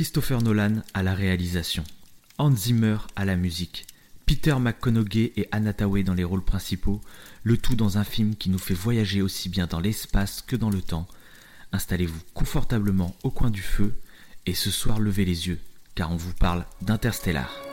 Christopher Nolan à la réalisation, Hans Zimmer à la musique, Peter McConaughey et Anna dans les rôles principaux, le tout dans un film qui nous fait voyager aussi bien dans l'espace que dans le temps. Installez-vous confortablement au coin du feu et ce soir levez les yeux, car on vous parle d'Interstellar.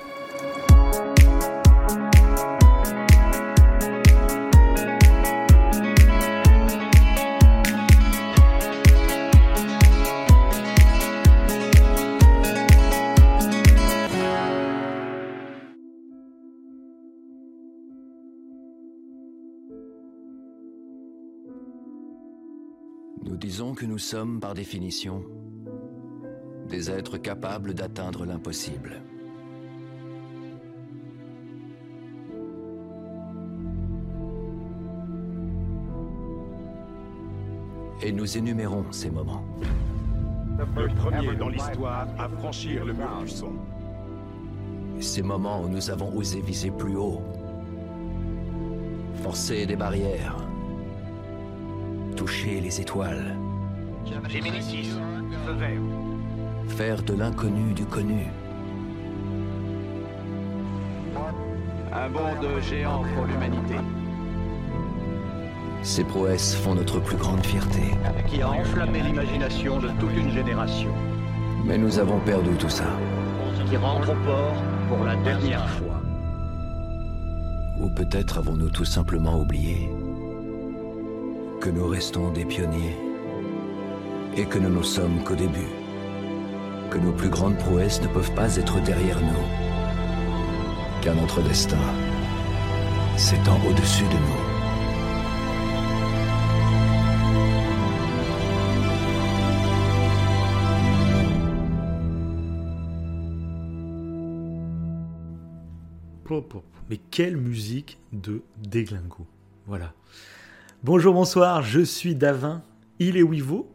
Disons que nous sommes, par définition, des êtres capables d'atteindre l'impossible. Et nous énumérons ces moments. Le premier dans l'histoire à franchir le mur du son. Ces moments où nous avons osé viser plus haut, forcer des barrières, toucher les étoiles. Géminis 6, feu vert. Faire de l'inconnu du connu. Un bond de géant pour l'humanité. Ces prouesses font notre plus grande fierté. Qui a enflammé l'imagination de toute une génération. Mais nous avons perdu tout ça. Qui rentre au port pour la dernière fois. Ou peut-être avons-nous tout simplement oublié que nous restons des pionniers et que nous ne sommes qu'au début. Que nos plus grandes prouesses ne peuvent pas être derrière nous. Car notre destin s'étend au-dessus de nous. Mais quelle musique de déglingo. Voilà. Bonjour, bonsoir, je suis Davin, il est Wivo,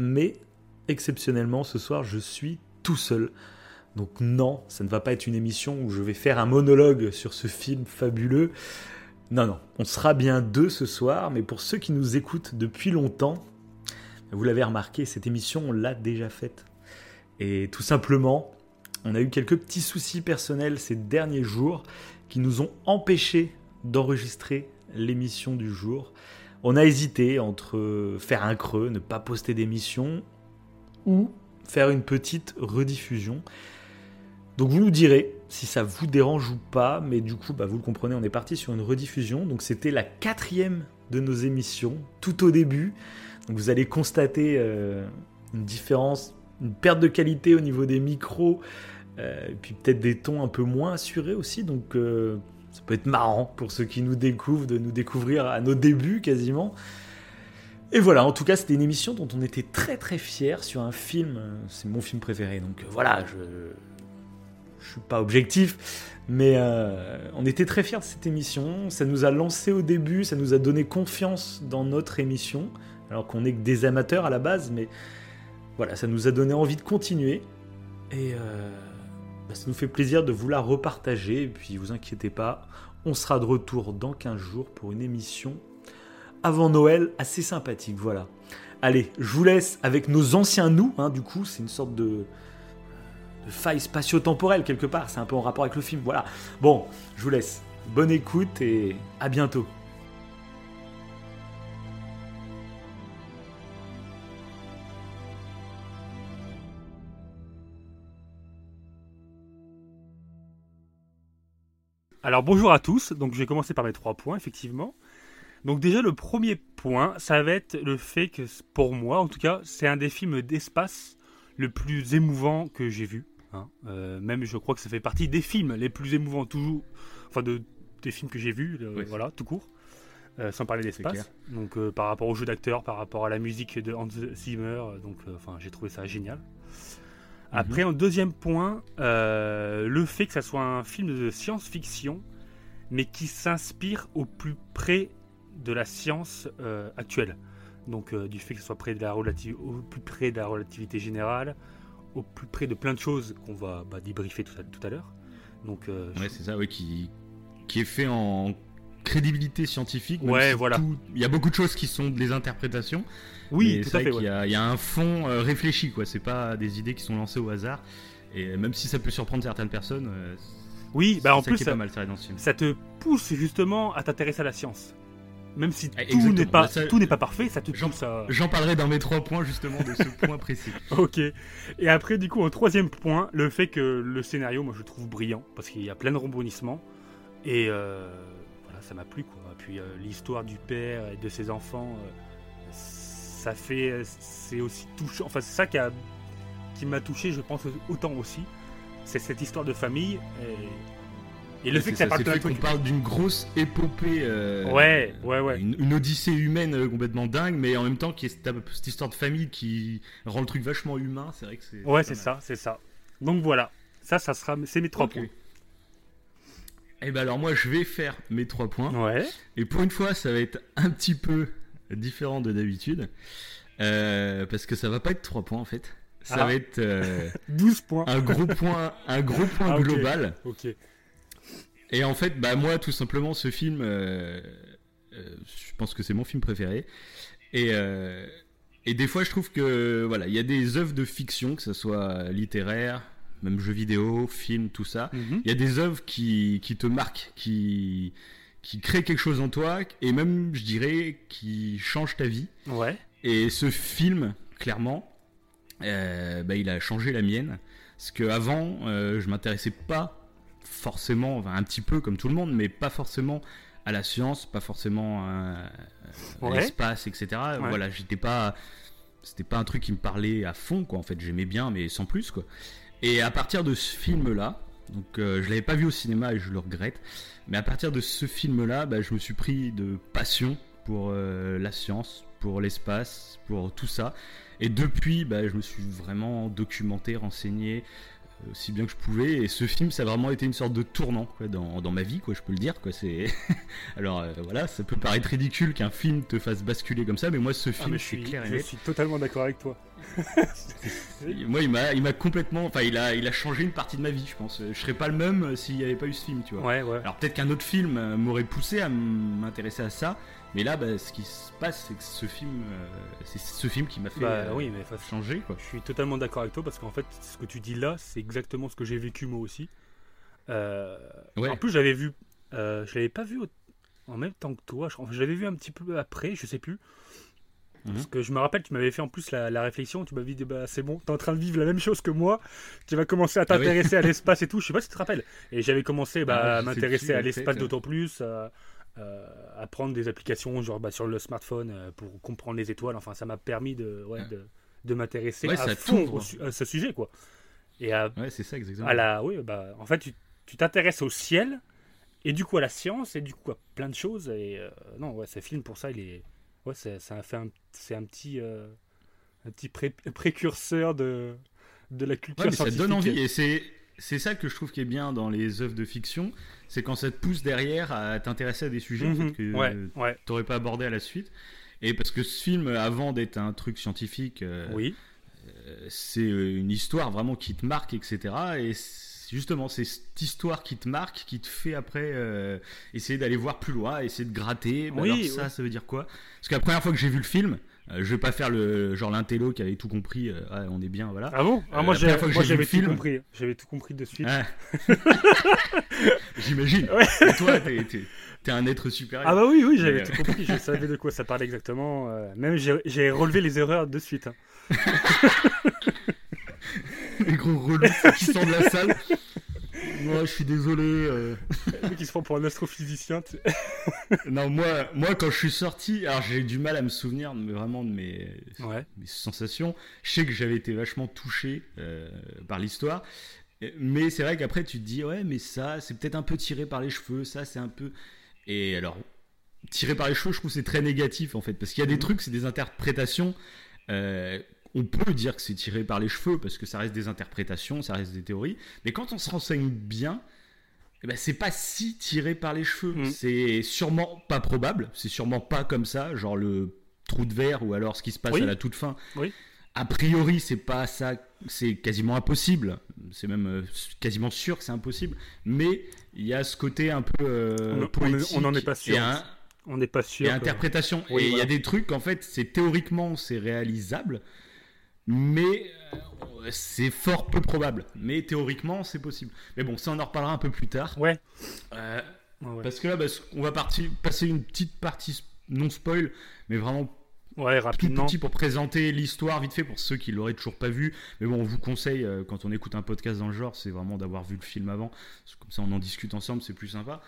mais exceptionnellement ce soir je suis tout seul. Donc non, ça ne va pas être une émission où je vais faire un monologue sur ce film fabuleux. Non, non, on sera bien deux ce soir, mais pour ceux qui nous écoutent depuis longtemps, vous l'avez remarqué, cette émission, on l'a déjà faite. Et tout simplement, on a eu quelques petits soucis personnels ces derniers jours qui nous ont empêchés d'enregistrer l'émission du jour. On a hésité entre faire un creux, ne pas poster d'émission, ou faire une petite rediffusion. Donc vous nous direz si ça vous dérange ou pas, mais du coup, bah, vous le comprenez, on est parti sur une rediffusion. Donc c'était la quatrième de nos émissions, tout au début. Donc vous allez constater euh, une différence, une perte de qualité au niveau des micros, euh, et puis peut-être des tons un peu moins assurés aussi. Donc euh, ça peut être marrant pour ceux qui nous découvrent de nous découvrir à nos débuts quasiment. Et voilà, en tout cas, c'était une émission dont on était très très fiers sur un film. euh, C'est mon film préféré, donc euh, voilà, je je suis pas objectif, mais euh, on était très fiers de cette émission. Ça nous a lancé au début, ça nous a donné confiance dans notre émission, alors qu'on est que des amateurs à la base, mais voilà, ça nous a donné envie de continuer. Et euh, bah, ça nous fait plaisir de vous la repartager. Et puis, vous inquiétez pas, on sera de retour dans 15 jours pour une émission avant Noël assez sympathique. Voilà. Allez, je vous laisse avec nos anciens nous. hein, du coup, c'est une sorte de, de faille spatio-temporelle quelque part. C'est un peu en rapport avec le film. Voilà. Bon, je vous laisse. Bonne écoute et à bientôt. Alors bonjour à tous, donc je vais commencer par mes trois points, effectivement. Donc déjà le premier point, ça va être le fait que pour moi, en tout cas, c'est un des films d'espace le plus émouvant que j'ai vu. hein. Euh, même je crois que ça fait partie des films les plus émouvants toujours, enfin de, des films que j'ai vus, euh, Oui. voilà, tout court. Euh, sans parler d'espace. Donc euh, par rapport au jeu d'acteur, par rapport à la musique de Hans Zimmer, donc euh, enfin j'ai trouvé ça génial. Après, en deuxième point, euh, le fait que ça soit un film de science-fiction, mais qui s'inspire au plus près de la science euh, actuelle. Donc euh, du fait que ce soit près de la au plus près de la relativité générale, au plus près de plein de choses qu'on va bah, débriefer tout à, tout à l'heure. Donc Ouais, c'est ça, ouais, qui, qui est fait en crédibilité scientifique. Ouais, si voilà. tout- Il y a beaucoup de choses qui sont des interprétations. Oui, tout c'est à fait. ouais. il y a un fond euh, réfléchi, quoi. C'est pas des idées qui sont lancées au hasard. Et même si ça peut surprendre certaines personnes, euh, Oui, bah en ça plus, mal ça dans ce film. ça te pousse justement à t'intéresser à la science. Même si Ah, tout n'est pas, Bah, ça- tout n'est pas parfait, ça te pousse à. J'en parlerai dans mes trois points justement de ce point précis. Ok. Et après, du coup, en troisième point, le fait que le scénario, moi, je le trouve brillant parce qu'il y a plein de rebondissements et euh, voilà, ça m'a plu quoi. Puis euh, l'histoire du père et de ses enfants, euh, ça fait, c'est aussi touchant. Enfin, c'est ça qui a, qui m'a touché, je pense autant aussi. C'est cette histoire de famille et, et le fait que ça, parle de d'une grosse épopée. euh, Ouais, ouais, ouais. Une, une odyssée humaine euh, complètement dingue, mais en même temps, qui est cette, cette histoire de famille qui rend le truc vachement humain. C'est vrai que c'est. Ouais, c'est ça, c'est ça. Donc voilà, ça, ça sera, c'est mes trois points. Et ben alors moi, je vais faire mes trois points. Ouais. Et pour une fois, ça va être un petit peu différent de d'habitude. Euh, parce que ça va pas être 3 points en fait. Ça Ah. va être euh, 12 points. un gros point, un gros point Ah, global. Ok. Et en fait, bah moi, tout simplement, ce film, euh, euh, je pense que c'est mon film préféré. Et, et des fois, je trouve que voilà, il y a des œuvres de fiction, que ce soit littéraire, même jeux vidéo, film, tout ça. Mhm. Il y a des œuvres qui, qui te marquent, qui, qui créent quelque chose en toi, et même, je dirais, qui changent ta vie. Ouais. Et ce film, clairement, euh, bah, il a changé la mienne. Parce qu'avant, euh, je m'intéressais pas forcément, enfin, un petit peu comme tout le monde, mais pas forcément à la science, pas forcément à, l'espace, etc. Voilà, j'étais pas. C'était pas un truc qui me parlait à fond, quoi. En fait, j'aimais bien, mais sans plus, quoi. Et à partir de ce film-là, donc euh, je l'avais pas vu au cinéma et je le regrette, mais à partir de ce film-là, bah, je me suis pris de passion pour euh, la science, pour l'espace, pour tout ça. Et depuis, bah, je me suis vraiment documenté, renseigné aussi bien que je pouvais. Et ce film, ça a vraiment été une sorte de tournant quoi, dans, dans ma vie, quoi, je peux le dire. Quoi. C'est... Alors euh, voilà, ça peut paraître ridicule qu'un film te fasse basculer comme ça, mais moi, ce Ah, film, mais je suis, clair et je net. suis totalement d'accord avec toi. Moi, il m'a, il m'a complètement, enfin, il a, il a changé une partie de ma vie, je pense. Je serais pas le même euh, s'il n'y avait pas eu ce film, tu vois. Ouais, ouais. Alors peut-être qu'un autre film euh, m'aurait poussé à m'intéresser à ça, mais là, bah, ce qui se passe, c'est que ce film, euh, c'est ce film qui m'a fait Bah euh, oui, mais fa- changer, quoi. je suis totalement d'accord avec toi parce qu'en fait, ce que tu dis là, c'est exactement ce que j'ai vécu moi aussi. Euh, Ouais. En plus, j'avais vu, je l'avais pas vu en même temps que toi. Je, l'avais vu un petit peu après, je sais plus. Mhm. Parce que je me rappelle, tu m'avais fait en plus la, la réflexion. Tu m'avais dit, bah, c'est bon, t'es en train de vivre la même chose que moi. Tu vas commencer à Ah oui. t'intéresser à l'espace et tout. Je sais pas si tu te rappelles. Et j'avais commencé bah, Ah, à m'intéresser à l'espace d'autant plus. à- euh, à prendre des applications genre bah, sur le smartphone euh, pour comprendre les étoiles. Enfin, ça m'a permis de, ouais, de, de m'intéresser Ouais, à ça fond au à ce sujet, quoi. Et à, Ouais, c'est ça exactement. à la, oui, bah, en fait, tu tu t'intéresses au ciel et du coup à la science et du coup à plein de choses. Et euh, non, ouais, ce film pour ça, il est, ouais, c'est- ça a fait un, c'est un petit, euh, un petit pré- précurseur de, de la culture Ouais, mais ça te scientifique. donne envie, et c'est c'est ça que je trouve qui est bien dans les œuvres de fiction, c'est quand ça te pousse derrière à t'intéresser à des sujets en Mhm. fait, que Ouais, ouais, t'aurais pas abordé à la suite. Et parce que ce film, avant d'être un truc scientifique, euh, oui, euh, c'est euh, une histoire vraiment qui te marque, etc. Et justement, c'est cette histoire qui te marque, qui te fait après euh, essayer d'aller voir plus loin, essayer de gratter. Bah Oui, alors ça, ça veut dire quoi? Parce que la première fois que j'ai vu le film, je vais pas faire le genre l'intello qui avait tout compris. euh, ouais, on est bien, voilà. Ah bon Ah, Euh, Moi, j'avais tout film- compris. J'avais tout compris de suite. Ah. J'imagine. Ouais. Toi, t'es, un être supérieur. Ah bah oui, oui, j'avais tout compris. Je savais de quoi ça parlait exactement. euh, même j'ai j'ai relevé les erreurs de suite. hein. Les gros relous qui sortent de la salle. Moi, je suis désolé. euh. Le mec qui se prend pour un astrophysicien. tu- Non, moi, moi, quand je suis sorti, alors j'ai du mal à me souvenir de, vraiment de mes, Ouais. mes sensations. Je sais que j'avais été vachement touché euh, par l'histoire. Mais c'est vrai qu'après, tu te dis, ouais, mais ça, c'est peut-être un peu tiré par les cheveux. Ça, c'est un peu. Et alors, tiré par les cheveux, je trouve c'est très négatif en fait. Parce qu'il y a des trucs, c'est des interprétations. euh, on peut dire que c'est tiré par les cheveux parce que ça reste des interprétations, ça reste des théories. Mais quand on se renseigne bien, eh ben, c'est pas si tiré par les cheveux. Mm. C'est sûrement pas probable. C'est sûrement pas comme ça, genre le trou de verre ou alors ce qui se passe Oui. à la toute fin. Oui. a priori, c'est pas ça, c'est quasiment impossible. C'est même euh, quasiment sûr que c'est impossible. Mais il y a ce côté un peu euh, on n'en est pas sûr. on n'est pas sûr. Et interprétation. et il y a des trucs, en fait, c'est théoriquement, c'est réalisable, mais euh, c'est fort peu probable. Mais théoriquement, c'est possible. Mais bon, ça, on en reparlera un peu plus tard. Ouais. Parce que là, on va passer une petite partie non spoil, mais vraiment Ouais, rapidement. petit pour présenter l'histoire vite fait pour ceux qui l'auraient toujours pas vu. Mais bon, on vous conseille euh, quand on écoute un podcast dans le genre, c'est vraiment d'avoir vu le film avant. Comme ça, on en discute ensemble, c'est plus sympa.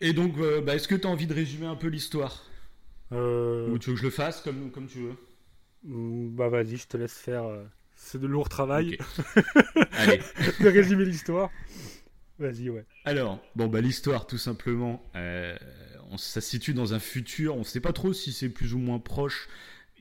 Et donc, euh, bah, est-ce que tu as envie de résumer un peu l'histoire? Euh... Ou tu veux que je le fasse comme, comme tu veux? Bah vas-y, je te laisse faire. Euh, c'est de lourd travail. Allez. de résumer l'histoire. Vas-y, ouais. Alors, bon, bah l'histoire, tout simplement ça se situe dans un futur, on ne sait pas trop si c'est plus ou moins proche,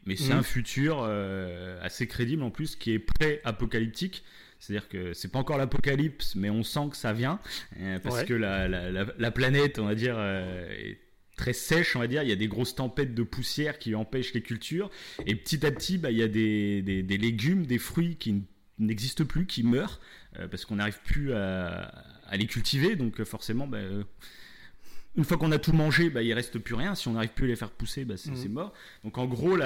mais c'est mm. un futur euh, assez crédible en plus qui est pré-apocalyptique. C'est-à-dire que c'est pas encore l'apocalypse, mais on sent que ça vient euh, parce que la, la, planète, on va dire, euh, est très sèche, on va dire. Il y a des grosses tempêtes de poussière qui empêchent les cultures. Et petit à petit, bah, il y a des, des, légumes, des fruits qui n'existent plus, qui meurent parce qu'on n'arrive plus à, à, les cultiver. Donc forcément, bah, une fois qu'on a tout mangé, bah, il reste plus rien. Si on n'arrive plus à les faire pousser, bah, c'est mhm. mort. Donc en gros,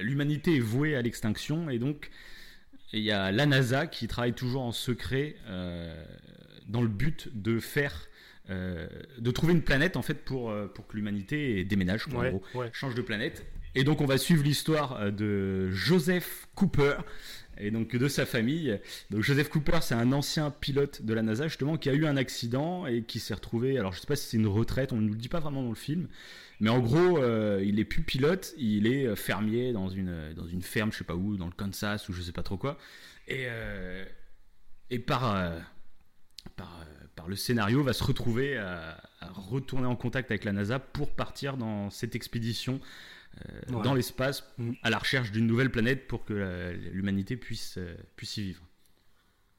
l'humanité est vouée à l'extinction et donc il y a la NASA qui travaille toujours en secret euh, dans le but de faire, euh, de trouver une planète en fait pour euh, pour que l'humanité déménage, en gros, change de planète. Et donc on va suivre l'histoire de Joseph Cooper et donc de sa famille. Donc Joseph Cooper, c'est un ancien pilote de la NASA justement qui a eu un accident et qui s'est retrouvé. Alors je sais pas si c'est une retraite, on ne nous le dit pas vraiment dans le film, mais en gros, euh, il est plus pilote, il est fermier dans une dans une ferme, je sais pas où, dans le Kansas ou je sais pas trop quoi. Et euh, et par euh, le scénario va se retrouver à, à, retourner en contact avec la NASA pour partir dans cette expédition euh, dans l'espace mm. à la recherche d'une nouvelle planète pour que l'humanité puisse, euh, puisse y vivre.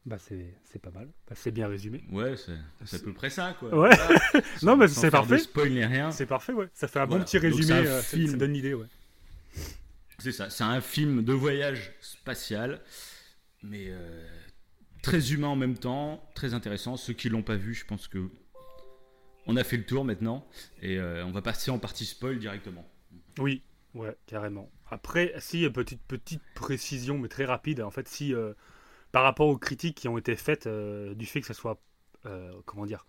Bah c'est pas mal, bah, c'est bien résumé. Ouais, c'est à peu près ça quoi. Ouais. non mais c'est parfait. spoil rien. C'est parfait ouais. Ça fait un bon petit résumé. Euh, film... Ça donne une idée ouais. C'est ça. C'est un film de voyage spatial, mais très humain en même temps, très intéressant. Ceux qui l'ont pas vu, je pense que on a fait le tour maintenant et on va passer en partie spoil directement. Oui, ouais, carrément. Après, si, petite, petite précision, mais très rapide, en fait, si euh, par rapport aux critiques qui ont été faites euh, du fait que ça soit, euh, comment dire,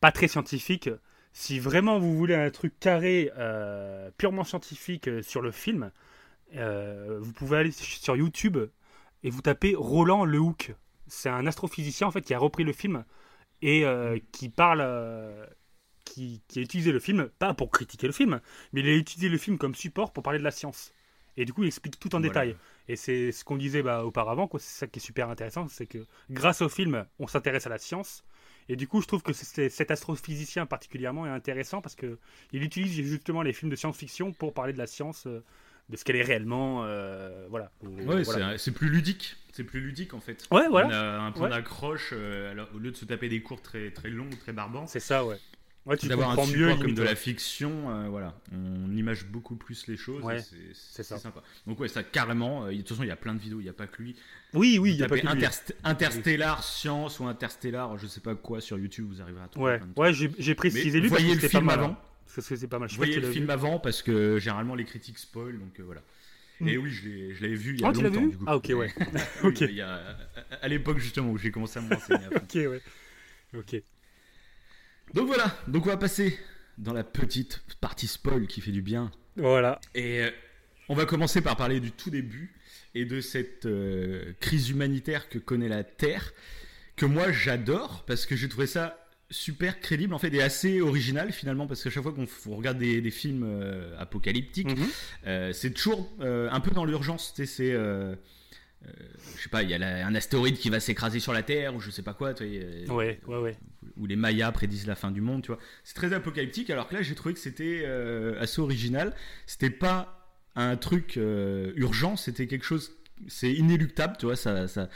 pas très scientifique, si vraiment vous voulez un truc carré, purement scientifique sur le film, vous pouvez aller sur YouTube et vous tapez Roland Lehouk. C'est un astrophysicien en fait qui a repris le film et qui parle qui, a utilisé le film, pas pour critiquer le film, mais il a utilisé le film comme support pour parler de la science. Et du coup, il explique tout en détail. Et c'est ce qu'on disait bah, auparavant, c'est ça qui est super intéressant, c'est que grâce au film, on s'intéresse à la science. Et du coup, je trouve que cet astrophysicien particulièrement est intéressant parce que il utilise justement les films de science-fiction pour parler de la science, euh, de ce qu'elle est réellement. Euh, voilà. Ouais, c'est plus ludique. C'est plus ludique en fait. Ouais, voilà. On a un point d'accroche euh, au lieu de se taper des cours très très longs, très barbants. C'est ça, ouais d'avoir un support mieux, comme de la fiction, euh, voilà, on image beaucoup plus les choses. c'est sympa. Donc ouais, ça carrément. Euh, de toute façon, il y a plein de vidéos, il n'y a pas que lui. Oui, oui, il y a pas que lui. Interstellar science ou Interstellar, je sais pas quoi sur YouTube, vous arriverez à trouver. Ouais, ouais, j'ai précisé lui. Voyez le film pas mal, avant. Parce que c'est pas mal. Je voyez le film avant parce que généralement les critiques spoil, donc euh, voilà. Mm. Et oui, je l'avais vu il y a oh, longtemps. Du coup. Ah ok, ouais. y a, à l'époque justement où j'ai commencé à me renseigner. ok, ouais. Ok. Donc voilà, donc on va passer dans la petite partie spoil qui fait du bien. Voilà. Et euh, on va commencer par parler du tout début et de cette euh, crise humanitaire que connaît la Terre, que moi j'adore parce que j'ai trouvé ça super crédible en fait et assez original finalement parce qu'à chaque fois qu'on regarde des, films euh, apocalyptiques, mhm. c'est toujours un peu dans l'urgence. C'est euh, je sais pas, il y a un astéroïde qui va s'écraser sur la Terre ou je sais pas quoi. Tu vois, ouais, ouais, ouais. Où les Mayas prédisent la fin du monde, tu vois. C'est très apocalyptique, alors que là, j'ai trouvé que c'était euh, assez original. C'était pas un truc euh, urgent, c'était quelque chose. C'est inéluctable, tu vois. Ça, ça...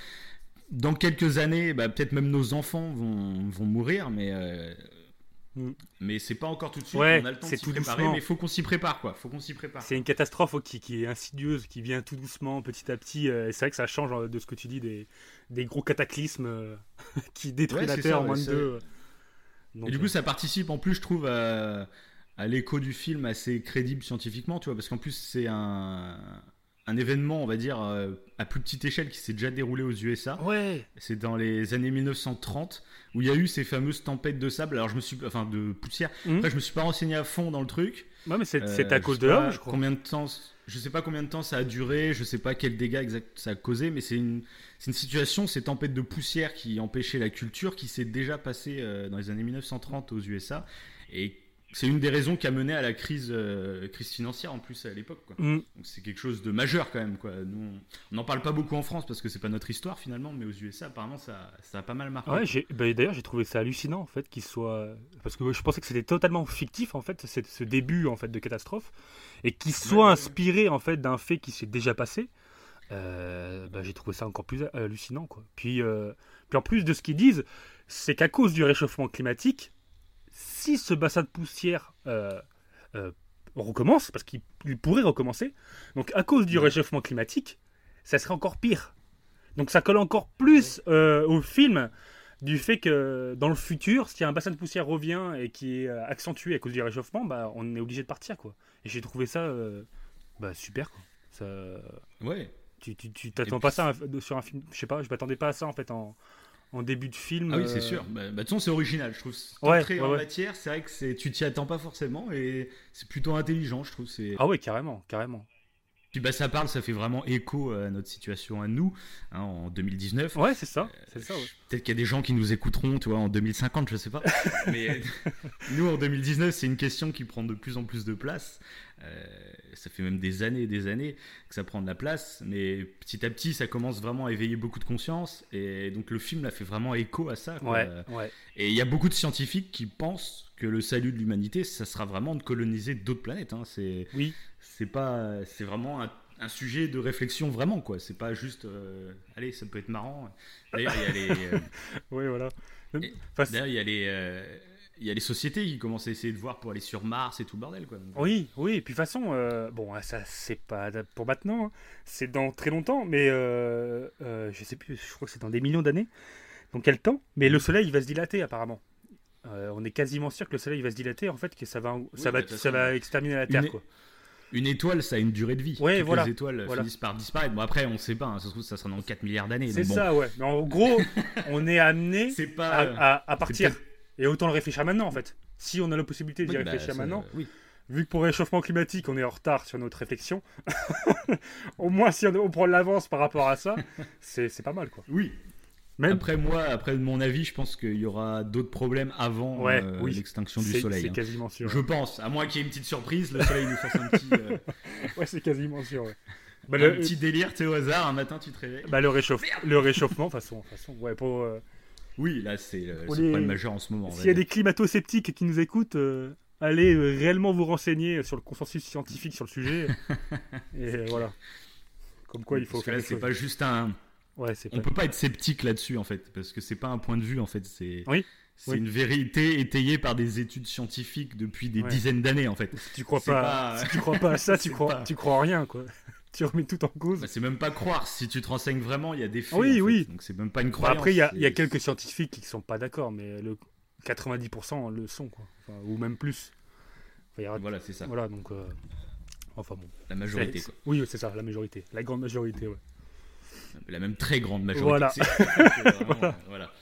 Dans quelques années, bah, peut-être même nos enfants vont, vont mourir, mais Mm. Mais c'est pas encore tout de suite. Ouais, on a le temps de s'y préparer, doucement. mais faut qu'on s'y prépare, quoi. Faut qu'on s'y prépare. C'est une catastrophe qui, qui est insidieuse, qui vient tout doucement, petit à petit. euh, et c'est vrai que ça change euh, de ce que tu dis, des, des gros cataclysmes euh, qui détruisent Ouais, la Terre ça, en moins de deux. euh. Donc, Et du euh, coup, ça participe en plus, je trouve, à, à l'écho du film assez crédible scientifiquement, tu vois, parce qu'en plus, c'est un, un événement, on va dire, euh, à plus petite échelle qui s'est déjà déroulé aux USA. Ouais, C'est dans les années 1930 où il y a eu ces fameuses tempêtes de sable. Alors, je me suis, enfin, de poussière. Après, je me suis pas renseigné à fond dans le truc. ouais mais c'est Euh, à cause de l'homme, je crois. Combien de temps Je sais pas combien de temps ça a duré. Je sais pas quels dégâts exact ça a causé, mais c'est une, une situation, ces tempêtes de poussière qui empêchaient la culture, qui s'est déjà passée euh, dans les années 1930 aux USA, et c'est une des raisons qui a mené à la crise, euh, crise financière en plus à l'époque. Mm. Donc c'est quelque chose de majeur quand même. Quoi. Nous, on- n'en parle pas beaucoup en France parce que c'est pas notre histoire finalement, mais aux USA apparemment ça, ça a pas mal marqué. Ouais, bah, d'ailleurs j'ai trouvé ça hallucinant en fait qu'il soit parce que je pensais que c'était totalement fictif en fait ce, ce début en fait de catastrophe et qu'il soit ouais, ouais. inspiré en fait d'un fait qui s'est déjà passé. euh, bah, j'ai trouvé ça encore plus hallucinant quoi. Puis, euh, puis en plus de ce qu'ils disent, c'est qu'à cause du réchauffement climatique, si ce bassin de poussière euh, euh, recommence, parce qu'il il pourrait recommencer, donc à cause du réchauffement climatique, ça serait encore pire. Donc ça colle encore plus euh, au film du fait que dans le futur, si un bassin de poussière revient et qui est accentué à cause du réchauffement, bah, on est obligé de partir. quoi. Et j'ai trouvé ça euh, bah, super. Quoi. Ça, Ouais. tu tu- tu t'attends Et pas ça sur un film, je sais pas, je m'attendais pas à ça en fait en, en début de film. Ah oui, euh, c'est sûr. Bah, bah, de toute façon, c'est original, je trouve. Entrer ouais, en ouais. matière, c'est vrai que c'est, tu t'y attends pas forcément et c'est plutôt intelligent, je trouve. C'est... Ah ouais, carrément, carrément. Puis bah, ça parle, ça fait vraiment écho à notre situation à nous, hein, en 2019. Ouais, c'est ça, c'est ça. ouais. Peut-être qu'il y a des gens qui nous écouteront, tu vois, en 2050, je sais pas. Mais nous, en 2019, c'est une question qui prend de plus en plus de place. Euh, ça fait même des années et des années que ça prend de la place. Mais petit à petit, ça commence vraiment à éveiller beaucoup de conscience. Et donc le film, là, fait vraiment écho à ça. quoi. Ouais, ouais. Et il y a beaucoup de scientifiques qui pensent que le salut de l'humanité, ça sera vraiment de coloniser d'autres planètes. hein. C'est, Oui. c'est pas, c'est vraiment un, un sujet de réflexion vraiment quoi. C'est pas juste, euh, allez, ça peut être marrant. D'ailleurs, il y a les, euh, Ouais, voilà. D'ailleurs, il y a les, euh, il y a les sociétés qui commencent à essayer de voir pour aller sur Mars et tout le bordel quoi. Oui, oui, et puis de toute façon, euh, bon, ça c'est pas pour maintenant, hein. c'est dans très longtemps, mais euh, euh, je sais plus, je crois que c'est dans des millions d'années. Donc quel temps? Mais le Soleil il va se dilater apparemment. Euh, on est quasiment sûr que le Soleil il va se dilater, en fait, que ça va, ça va, ça va exterminer la Terre, une- quoi. Une étoile, ça a une durée de vie. Ouais, Toutes voilà. les étoiles Voilà. finissent par disparaître. Bon après, on sait pas. hein. Ça se trouve, ça sera dans 4 milliards d'années. C'est bon, ça, ouais. Mais en gros, on est amené à, pas. à- à partir. Et autant le réfléchir maintenant, en fait. Si on a la possibilité d'y Oui, bah, réfléchir ça- maintenant, Oui. vu que pour le réchauffement climatique, on est en retard sur notre réflexion, au moins si on, on prend de l'avance par rapport à ça, c'est c'est pas mal, quoi. Oui. Même Après moi, après mon avis, je pense qu'il y aura d'autres problèmes avant Ouais, euh, oui. l'extinction du soleil. c'est hein. quasiment sûr. Je pense, à moins qu'il y ait une petite surprise, le soleil nous fasse un petit, euh, Ouais, c'est quasiment sûr. ouais. Bah, un le, petit délire, tu sais, au hasard, un matin tu te réveilles. bah, le, réchauffe- le réchauffement, de façon, façon, ouais, pour, euh, Oui, là c'est euh, le problème majeur en ce moment. s'il y a des climato-sceptiques qui nous écoutent, euh, allez euh, réellement vous renseigner sur le consensus scientifique sur le sujet. et euh, voilà. Comme quoi, il faut Parce que faire là, c'est pas juste un. Ouais, c'est On pas. peut pas être sceptique là-dessus en fait, parce que c'est pas un point de vue en fait, c'est. Oui, C'est oui. une vérité étayée par des études scientifiques depuis des Ouais. dizaines d'années en fait. Si tu crois pas, pas- si tu crois pas à ça, tu crois, pas- tu crois en rien, quoi. tu remets tout en cause. Bah, c'est même pas croire. Si tu te renseignes vraiment, il y a des faits. Oui, fait. oui. Donc c'est même pas une Bon, croyance. après, il y y a quelques scientifiques qui sont pas d'accord, mais le 90% le sont, quoi. Enfin, ou même plus. Enfin, Voilà, c'est ça. Voilà, donc. euh, Enfin bon. La majorité quoi. Oui, c'est ça, la majorité. La grande majorité, ouais. La même très grande majorité. Voilà. Voilà.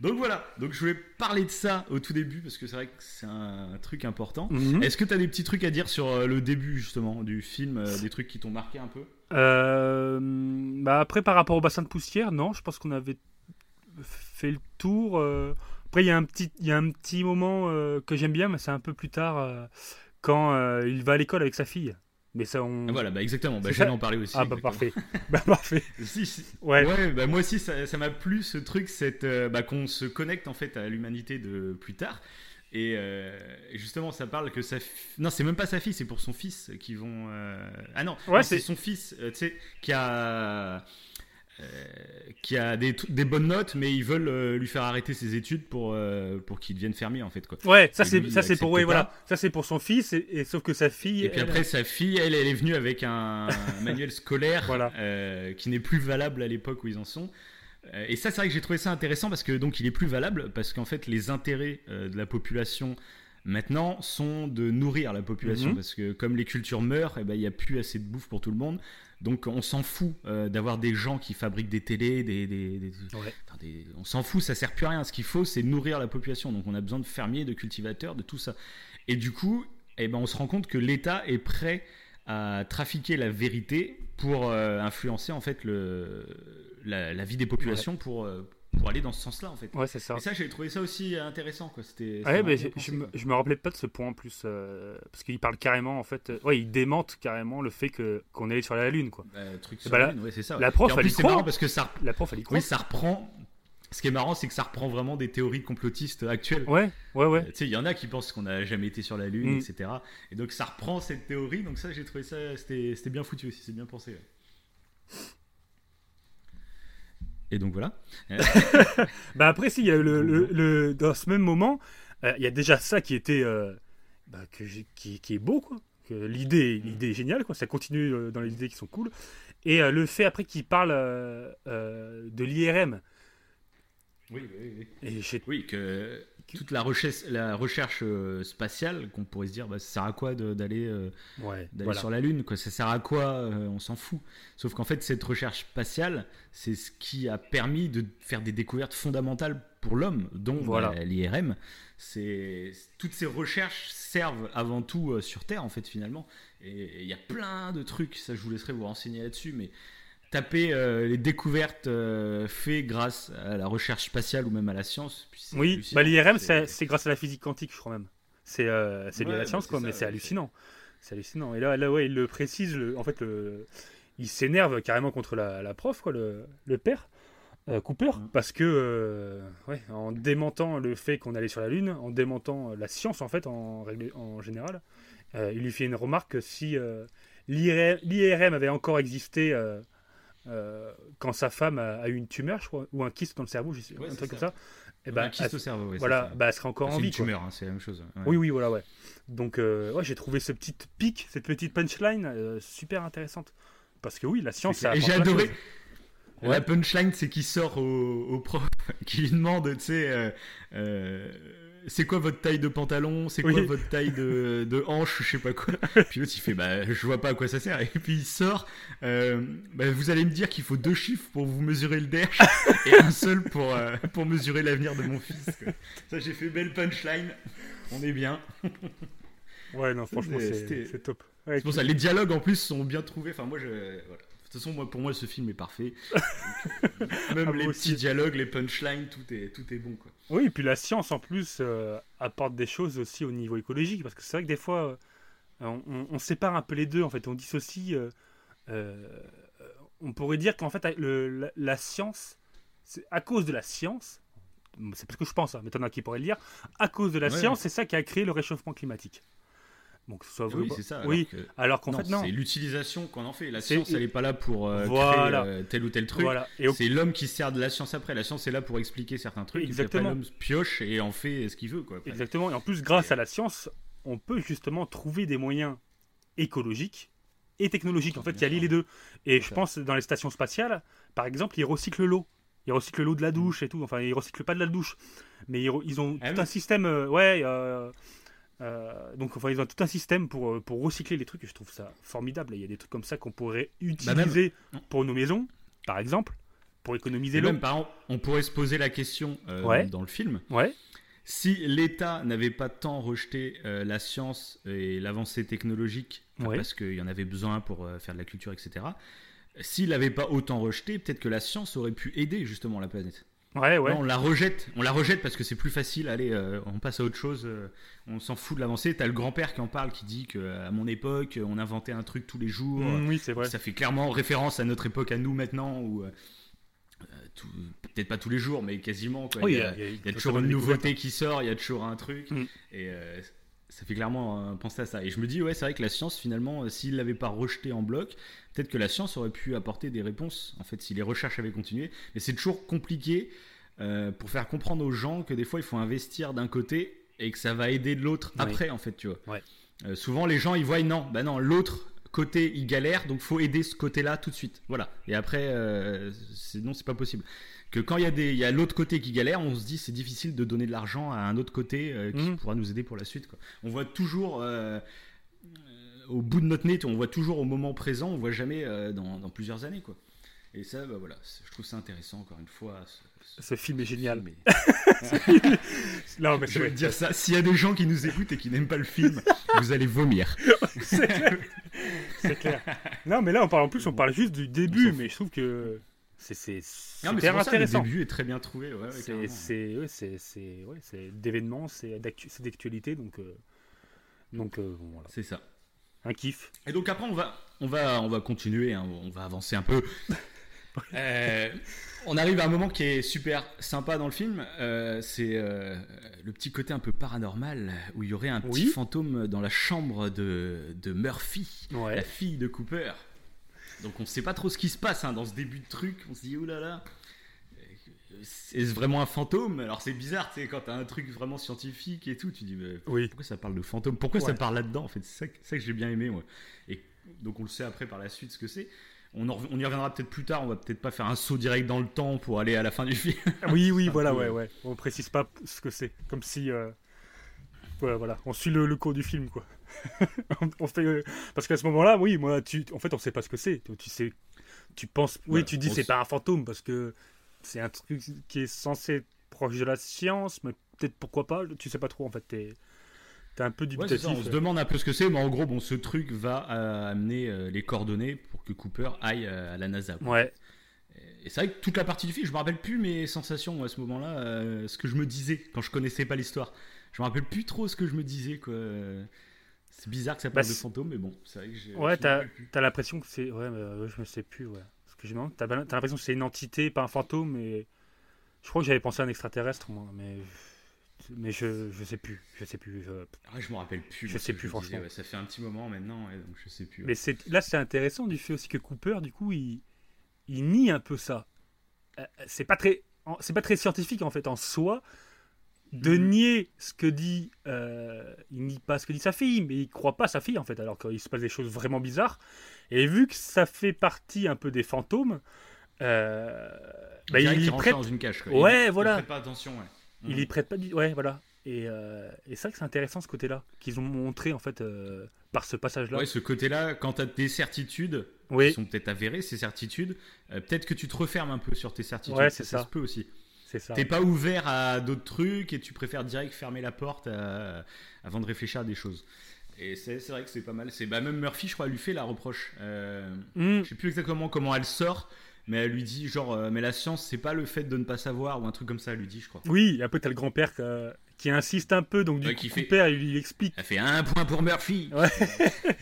Donc voilà, donc je voulais parler de ça au tout début parce que c'est vrai que c'est un truc important. Mhm. Est-ce que tu as des petits trucs à dire sur euh, le début justement du film, euh, des trucs qui t'ont marqué un peu? Euh, bah après, par rapport au bassin de poussière, non, je pense qu'on avait fait le tour. Après, il y a un petit, il y a un petit moment que j'aime bien, mais c'est un peu plus tard, quand il va à l'école avec sa fille. Mais ça, on... Ah, Voilà, bah exactement, bah, j'allais en parler aussi. Ah bah exactement. parfait. bah parfait. Si, si. Ouais. Ouais, bah moi aussi ça m'a plu ce truc, cette, euh, bah, qu'on se connecte en fait à l'humanité de plus tard. Et, euh, justement, ça parle que sa fi- non, c'est même pas sa fille, c'est pour son fils qui vont. euh, Ah non, Ouais, non, c'est- son fils, tu sais, qui a qui a des, des, bonnes notes, mais ils veulent lui faire arrêter ses études pour, pour qu'il devienne fermier en fait quoi. Ouais, ça c'est ça c'est pour voilà, ça c'est pour son fils et, sauf que sa fille. Et puis après sa fille, elle, elle est venue avec un, manuel scolaire voilà. qui n'est plus valable à l'époque où ils en sont. Et ça, c'est vrai que j'ai trouvé ça intéressant parce que donc il est plus valable parce qu'en fait les intérêts de la population maintenant sont de nourrir la population mhm. parce que comme les cultures meurent, eh ben, il n'y a plus assez de bouffe pour tout le monde. Donc on s'en fout euh, d'avoir des gens qui fabriquent des télés, des, on s'en fout, ça sert plus à rien. Ce qu'il faut, c'est nourrir la population. Donc on a besoin de fermiers, de cultivateurs, de tout ça. Et du coup, eh ben, on se rend compte que l'État est prêt à trafiquer la vérité pour euh, influencer en fait le, la, vie des populations pour, euh, pour aller dans ce sens-là en fait. Ouais, c'est ça. Et ça, j'ai trouvé ça aussi intéressant quoi. C'était. Ouais, mais je, me, je me rappelais pas de ce point en plus euh, parce qu'il parle carrément en fait. Euh, ouais, il démente carrément le fait que qu'on est sur la lune quoi. Bah, truc sur bah, la lune, ouais, c'est ça. La prof, elle croit. parce que ça. La prof, elle y croit. Oui, ça reprend. Ce qui est marrant, c'est que ça reprend vraiment des théories complotistes actuelles. Ouais, ouais, ouais. Euh, tu sais, il y en a qui pensent qu'on n'a jamais été sur la Lune, mm. etc. Et donc ça reprend cette théorie. Donc ça, j'ai trouvé ça, c'était bien foutu aussi, c'est bien pensé. Et donc voilà. bah après, si, il y a le, le, dans ce même moment, euh, il y a déjà ça qui était. Euh, bah, que qui, qui, est beau, quoi. L'idée, l'idée est géniale, quoi. Ça continue euh, dans les idées qui sont cool. Et le fait après qu'il parle de l'IRM. Oui, oui, oui. Et oui, que toute la recherche, la recherche euh, spatiale, qu'on pourrait se dire, bah, ça sert à quoi d'aller euh, sur la Lune quoi? Ça sert à quoi euh, On s'en fout? Sauf qu'en fait, cette recherche spatiale, c'est ce qui a permis de faire des découvertes fondamentales pour l'homme, dont voilà. l'IRM. Toutes ces recherches servent avant tout sur Terre, en fait, finalement. Et il y a plein de trucs. Ça, je vous laisserai vous renseigner là-dessus, mais taper euh, les découvertes euh, faites grâce à la recherche spatiale ou même à la science. Oui, bah, l'IRM, c'est grâce à la physique quantique, je crois même. C'est euh, lié à la science, quoi, mais c'est hallucinant. C'est hallucinant. Et là, là ouais, il le précise, en fait, le, il s'énerve carrément contre la, la, prof, quoi, le, le père. Cooper, mm. parce que ouais, en démentant le fait qu'on allait sur la Lune, en démentant la science en fait en, en général, il lui fait une remarque que si l'IRM avait encore existé euh, quand sa femme a, eu une tumeur, je crois, ou un kyste dans le cerveau, je sais, un truc comme ça. Et ben, un kyste au cerveau, voilà, bah, elle serait encore en vie. C'est une tumeur, hein, c'est la même chose. Oui, oui, voilà, ouais. Donc, euh, ouais, j'ai trouvé ce petit pic, cette petite punchline euh, super intéressante. Parce que oui, la science, ça Et j'ai adoré. La punchline, c'est qu'il sort au, au, prof, qui lui demande, tu sais, c'est quoi votre taille de pantalon? C'est quoi votre taille de, de, hanche? Je sais pas quoi. Puis l'autre il fait bah je vois pas à quoi ça sert. Et puis il sort. Euh, bah, vous allez me dire qu'il faut deux chiffres pour vous mesurer le derche et un seul pour euh, pour mesurer l'avenir de mon fils. Ça j'ai fait belle punchline. On est bien. Ouais non franchement c'est top. c'est pour ça les dialogues en plus sont bien trouvés. Enfin moi je voilà. De toute façon, moi, pour moi, ce film est parfait. Même ah, les petits dialogues, les punchlines, tout est, tout est bon. Quoi. Oui, et puis la science, en plus, euh, apporte des choses aussi au niveau écologique. Parce que c'est vrai que des fois, euh, on, sépare un peu les deux. En fait, on dissocie. Euh, on pourrait dire qu'en fait, le, la, science, à cause de la science, c'est parce que je pense, hein, mais t'en as qui pourrait le dire, à cause de la science, c'est ça qui a créé le réchauffement climatique. Donc, soit oui, c'est ça. Oui, alors qu'en fait, non. C'est l'utilisation qu'on en fait. La science, elle n'est pas là pour euh, créer euh, tel ou tel truc. C'est l'homme qui sert de la science après. La science est là pour expliquer certains trucs. Exactement. L'homme pioche et en fait ce qu'il veut. Quoi, Exactement. Et en plus, grâce à la science, on peut justement trouver des moyens écologiques et technologiques. En fait, il y a les deux. Et je pense dans les stations spatiales, par exemple, ils recyclent l'eau. Ils recyclent l'eau de la douche et tout. Enfin, ils recyclent pas de la douche, mais ils, ont ah tout un système. Euh, ouais. Euh, donc enfin, ils ont tout un système pour, euh, pour recycler les trucs et je trouve ça formidable. Il y a des trucs comme ça qu'on pourrait bah, utiliser pour nos maisons, par exemple, pour économiser l'eau. Même par exemple, on pourrait se poser la question euh, dans le film. Ouais. Si l'État n'avait pas tant rejeté la science et l'avancée technologique parce qu'il y en avait besoin pour faire de la culture, etc. S'il n'avait pas autant rejeté, peut-être que la science aurait pu aider justement la planète. Ouais, ouais. on la rejette, on la rejette parce que c'est plus facile. Allez, euh, on passe à autre chose. Euh, on s'en fout de l'avancée. T'as le grand-père qui en parle, qui dit que à mon époque, on inventait un truc tous les jours. Mm, oui, c'est vrai. Ça fait clairement référence à notre époque, à nous maintenant, où euh, peut-être pas tous les jours, mais quasiment. il, y a, toujours une nouveauté qui sort, il y a toujours un truc. Mm. Et ça fait clairement penser à ça. Et je me dis, ouais, c'est vrai que la science, finalement, euh, s'il l'avait pas rejeté en bloc, peut-être que la science aurait pu apporter des réponses, en fait, si les recherches avaient continué. Mais c'est toujours compliqué euh, pour faire comprendre aux gens que des fois, il faut investir d'un côté et que ça va aider de l'autre Oui. après, en fait, tu vois. Ouais. Euh, souvent, les gens, ils voient, non, bah non, l'autre côté, il galère, donc faut aider ce côté-là tout de suite. Voilà. Et après, euh, c'est- non, c'est pas possible. Que quand il y a, des- il y a l'autre côté qui galère, on se dit c'est difficile de donner de l'argent à un autre côté euh, qui Mhm. pourra nous aider pour la suite. Quoi. On voit toujours euh, euh, au bout de notre nez, on voit toujours au moment présent, on voit jamais euh, dans, dans plusieurs années. Quoi. Et ça, bah, voilà, je trouve ça intéressant encore une fois. ce- ce- Ce film est génial. mais- Non, mais Je vais te dire ça, s'il y a des gens qui nous écoutent et qui n'aiment pas le film, vous allez vomir. c'est clair. Non, mais là, on parle en plus, on parle juste du début, mais je trouve que c'est super c'est pour ça, le intéressant. début est très bien trouvé. Ouais, C'est ouais, ouais, d'événements, c'est d'actu- c'est d'actualité, donc euh, donc euh, bon, voilà, C'est ça. un kiff. Et donc après, on va, on va, on va continuer, hein, on va avancer un peu. Euh, on arrive à un moment qui est super sympa dans le film. euh, c'est euh, le petit côté un peu paranormal où il y aurait un petit fantôme dans la chambre de, de Murphy, la fille de Cooper. Donc on sait pas trop ce qui se passe hein, dans ce début de truc. On se dit, oulala, là là, c'est vraiment un fantôme? Alors c'est bizarre, tu sais, quand t'as un truc vraiment scientifique et tout, tu dis, mais Oui. pourquoi ça parle de fantôme? Pourquoi ça parle là-dedans En fait, c'est ça, que- c'est ça que j'ai bien aimé, moi. Et donc on le sait après par la suite ce que c'est. On, en rev- on y reviendra peut-être plus tard. On va peut-être pas faire un saut direct dans le temps pour aller à la fin du film. Oui, oui, voilà, peu, ouais, ouais. On précise pas ce que c'est, comme si euh, ouais, voilà, on suit le, le cours du film, quoi. on, fait euh, parce qu'à ce moment-là, oui, moi, tu, en fait, on sait pas ce que c'est. Tu, sais, tu penses, oui, tu dis c'est pas un fantôme parce que c'est un truc qui est censé être proche de la science, mais peut-être pourquoi pas. Tu sais pas trop, en fait. T'es t'es un peu Ouais, dubitatif. ça, on se demande un peu ce que c'est, mais en gros, bon, ce truc va euh, amener euh, les coordonnées pour que Cooper aille à la NASA. quoi. ouais, Et c'est vrai que toute la partie du film, je me rappelle plus mes sensations à ce moment-là, ce que je me disais quand je connaissais pas l'histoire. Je me rappelle plus trop ce que je me disais, quoi. C'est bizarre que ça parle Bah, de fantômes, mais bon, c'est vrai que j'ai. Ouais, t'as plus. as, l'impression que c'est. Ouais, mais, euh, je me sais plus, ouais. Parce que demande, t'as t'as l'impression que c'est une entité, pas un fantôme, mais. Je crois que j'avais pensé à un extraterrestre, moi, mais. Mais je, je sais plus, je sais plus. je- Ah je me rappelle plus. Je sais plus, disais, franchement. ouais, ça fait un petit moment maintenant, donc je sais plus. ouais. Mais c'est là, c'est intéressant du fait aussi que Cooper, du coup, il, il nie un peu ça. Euh, C'est pas très, c'est pas très scientifique en fait en soi de Mhm. nier ce que dit, euh, il nie pas ce que dit sa fille, mais il croit pas sa fille en fait, alors qu'il se passe des choses vraiment bizarres. Et vu que ça fait partie un peu des fantômes, euh, bah, il y prête, dans une cage. Quoi. Ouais, il, voilà. Il prête pas attention, ouais. il Mhm. y prête pas du, ouais, voilà. Et, euh, et c'est vrai que c'est intéressant ce côté-là qu'ils ont montré en fait euh, par ce passage-là. Ouais, ce côté-là, quand tu as des certitudes, oui, qui sont peut-être avérées, ces certitudes, peut-être que tu te refermes un peu sur tes certitudes. Ouais, c'est ça. se peut aussi. C'est ça. T'es pas ouvert à d'autres trucs et tu préfères direct fermer la porte euh, avant de réfléchir à des choses. Et c'est vrai que c'est pas mal. C'est bah, même Murphy, je crois, lui fait la reproche. Euh, Hmm. je sais plus exactement comment elle sort, mais elle lui dit genre, euh, mais la science, c'est pas le fait de ne pas savoir ou un truc comme ça. Elle lui dit, je crois. Oui, et après t'as le grand-père euh, qui insiste un peu, donc du Ouais, coup, fait- Cooper il lui explique. Elle fait un point pour Murphy. Ouais.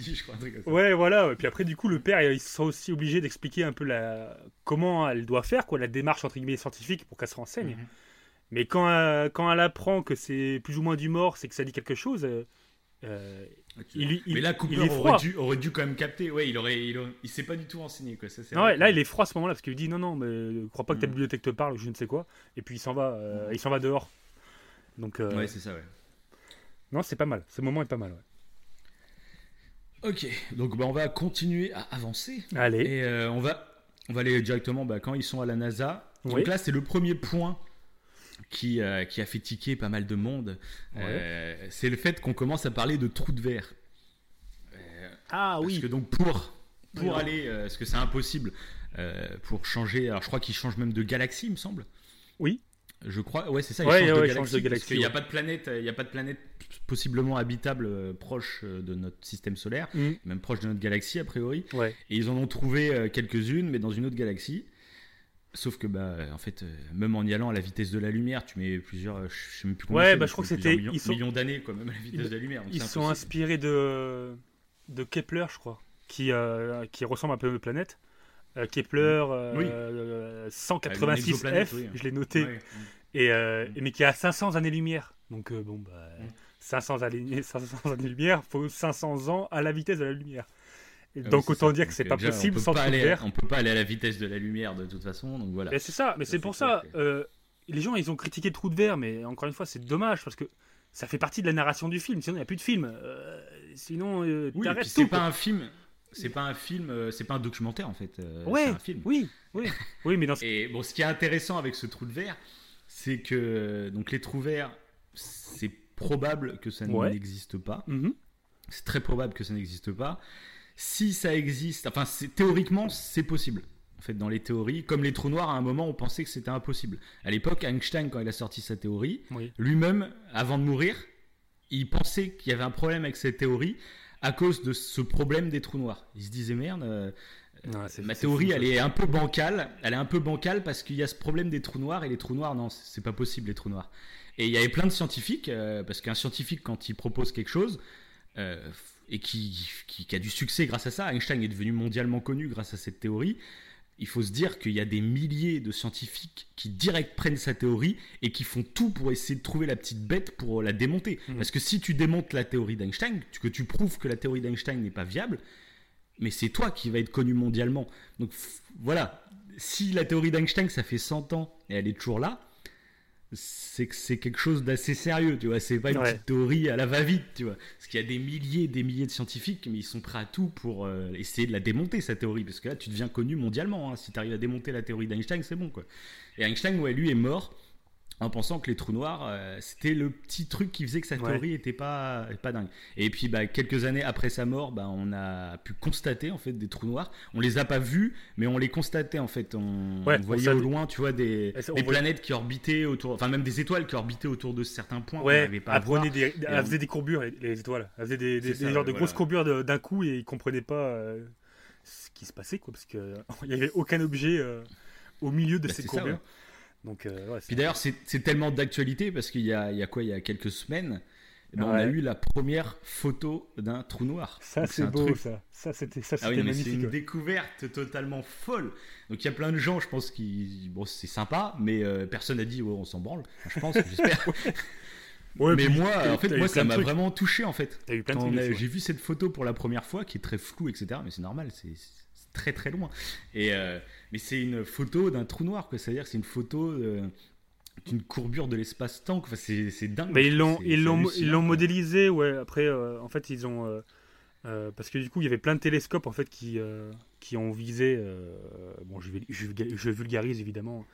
Je crois. Ouais, voilà. Et puis après, du coup, le père, il sera aussi obligé d'expliquer un peu la... comment elle doit faire, quoi, la démarche entre guillemets scientifique pour qu'elle se renseigne. Mhm. Mais quand, euh, quand elle apprend que c'est plus ou moins du mort, c'est que ça dit quelque chose. euh, euh, il, il- mais là, Cooper il est aurait dû, aurait dû quand même capter. Ouais, il aurait, il, aurait- il s'est pas du tout renseigné quoi. Ça, Non, ouais, là, il est froid à ce moment-là parce qu'il lui dit non, non, mais euh, crois pas que ta Mhm. bibliothèque te parle ou je ne sais quoi. Et puis il s'en va, euh, il s'en va dehors. Donc, euh, Ouais, c'est ça, ouais. non, c'est pas mal. Ce moment est pas mal. ouais. Ok, donc bah, on va continuer à avancer. Allez. Et euh, on, va, on va aller directement bah, quand ils sont à la NASA. Donc là, c'est le premier point qui, euh, qui a fait tiquer pas mal de monde. C'est le fait qu'on commence à parler de trous de verre. Ah parce oui. que donc pour, pour Oui. aller, parce que c'est impossible, pour changer, alors je crois qu'ils changent même de galaxie, il me semble. Oui. Je crois, ouais, c'est ça, ils Ouais, changent, ouais, de ils changent de galaxie, parce qu'il n'y a ouais. pas de planète, il n'y a pas de planète possiblement habitable euh, proche euh, de notre système solaire, Mhm. même proche de notre galaxie a priori. Ouais. Et ils en ont trouvé euh, quelques-unes, mais dans une autre galaxie. Sauf que, bah, en fait, même en y allant à la vitesse de la lumière, tu mets plusieurs, je sais même plus combien Ouais, bah, je crois que c'était- millions, ils sont- millions d'années, quoi, même à la vitesse de la lumière. donc Ils sont inspirés de, de Kepler, je crois, qui, euh, qui ressemble un peu à notre planète. Euh, Kepler euh, Oui. euh, Ah, 186F, l'exoplanète, oui. je l'ai noté, et, euh, et- mais qui a 500 années-lumière. Donc, euh, bon, bah, Mm. 500 années, 500 années faut 500 ans à la vitesse de la lumière. Et Ah donc autant ça. dire que c'est pas déjà, possible on sans pas aller. On peut pas aller à la vitesse de la lumière de toute façon, donc voilà. C'est ça, mais c'est pour ça. que- euh, les gens, ils ont critiqué le trou de verre, mais encore une fois, c'est dommage parce que ça fait partie de la narration du film. Sinon, il n'y a plus de film. Euh, sinon, euh, Oui, t'arrêtes puis c'est tout, pas un film, c'est pas un film, euh, c'est pas un documentaire en fait. euh, Ouais, c'est un film. oui, oui, oui, mais dans ce... Et bon, ce qui est intéressant avec ce trou de verre, c'est que donc les trous verts, c'est probable que ça Ouais. n'existe pas. Mhm. C'est très probable que ça n'existe pas. Si ça existe, enfin, c'est- théoriquement, c'est possible. En fait, dans les théories, comme les trous noirs, à un moment, on pensait que c'était impossible. À l'époque, Einstein, quand il a sorti sa théorie, Oui. lui-même, avant de mourir, il pensait qu'il y avait un problème avec cette théorie à cause de ce problème des trous noirs. Il se disait merde. euh, Ouais, c'est- Ma c'est théorie, fou, elle est un peu bancale. Elle est un peu bancale parce qu'il y a ce problème des trous noirs et les trous noirs, non, c'est c'est pas possible les trous noirs. Et il y avait plein de scientifiques euh, parce qu'un scientifique quand il propose quelque chose euh, et qui, qui, qui a du succès grâce à ça, Einstein est devenu mondialement connu grâce à cette théorie. Il faut se dire qu'il y a des milliers de scientifiques qui direct prennent sa théorie et qui font tout pour essayer de trouver la petite bête pour la démonter. Mhm. Parce que si tu démontes la théorie d'Einstein, que tu prouves que la théorie d'Einstein n'est pas viable, mais c'est toi qui vas être connu mondialement. Donc voilà, si la théorie d'Einstein, ça fait 100 ans et elle est toujours là, c'est que c'est quelque chose d'assez sérieux, tu vois. C'est pas une Ouais. petite théorie à la va-vite, tu vois. Parce qu'il y a des milliers et des milliers de scientifiques, mais ils sont prêts à tout pour euh, essayer de la démonter, cette théorie. Parce que là, tu deviens connu mondialement. hein. Si tu arrives à démonter la théorie d'Einstein, c'est bon, quoi. Et Einstein, ouais, lui est mort en pensant que les trous noirs, euh, c'était le petit truc qui faisait que sa Ouais. théorie était pas, pas dingue. Et puis, bah, quelques années après sa mort, bah, on a pu constater en fait des trous noirs. On les a pas vus, mais on les constatait en fait. On, Ouais, on voyait on au loin, tu vois, des, ça, on planètes qui orbitaient autour, enfin même des étoiles qui orbitaient autour de certains points. Ouais, n'arrivait pas à elle, voir. prenait des, elle on- faisait des courbures, les, les étoiles. Elle faisait des, des, ça, ouais, grosses courbures d'un coup et ils comprenaient pas euh, ce qui se passait, quoi, parce qu'il n'y avait aucun objet euh, au milieu de Bah, ces ça, courbures. ouais. Donc, euh, ouais, Puis d'ailleurs, c'est tellement d'actualité parce qu'il y a, il y a quoi Il y a quelques semaines, ben, on a eu la première photo d'un trou noir. ça, c'est beau, truc ça. Ça, c'était ça, Ah oui, mais c'est magnifique. une ouais. découverte totalement folle. Donc il y a plein de gens, je pense, qui. Bon, c'est sympa, mais euh, personne n'a dit, on s'en branle. Je pense, j'espère. Ouais, mais moi, en fait, moi, ça m'a vraiment touché, en fait. J'ai vu cette photo pour la première fois, qui est très floue, etc. Mais c'est normal, c'est très très loin. Et, euh, mais c'est une photo d'un trou noir, quoi. C'est-à-dire que c'est une photo euh, d'une courbure de l'espace-temps. Enfin, c'est dingue. Mais ils l'ont, ils l'ont, ils l'ont modélisé, ouais. Après, euh, en fait, ils ont, euh, euh, parce que du coup, il y avait plein de télescopes en fait qui, qui ont visé. bon, je vulgarise évidemment.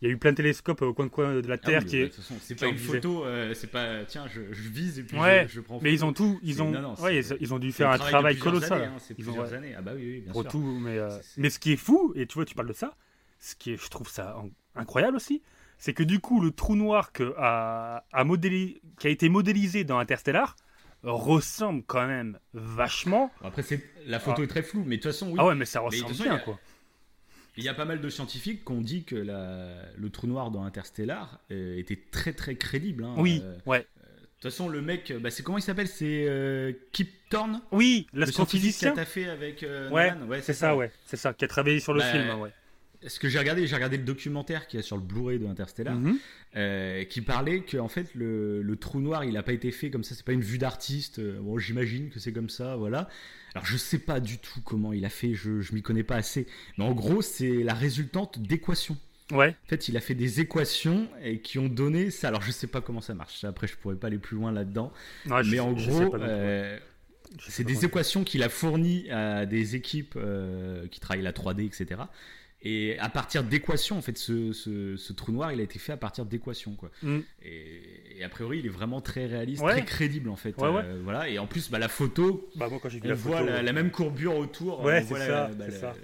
Il y a eu plein de télescopes au coin coin de la Ah Terre oui, qui bah, est. de toute façon, c'est pas ont une photo, euh, c'est pas tiens, je, je vise et puis Ouais, je, je prends. Mais photo. ils ont tout, ils ont, non, non, ouais, ils, ils ont dû faire un travail de colossal. années, hein, c'est Ils ont- plusieurs ouais, années. Ah bah oui, oui, bien pour sûr. tout, mais, euh, mais ce qui est fou, et tu vois, tu parles de ça, ce qui est, je trouve ça incroyable aussi, c'est que du coup, le trou noir que a, a modéli- qui a été modélisé dans Interstellar ressemble quand même vachement. Après, c'est la photo Ah. est très floue, mais de toute façon, oui. Ah ouais, mais ça de ressemble façon, bien, a- quoi. Il y a pas mal de scientifiques qui ont dit que la- le trou noir dans Interstellar euh, était très très crédible. hein. Oui, Euh, de ouais. toute façon, le mec, bah, c'est comment il s'appelle? C'est euh, Kip Thorne? Oui, Le scientifique qui l'astrophysicien. a taffé avec euh, Ouais, Ouais, c'est ça, ouais. C'est ça, qui a travaillé sur le Bah, film, ouais. Ce que j'ai regardé, j'ai regardé le documentaire qui est sur le Blu-ray de Interstellar. Mhm. euh, qui parlait que en fait le, le trou noir il n'a pas été fait comme ça c'est pas une vue d'artiste Euh, bon j'imagine que c'est comme ça voilà. Alors je sais pas du tout comment il a fait je, je m'y connais pas assez mais en gros c'est la résultante d'équations. Ouais, en fait il a fait des équations et qui ont donné ça. Alors je sais pas comment ça marche. Après je pourrais pas aller plus loin là dedans Non, je mais en gros c'est des équations qu'il a fournies à des équipes euh, qui travaillent la 3D, etc. Et à partir d'équations, en fait, ce, ce- ce trou noir, il a été fait à partir d'équations, quoi. Mm. Et, et a priori, il est vraiment très réaliste, Ouais. très crédible, en fait. Ouais, ouais. Euh, voilà. Et en plus, bah, la photo, Bah, moi, quand j'ai vu on la voit photo. la, la même courbure autour. Ouais, c'est ça, bah, c'est ça.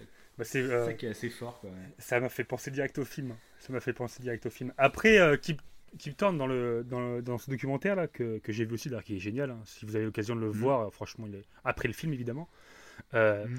euh, ça qui est assez fort, quoi. Ça m'a fait penser direct au film. Ça m'a fait penser direct au film. Après, euh, Kip, Kip Thorne, dans, le, dans, le- dans ce documentaire là que, que j'ai vu aussi, là, qui est génial, hein, si vous avez l'occasion de le Mhm. voir, euh, franchement, il est... après le film évidemment, euh, Mhm.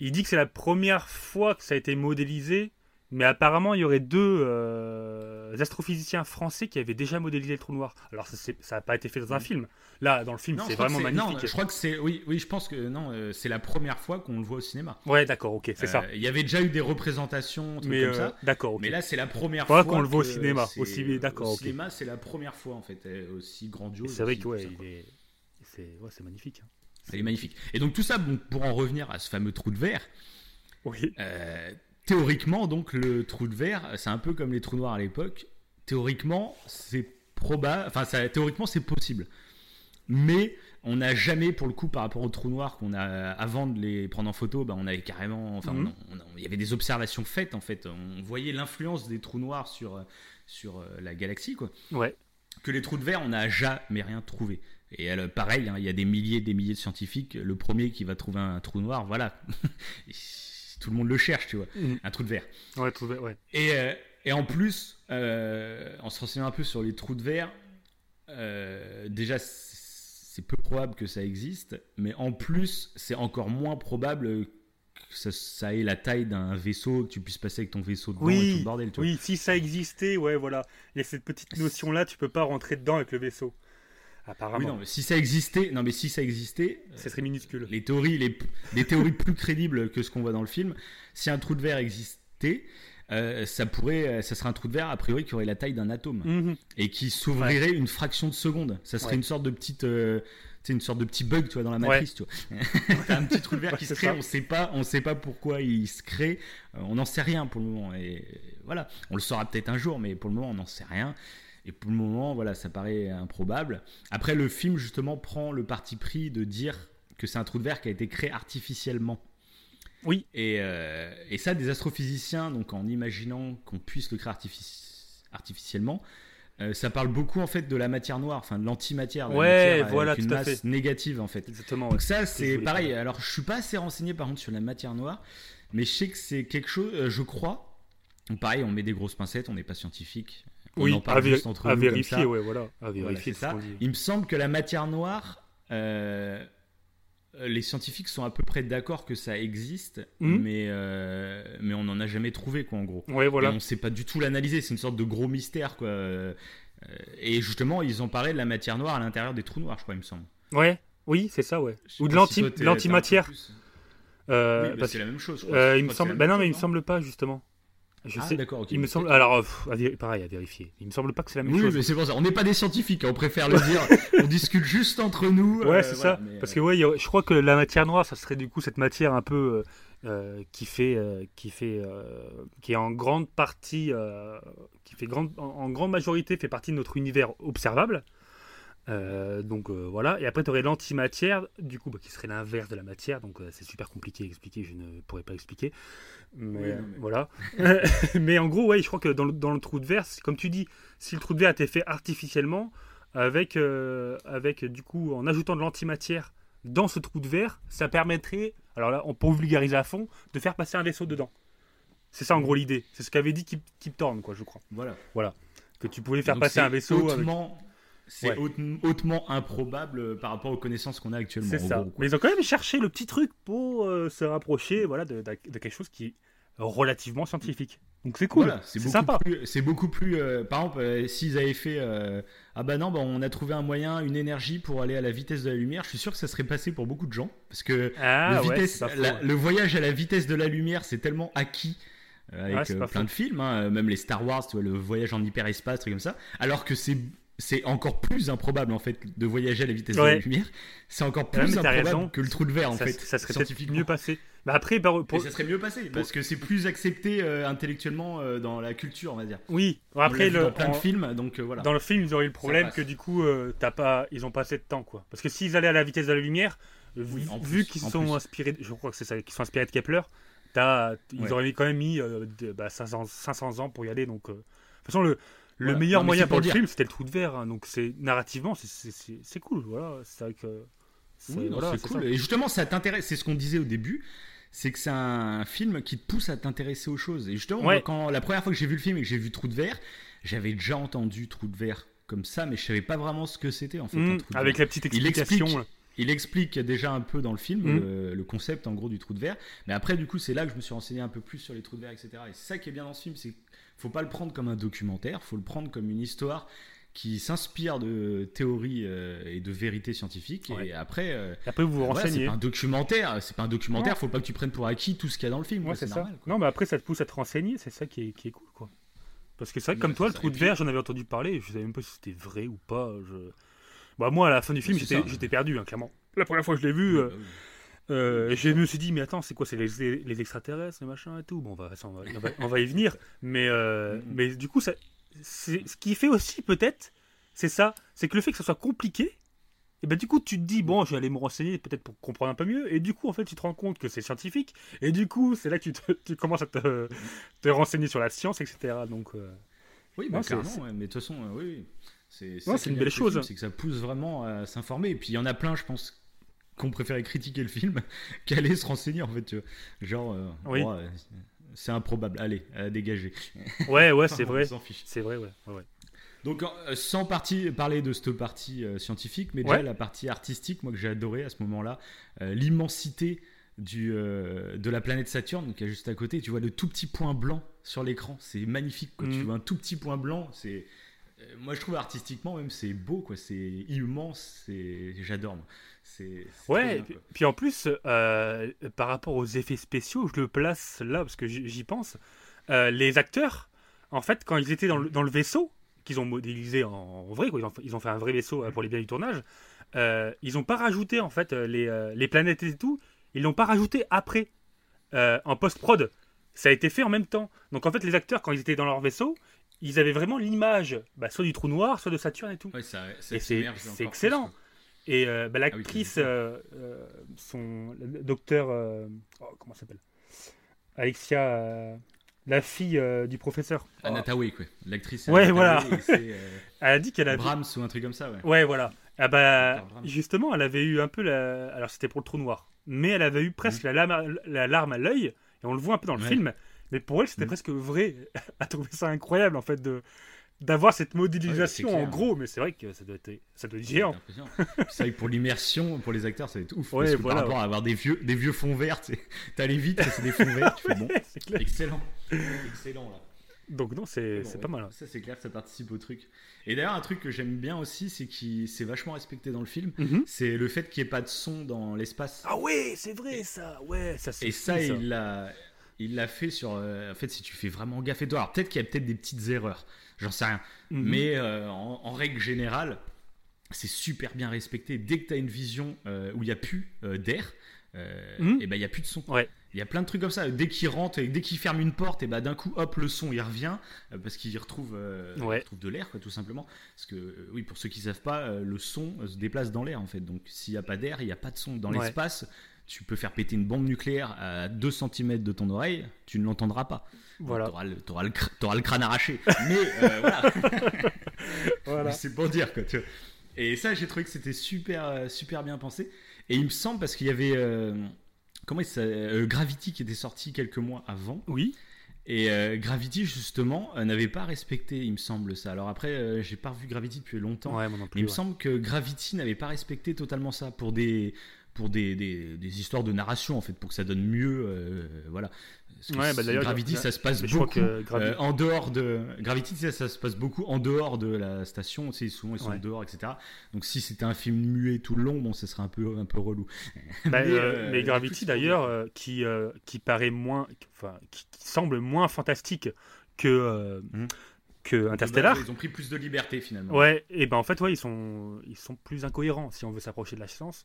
Il dit que c'est la première fois que ça a été modélisé Mais apparemment, il y aurait deux euh, astrophysiciens français qui avaient déjà modélisé le trou noir. Alors, ça n'a pas été fait dans un film. Là, dans le film, c'est vraiment magnifique. Non, je crois que c'est. Oui, oui, je pense que non, euh, c'est la première fois qu'on le voit au cinéma. Ouais, d'accord, ok, c'est ça. Euh, Il y avait déjà eu des représentations, trucs Mais comme ça. d'accord. Mais là, c'est la première fois qu'on le voit au cinéma, aussi, d'accord, Au cinéma, c'est la première fois en fait, aussi grandiose. c'est vrai que c'est ouais, c'est magnifique. hein. Il est magnifique. Et donc tout ça, bon, pour en revenir à ce fameux trou de verre, Oui. euh, théoriquement, donc le trou de verre, c'est un peu comme les trous noirs à l'époque. Théoriquement, c'est probable, enfin, ça, théoriquement, c'est possible. Mais on n'a jamais, pour le coup, par rapport aux trous noirs qu'on a avant de les prendre en photo, bah, on avait carrément, enfin, Mhm. il y avait des observations faites en fait. On voyait l'influence des trous noirs sur sur euh, la galaxie, quoi. Ouais. Que les trous de verre, on n'a jamais rien trouvé. Et pareil, hein, il y a des milliers et des milliers de scientifiques. Le premier qui va trouver un trou noir, voilà. Tout le monde le cherche, tu vois. Mhm. Un trou de verre. Ouais, tout- ouais. Et, euh, et en plus, euh, en se renseignant un peu sur les trous de verre, euh, déjà, c'est peu probable que ça existe. Mais en plus, c'est encore moins probable que ça, ça ait la taille d'un vaisseau, que tu puisses passer avec ton vaisseau dedans et tout Oui, le bordel. tu vois. oui, si ça existait, ouais, voilà. Il y a cette petite notion-là, tu peux pas rentrer dedans avec le vaisseau. Oui, Apparemment. non, mais si ça existait, non, mais si ça existait, Ce serait minuscule. les théories, les, les théories plus crédibles que ce qu'on voit dans le film, si un trou de verre existait, euh, ça pourrait, euh, ça serait un trou de verre a priori qui aurait la taille d'un atome Mhm. et qui s'ouvrirait une fraction de seconde. Ça serait Ouais. une sorte de petite, euh, une sorte de petit bug, tu vois, dans la matrice, tu vois. Un petit trou de verre Ouais, qui se crée, ça. on sait pas, on sait pas pourquoi il se crée, euh, on n'en sait rien pour le moment. Et voilà, on le saura peut-être un jour, mais pour le moment, on n'en sait rien. Et pour le moment, voilà, ça paraît improbable. Après, le film justement prend le parti pris de dire que c'est un trou de verre qui a été créé artificiellement. Oui. Et, euh, et ça, des astrophysiciens, donc en imaginant qu'on puisse le créer artifici- artificiellement, euh, ça parle beaucoup en fait de la matière noire, enfin de l'antimatière, Ouais, matière voilà, avec une tout à masse fait. négative en fait. Exactement. Donc ça, c'est pareil. parler. Alors, je suis pas assez renseigné par contre sur la matière noire, mais je sais que c'est quelque chose, euh, je crois. Donc, pareil, on met des grosses pincettes, on n'est pas scientifique. On Oui, en parle à, juste entre à nous comme vérifier, ça. ouais, voilà. À vérifier ça. Il me semble que la matière noire, euh, les scientifiques sont à peu près d'accord que ça existe, Mhm. mais, euh, mais on n'en a jamais trouvé, quoi, en gros. Ouais, voilà. Et on ne sait pas du tout l'analyser, c'est une sorte de gros mystère, quoi. Euh, Et justement, ils ont parlé de la matière noire à l'intérieur des trous noirs, je crois, il me semble. Ouais, oui, c'est ça, ouais. Ou de si l'antimatière. Euh, Oui, bah, parce- c'est la même chose. crois. euh, il me semble. Bah même non, mais il me semble pas justement. Je Ah, sais. d'accord. Il me semble. Alors, euh, pareil, à vérifier. Il me semble pas que c'est la même Oui, chose. mais c'est pour ça. On n'est pas des scientifiques, hein, on préfère le dire. on discute juste entre nous. Ouais, euh, c'est voilà, ça. mais, Parce euh, que ouais, a- je crois que la matière noire, ça serait du coup cette matière un peu euh, euh, qui fait, qui fait, qui est en grande partie, qui fait grande, en, en grande majorité fait partie de notre univers observable. Euh, donc euh, voilà. Et après, tu aurais l'antimatière, du coup, bah, qui serait l'inverse de la matière. Donc euh, c'est super compliqué à expliquer. Je ne pourrais pas expliquer. Mais, Oui, non, mais- voilà. mais en gros, ouais, je crois que dans le, dans le trou de verre, comme tu dis, si le trou de verre a été fait artificiellement, avec, avec du coup, en ajoutant de l'antimatière dans ce trou de verre, ça permettrait, alors là, on peut vulgariser à fond, de faire passer un vaisseau dedans. C'est ça en gros l'idée. C'est ce qu'avait dit Kip, Kip Thorne, quoi, je crois. Voilà. Que tu pouvais faire Donc, passer un vaisseau. avec- C'est Ouais. haute- hautement improbable euh, par rapport aux connaissances qu'on a actuellement. C'est ça. gros. Mais ils ont quand même cherché le petit truc pour euh, se rapprocher voilà, de, de- de quelque chose qui est relativement scientifique. Donc c'est cool. Voilà, c'est sympa. C'est beaucoup plus. euh, par exemple, euh, s'ils avaient fait. ah bah non, bah on a trouvé un moyen, une énergie pour aller à la vitesse de la lumière. Je suis sûr que ça serait passé pour beaucoup de gens, parce que Ah le, ouais, vitesse- c'est pas faux, la- ouais. le voyage à la vitesse de la lumière, c'est tellement acquis. euh, avec Ouais, plein de films, hein, même les Star Wars, tu vois, le voyage en hyperespace, trucs comme ça. Alors que c'est c'est encore plus improbable en fait de voyager à la vitesse de Ouais. la lumière. C'est encore Ouais, plus t'as improbable raison. que le trou de verre en ça, fait. ça serait scientifiquement. mieux passé. Mais après, pour- ça serait mieux passé parce que c'est plus accepté euh, intellectuellement euh, dans la culture, on va dire. oui. Après, le, dans plein de films, donc euh, voilà. dans le film, ils auraient eu le problème que du coup, t'as pas, ils ont pas assez de temps, quoi. Parce que s'ils allaient à la vitesse de la lumière, vu, Oui, qu'ils sont plus. inspirés, je crois que c'est ça, qu'ils sont inspirés de Kepler, t'as, ils Ouais. auraient quand même mis euh, de- bah, 500, 500 ans pour y aller. Donc, de toute façon, le, le Voilà. meilleur Non, moyen pour le dire. film, c'était le trou de verre. hein. donc, c'est narrativement, c'est, cool. Voilà, c'est vrai que. c'est- Oui, non, voilà, c'est c'est cool. ça. Et justement, ça t'intéresse. C'est ce qu'on disait au début. C'est que c'est un film qui te pousse à t'intéresser aux choses. Et justement, Ouais. moi, quand la première fois que j'ai vu le film et que j'ai vu Trou de verre, j'avais déjà entendu Trou de verre comme ça, mais je savais pas vraiment ce que c'était en fait. un Mmh, trou de avec verre. la petite Il explication. explique- il explique déjà un peu dans le film Mhm. le, le concept en gros du trou de verre. Mais après, du coup, c'est là que je me suis renseigné un peu plus sur les trous de verre, etc. Et c'est ça qui est bien dans ce film, c'est faut pas le prendre comme un documentaire, faut le prendre comme une histoire qui s'inspire de théories euh, et de vérités scientifiques. Ouais. Et après, euh, après, vous vous voilà, c'est renseignez. pas un documentaire, c'est pas un documentaire. Faut pas que tu prennes pour acquis tout ce qu'il y a dans le film. Ouais, c'est ça. normal, quoi. Non, mais après, ça te pousse à te renseigner, c'est ça qui est, qui est cool, quoi. Parce que c'est vrai que comme toi, c'est le trou de verre, j'en avais entendu parler, je savais même pas si c'était vrai ou pas. Je... Bah, moi, à la fin du film, c'est j'étais perdu, hein, clairement. La première fois que je l'ai vu, euh, Bah. Euh, je me suis dit, mais attends, c'est quoi C'est les, les extraterrestres, les machins et tout Bon, on, va, on va- on va y venir. Mais, euh, Mhm. mais du coup, ça, ce qui fait aussi, peut-être, c'est ça c'est que le fait que ça soit compliqué, et ben du coup, tu te dis, bon, je vais aller me renseigner peut-être pour comprendre un peu mieux. Et du coup, en fait, tu te rends compte que c'est scientifique. Et du coup, c'est là que tu, te- tu commences à te, te renseigner sur la science, etc. Donc, euh, Oui, bah, ouais, mais de toute façon, euh, oui, oui. C'est une belle chose. C'est que ça pousse vraiment à s'informer. Et puis il y en a plein, je pense, qu'on préférait critiquer le film qu'aller se renseigner, en fait. tu vois. Genre, euh, Oui. oh, euh, c'est improbable, allez, à dégager. ouais, ouais, c'est vrai. s'en fiche. C'est vrai, ouais. ouais, ouais. Donc, euh, sans partie, parler de cette partie euh, scientifique, mais déjà la partie artistique, moi que j'ai adoré à ce moment-là, euh, l'immensité du, euh, de la planète Saturne, qui est juste à côté. Tu vois le tout petit point blanc sur l'écran, c'est magnifique. Quoi. Tu Mhm. vois un tout petit point blanc, c'est. euh, moi, je trouve artistiquement même c'est beau, quoi. C'est immense, c'est j'adore. C'est Ouais, bien, puis, en plus, euh, par rapport aux effets spéciaux, je le place là parce que j'y pense. Euh, les acteurs, en fait, quand ils étaient dans le, dans le vaisseau, qu'ils ont modélisé en, en vrai, quoi, ils, ont, fait- ils ont fait un vrai vaisseau euh, pour les biens du tournage, euh, ils n'ont pas rajouté en fait les, les planètes et tout, ils l'ont pas rajouté après, euh, en post-prod. Ça a été fait en même temps. Donc en fait, les acteurs, quand ils étaient dans leur vaisseau, ils avaient vraiment l'image, bah, soit du trou noir, soit de Saturne et tout. Ouais, ça, ça Et c'est- plus, excellent. Et euh, bah, oui, l'actrice, euh, euh, son le docteur, euh, oh, comment elle s'appelle? Alexia, euh, la fille euh, du professeur. Anna Tawai, quoi. L'actrice. Ouais, Anna voilà. Tawai, euh, Elle a dit qu'elle avait. Brahms ou un truc comme ça, ouais. Ouais, voilà. Ah bah, justement, elle avait eu un peu la. Alors c'était pour le trou noir, mais elle avait eu presque la, à, la larme à l'œil, et on le voit un peu dans le Ouais. film. Mais pour elle, c'était Mhm. presque vrai. Elle a trouvé ça incroyable en fait de d'avoir cette modélisation Ouais, en gros, mais c'est vrai que ça doit être, ça doit être C'est géant. C'est vrai que pour l'immersion, pour les acteurs, ça va être ouf. Ouais, parce que voilà, par rapport à avoir des vieux, des vieux fonds verts, les vitres, c'est des fonds verts, tu fais bon. Excellent. Excellent, là. Donc non, c'est Bon, pas mal. hein. Ça, c'est clair, ça participe au truc. Et d'ailleurs, un truc que j'aime bien aussi, c'est qu'il c'est vachement respecté dans le film, Mhm. c'est le fait qu'il n'y ait pas de son dans l'espace. Ah ouais, c'est vrai ça. Ouais, ça c'est Et fou, ça, il l'a, il l'a fait sur. euh, en fait, si tu fais vraiment gaffe et toi, alors peut-être qu'il y a peut-être des petites erreurs, j'en sais rien. Mhm. Mais euh, en, en règle générale, c'est super bien respecté. Dès que tu as une vision euh, où il n'y a plus d'air, euh, Mhm. et ben il n'y a plus de son. Ouais. Il y a plein de trucs comme ça. Dès qu'il rentre et dès qu'il ferme une porte, et ben d'un coup, hop, le son il revient parce qu'il retrouve, euh, Ouais. retrouve de l'air, quoi, tout simplement. Parce que, euh, oui, pour ceux qui savent pas, euh, le son se déplace dans l'air en fait. Donc s'il n'y a pas d'air, il n'y a pas de son. Dans Ouais. l'espace, tu peux faire péter une bombe nucléaire à 2 cm de ton oreille, tu ne l'entendras pas. Voilà. Tu auras, le, cr- t'auras le crâne arraché. Mais euh, voilà. Voilà. C'est pour dire quoi. tu vois. Et ça, j'ai trouvé que c'était super, euh, super bien pensé. Et il me semble parce qu'il y avait euh, comment il euh, Gravity qui était sorti quelques mois avant. Oui. Et euh, Gravity justement euh, n'avait pas respecté, il me semble ça. Alors après, euh, j'ai pas revu Gravity depuis longtemps. Ouais, moi non plus. il me semble que Gravity n'avait pas respecté totalement ça pour des pour des, des, des histoires de narration en fait pour que ça donne mieux euh, voilà Parce que Ouais, bah, Gravity Gra- ça se passe beaucoup euh, en dehors de Gravity ça, ça se passe beaucoup en dehors de la station tu sais souvent ils sont Ouais. dehors etc donc si c'était un film muet tout le long bon ça serait un peu un peu relou Bah, Mais, euh, euh, mais Gravity d'ailleurs, euh, qui, euh, qui paraît moins, enfin, qui, qui semble moins fantastique que, euh, Mhm. que dire. Interstellar. ils ont pris plus de liberté finalement Ouais, et ben en fait, ouais, ils sont, ils sont plus incohérents si on veut s'approcher de la science.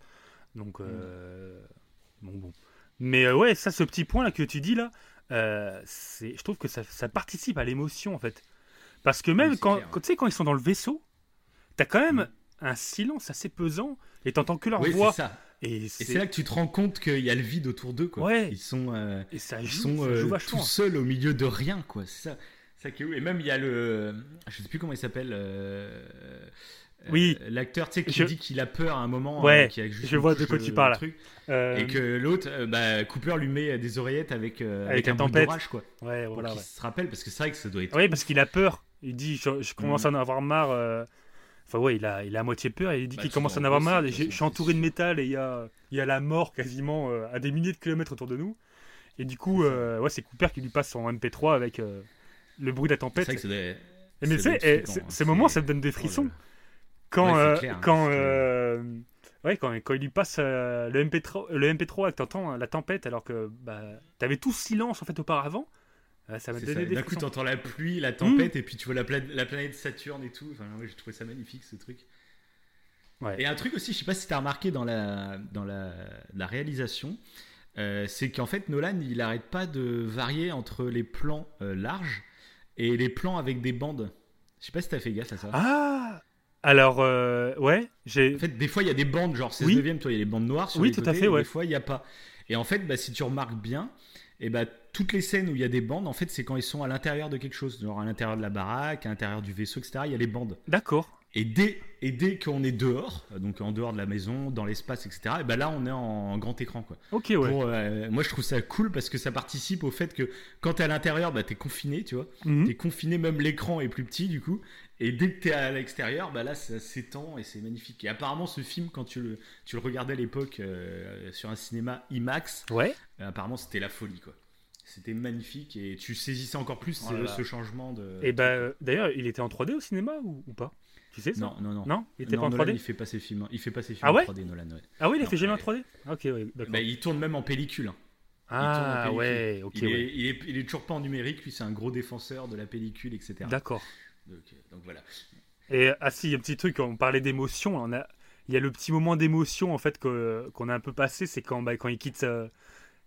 Donc, euh, bon, bon. Mais euh, ouais, ça, ce petit point là que tu dis là, euh, je trouve que ça, ça participe à l'émotion en fait. Parce que même Oui, quand, clair. quand, quand ils sont dans le vaisseau, t'as quand même Mhm. un silence assez pesant et t'entends que leur oui voix. ça Et c'est, là que tu te rends compte qu'il y a le vide autour d'eux quoi Ouais. ils sont euh, et ça Ils sont euh, tout seuls au milieu de rien, quoi. C'est ça, ça qui est ouf. Et même il y a le, je sais plus comment il s'appelle. euh, Oui. euh, L'acteur, tu sais, qui Je- dit qu'il a peur à un moment. Ouais, a juste je vois de quoi tu parles. truc, Euh, Et que l'autre, euh, bah, Cooper lui met des oreillettes avec, Avec avec, un tempête. d'orage, quoi. Ouais, voilà. ouais. se rappelle, parce que c'est vrai que ça doit être. Oui, parce qu'il a peur. Il dit Je, je commence Mhm. à en avoir marre Enfin, ouais, il a, il a à moitié peur il dit Bah, qu'il commence à en avoir marre. Je suis entouré de c'est métal et il y a, il y a la mort quasiment à des milliers de kilomètres autour de nous. Et du coup, ouais, c'est Cooper qui lui passe son MP3 avec le bruit de la C'est tempête. vrai que ça mais tu sais, c'est- hein. ces moments, C'est- ça me donne des frissons. Quand, Ouais, euh, clair, quand, euh, ouais, quand, quand il lui passe euh, le MP3, le MP3 et que t'entends hein, la tempête alors que bah, t'avais tout silence en fait auparavant, ça m'a donné D'un coup, t'entends la pluie, la tempête, et puis tu vois la, pla- la planète Saturne et tout. Enfin, ouais, j'ai trouvé ça magnifique ce truc. Ouais. Et un truc aussi, je sais pas si t'as remarqué dans la, dans la, la réalisation, euh, c'est qu'en fait, Nolan, il arrête pas de varier entre les plans euh, larges et les plans avec des bandes. Je sais pas si t'as fait gaffe à ça. Ah Alors, euh, ouais, j'ai. En fait, des fois, il y a des bandes, genre 16 Oui. neuvième, toi, il y a les bandes noires sur Oui, les tout à fait, ouais. Des fois, il n'y a pas. Et en fait, bah, si tu remarques bien, et bah, toutes les scènes où il y a des bandes, en fait, c'est quand ils sont à l'intérieur de quelque chose, genre à l'intérieur de la baraque, à l'intérieur du vaisseau, etc. Il y a les bandes. D'accord. Et dès, et dès qu'on est dehors, donc en dehors de la maison, dans l'espace, etc., et ben là, on est en, grand écran. Quoi. Ok, ouais. Pour, euh, moi, je trouve ça cool parce que ça participe au fait que quand t'es à l'intérieur, bah, t'es confiné, tu vois. Mhm. T'es confiné, même l'écran est plus petit, du coup. Et dès que t'es à l'extérieur, bah là, ça s'étend et c'est magnifique. Et apparemment, ce film, quand tu le, tu le regardais à l'époque euh, sur un cinéma IMAX, Ouais. euh, apparemment, c'était la folie, quoi. C'était magnifique et tu saisissais encore plus Oh ce, là là. ce changement de. Et bah, euh, d'ailleurs, il était en 3D au cinéma ou, ou pas? Tu sais ça? Non, non, non. Non? Il était Non, pas en Nolan, 3D il fait pas ses films. Il fait pas ses films Ah ouais? en 3D, Nolan. Ouais. Ah oui, il a Non, fait jamais en ouais. 3D Ok, ouais, d'accord. Bah, il tourne même en pellicule. hein. Il tourne en ah pellicule. ouais, ok, il, ouais. est, il, est, il est toujours pas en numérique. Lui, c'est un gros défenseur de la pellicule, etc. D'accord. Donc, euh, donc voilà. Et ah si, un petit truc, on parlait d'émotion, on a, il y a le petit moment d'émotion en fait que- qu'on a un peu passé, c'est quand, bah, quand il quitte,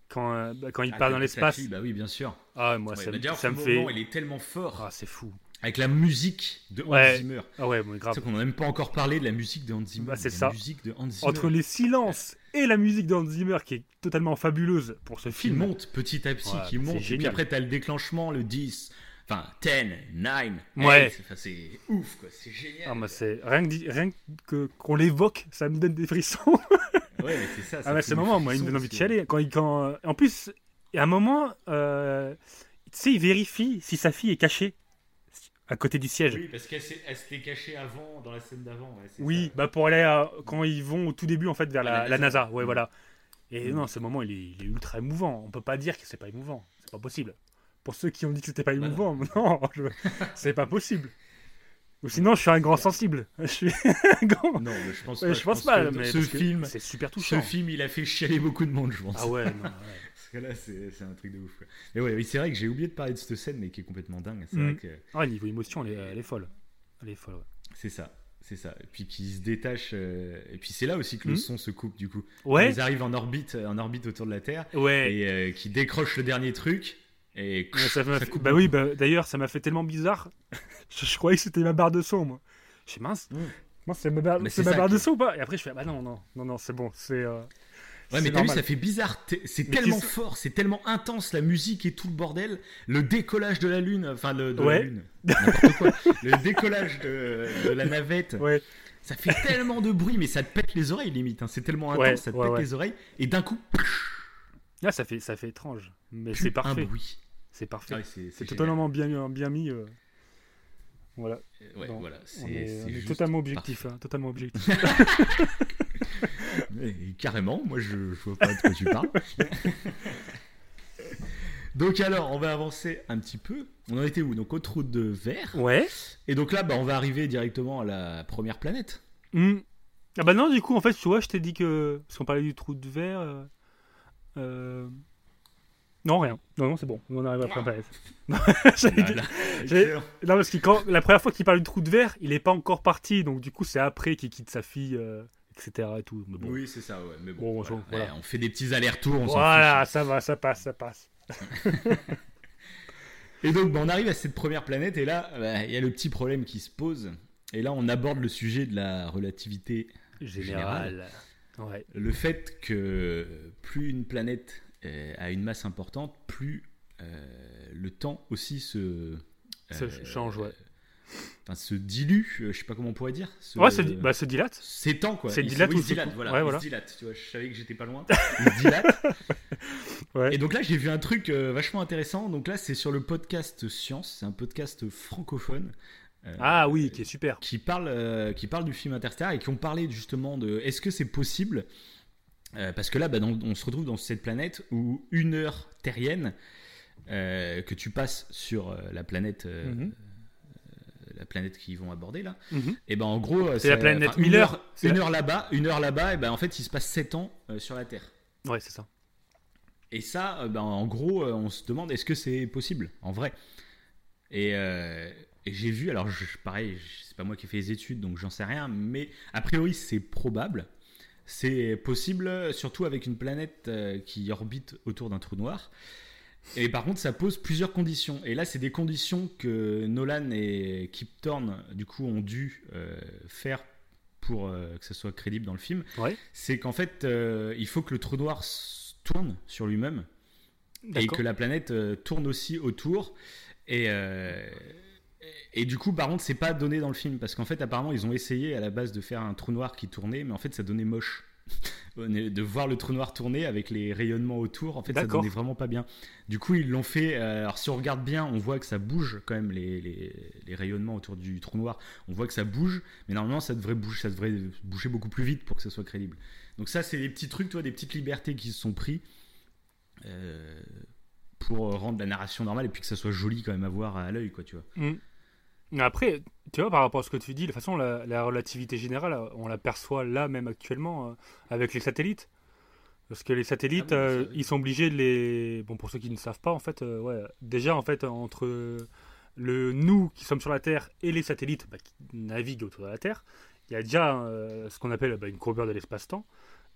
quand, euh, bah, quand il Ah, part dans l'espace. fille, Bah oui, bien sûr. Ah moi Ouais, ça, bah, me- ça me fait, moment, il est tellement fort. ah c'est fou. Avec la musique de Hans Ouais. Zimmer. Ah ouais, mais grave. C'est qu'on n'a même pas encore parlé de la musique de Hans Zimmer. Bah, c'est la ça. musique de Hans Zimmer. Entre les silences et la musique d'Hans Zimmer qui est totalement fabuleuse pour ce qui film. monte petit à petit, Ouais, qui monte. Et puis après, t'as le déclenchement, le 10, enfin 10, 9, Ouais. 8. Enfin, c'est ouf, quoi. C'est génial. Ah, c'est rien que, rien que qu'on l'évoque, ça me donne des frissons. Ouais, mais c'est ça. ça Ah le des moment, moi, il me donne envie de chialer. Quand il, quand, en plus, il y a un moment, euh, tu sais, il vérifie si sa fille est cachée à côté du siège. Oui, parce qu'elle s'était cachée avant, dans la scène d'avant. ouais, Oui, ça. bah pour aller à- quand ils vont au tout début en fait vers la, la la NASA. NASA. Ouais, Mm. voilà. Et non, ce moment il est, il est ultra émouvant. On peut pas dire que c'est pas émouvant. C'est pas possible. Pour ceux qui ont dit que c'était pas émouvant, non, je- c'est pas possible. Ou sinon, je suis un grand sensible. Je suis un grand. Non, mais je pense Ouais, pas. je pense pas. que mais ce film, c'est super ce touchant. film, il a fait chialer beaucoup de monde, je pense. Ah ouais, non. ouais. Parce que là, c'est un truc de ouf. quoi. Mais ouais, oui, c'est vrai que j'ai oublié de parler de cette scène, mais qui est complètement dingue. C'est Mm. vrai que Ah, niveau émotion, elle est, elle est folle. Elle est folle. ouais. c'est ça. C'est ça. Et puis qui se détache. euh, Et puis c'est là aussi que le Mm. son se coupe, du coup. Ouais, Ils arrivent en orbite, en orbite autour de la Terre. ouais. Et euh, qui décroche le dernier truc. Et ça fait- Bah oui, bah, d'ailleurs, ça m'a fait tellement bizarre. je, je croyais que c'était ma barre de son, moi. Je suis mince. Mm. Mince, c'est ma barre, Mais c'est ma barre de que- son ou pas? Et après, je fais, ah bah non, non, non, non, c'est bon. C'est. euh, Ouais, mais t'as vu, ça fait bizarre. C'est tellement fort, c'est tellement intense, la musique et tout le bordel. Le décollage de la Lune, enfin, le, de la Ouais. Lune, n'importe quoi. Le décollage de, de la navette, Ouais, ça fait tellement de bruit, mais ça te pète les oreilles limite. hein. C'est tellement intense, Ouais, ça te pète les oreilles. Et d'un coup, là, ça fait, ça fait étrange. Mais c'est un parfait. bruit. C'est parfait. Ah ouais, c'est totalement bien, bien mis. euh. Voilà. Ouais, Non, voilà, c'est est, totalement objectif. hein, totalement objectif. Mais carrément, moi je, je vois pas de quoi tu parles. donc alors, on va avancer un petit peu. On en était où? Donc au trou de verre. ouais. Et donc là, bah, on va arriver directement à la première planète. Hmm. Ah bah non, du coup, en fait, tu vois, je t'ai dit que. Parce qu'on parlait du trou de verre. euh, euh, Non, rien. Non, non, c'est bon. On arrive à la. Non, parce que quand, la première fois qu'il parle du trou de verre, il est pas encore parti, donc du coup, c'est après qu'il quitte sa fille, euh, etc. Et tout. Mais bon. Oui, c'est ça, ouais. Mais bon, Bon, voilà. je- voilà. Ouais, on fait des petits allers-retours. on voilà, fiche. ça va, ça passe, ça passe. Et donc, bah, on arrive à cette première planète, et là, bah, il y a le petit problème qui se pose. Et là, on aborde le sujet de la relativité Général. Ouais. le fait que plus une planète euh, a une masse importante, plus euh, le temps aussi se, euh, change, ouais. Enfin, se dilue, je sais pas comment on pourrait dire. Se, Ouais, se, bah, se dilate. s'étend quoi. Il se- dilate oui, ou il se dilate, voilà. Ouais, il voilà. se dilate, tu vois, je savais que j'étais pas loin. Il se dilate. Ouais. Et donc là, j'ai vu un truc euh, vachement intéressant. Donc là, c'est sur le podcast Science, c'est un podcast francophone ah oui, qui est super. Qui parle, qui parle du film Interstellar et qui ont parlé justement de est-ce que c'est possible parce que là, bah, on se retrouve dans cette planète où une heure terrienne que tu passes sur la planète mhm la planète qu'ils vont aborder là. Mhm. Et ben en gros, c'est la planète Une heure, une heure là-bas, une heure là-bas, et ben en fait il se passe 7 ans euh, sur la Terre. Ouais, c'est ça. Et ça, euh, ben, en gros, euh, on se demande est-ce que c'est possible en vrai? Et, j'ai vu, alors je, pareil, c'est pas moi qui ai fait les études donc j'en sais rien, mais a priori c'est probable. C'est possible, surtout avec une planète qui orbite autour d'un trou noir. Et par contre, ça pose plusieurs conditions. Et là, c'est des conditions que Nolan et Kip Thorne, du coup, ont dû euh, faire pour euh, que ça soit crédible dans le film. C'est qu'en fait, euh, il faut que le trou noir tourne sur lui-même et que la planète tourne aussi autour. Et, et du coup, par contre, c'est pas donné dans le film parce qu'en fait, apparemment, ils ont essayé à la base de faire un trou noir qui tournait, mais en fait, ça donnait moche. de voir le trou noir tourner avec les rayonnements autour, en fait, ça donnait vraiment pas bien. Du coup, ils l'ont fait. Euh, alors, si on regarde bien, on voit que ça bouge quand même les, les, rayonnements autour du trou noir. On voit que ça bouge, mais normalement, ça devrait bouger, ça devrait bouger beaucoup plus vite pour que ça soit crédible. Donc ça, c'est des petits trucs, toi, des petites libertés qui se sont pris euh, pour rendre la narration normale et puis que ça soit joli quand même à voir à l'œil, quoi, tu vois. Mm. Après, tu vois, par rapport à ce que tu dis, de toute façon, la, relativité générale, on l'aperçoit là même actuellement euh, avec les satellites. Parce que les satellites, ah euh, ils sont obligés de les. Bon, pour ceux qui ne savent pas, en fait, euh, ouais, déjà, en fait, entre le nous qui sommes sur la Terre et les satellites bah, qui naviguent autour de la Terre, il y a déjà ce qu'on appelle bah, une courbure de l'espace-temps.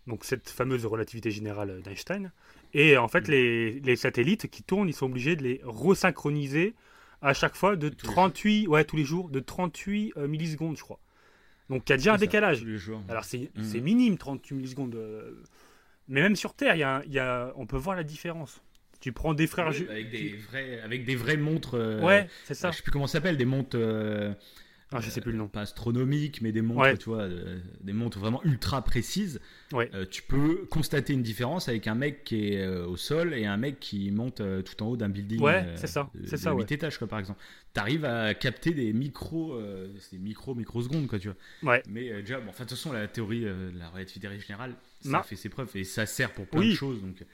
Donc, cette fameuse relativité générale d'Einstein. Et en fait, mm. les, les, satellites qui tournent, ils sont obligés de les resynchroniser à chaque fois de 38, ouais, tous les jours, de 38 euh, millisecondes, je crois. Donc il y a déjà un décalage. Alors mmh. c'est minime, 38 millisecondes. Euh, mais même sur Terre, y a, y a, on peut voir la différence. Tu prends des frères. avec, des vrais, avec des vraies montres. Euh, ouais, c'est ça. Je sais plus comment ça s'appelle, des montres. Ah, je sais plus le nom. Pas astronomiques, mais des montres, tu vois, des montres vraiment ultra précises. Ouais. tu peux constater une différence avec un mec qui est au sol et un mec qui monte tout en haut d'un building. Ouais, c'est ça. C'est ça. 8 étages, quoi, par exemple. Tu arrives à capter des micros, des micro microsecondes, quoi, tu vois. Ouais. Mais déjà, bon, enfin, de toute façon, la théorie de la relativité générale, ça fait ses preuves et ça sert pour plein de choses. Donc.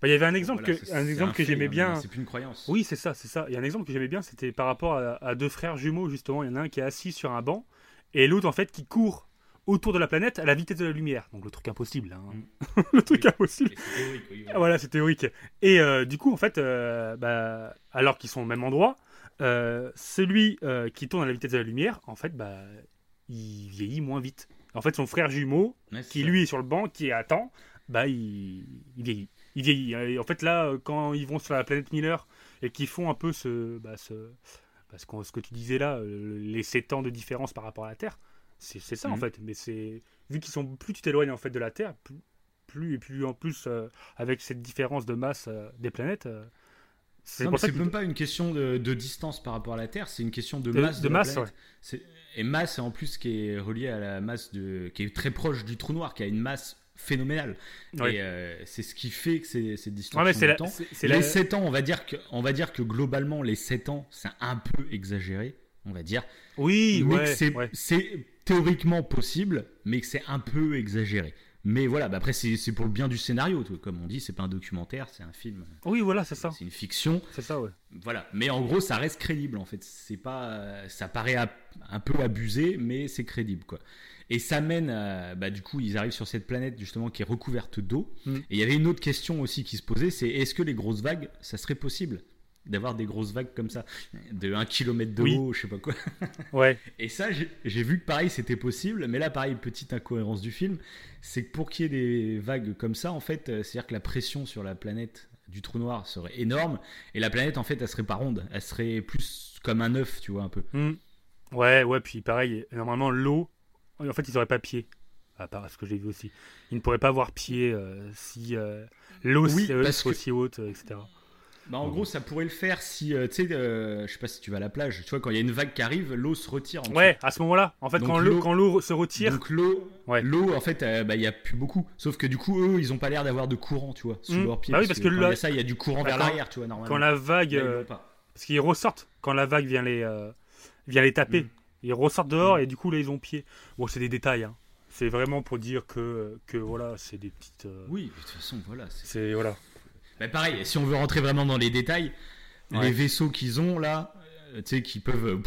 Bah, il y avait un exemple que, un exemple que j'aimais bien. C'est plus une croyance. Oui, c'est ça, c'est ça. Il y a un exemple que j'aimais bien, c'était par rapport à, deux frères jumeaux, justement. Il y en a un qui est assis sur un banc et l'autre, en fait, qui court autour de la planète à la vitesse de la lumière. Donc le truc impossible. Hein. Mm. le truc impossible. Théorique, voilà, c'est théorique. Et euh, du coup, en fait, euh, bah, alors qu'ils sont au même endroit, euh, celui qui tourne à la vitesse de la lumière, en fait, bah, il vieillit moins vite. En fait, son frère jumeau, qui lui est sur le banc, qui attend, bah, il, il vieillit il vieillit. En fait, là, quand ils vont sur la planète Miller et qu'ils font un peu ce, bah, ce, bah, ce, que tu disais là, euh, les 7 ans de différence par rapport à la Terre, c'est ça en mhm. fait. Mais c'est vu qu'ils sont plus tu t'éloignes en fait de la Terre, plus, et plus en plus euh, avec cette différence de masse euh, des planètes. c'est même pas une question de, distance par rapport à la Terre, c'est une question de, masse. De, masse, Et masse en plus qui est reliée à la masse de, qui est très proche du trou noir, qui a une masse phénoménal. Et euh, c'est ce qui fait que c'est cette distorsion de temps. les 7 ans, on va, dire que, on va dire que globalement, les 7 ans, c'est un peu exagéré, on va dire. Oui, c'est théoriquement possible, mais que c'est un peu exagéré. Mais voilà, bah après c'est pour le bien du scénario, comme on dit, c'est pas un documentaire, c'est un film. Oui, voilà, c'est ça. C'est une fiction. C'est ça, ouais. Voilà, mais en gros, ça reste crédible en fait. C'est pas, ça paraît un peu abusé, mais c'est crédible quoi. Et ça mène, à, bah, du coup, ils arrivent sur cette planète justement qui est recouverte d'eau. Mm. Et il y avait une autre question aussi qui se posait, c'est est-ce que les grosses vagues, ça serait possible d'avoir des grosses vagues comme ça, de 1 km de haut, je sais pas quoi. ouais. Et ça, j'ai vu que pareil, c'était possible, mais là, pareil, petite incohérence du film, c'est que pour qu'il y ait des vagues comme ça, en fait, euh, c'est-à-dire que la pression sur la planète du trou noir serait énorme, et la planète, en fait, elle serait pas ronde, elle serait plus comme un œuf, tu vois, un peu. Mm. Ouais, ouais, puis pareil, normalement, l'eau, en fait, ils n'auraient pas pied. À part ce que j'ai vu aussi. Ils ne pourraient pas avoir pied euh, si euh, l'eau oui, aussi haute, euh, etc. Bah, en gros, ça pourrait le faire si, tu sais, je sais pas si tu vas à la plage, tu vois, quand il y a une vague qui arrive, l'eau se retire. En ouais, à ce moment-là. En fait, quand l'eau se retire. Donc l'eau, ouais. l'eau, en fait, bah, il y a plus beaucoup. Sauf que du coup, eux, ils ont pas l'air d'avoir de courant, tu vois, sous mmh. leurs pieds. Bah oui, parce, que, y a ça, il y a du courant bah, vers l'arrière, tu vois, normalement. Quand la vague, parce qu'ils ressortent quand la vague vient les vient les taper. Mm. Ils ressortent dehors et du coup là ils ont pied. Bon, c'est des détails. Hein. C'est vraiment pour dire que, que voilà, c'est des petites. euh, Oui, de toute façon, voilà. c'est- voilà. Bah, pareil, si on veut rentrer vraiment dans les détails, Ouais. les vaisseaux qu'ils ont là, euh, tu sais, qui peuvent. euh,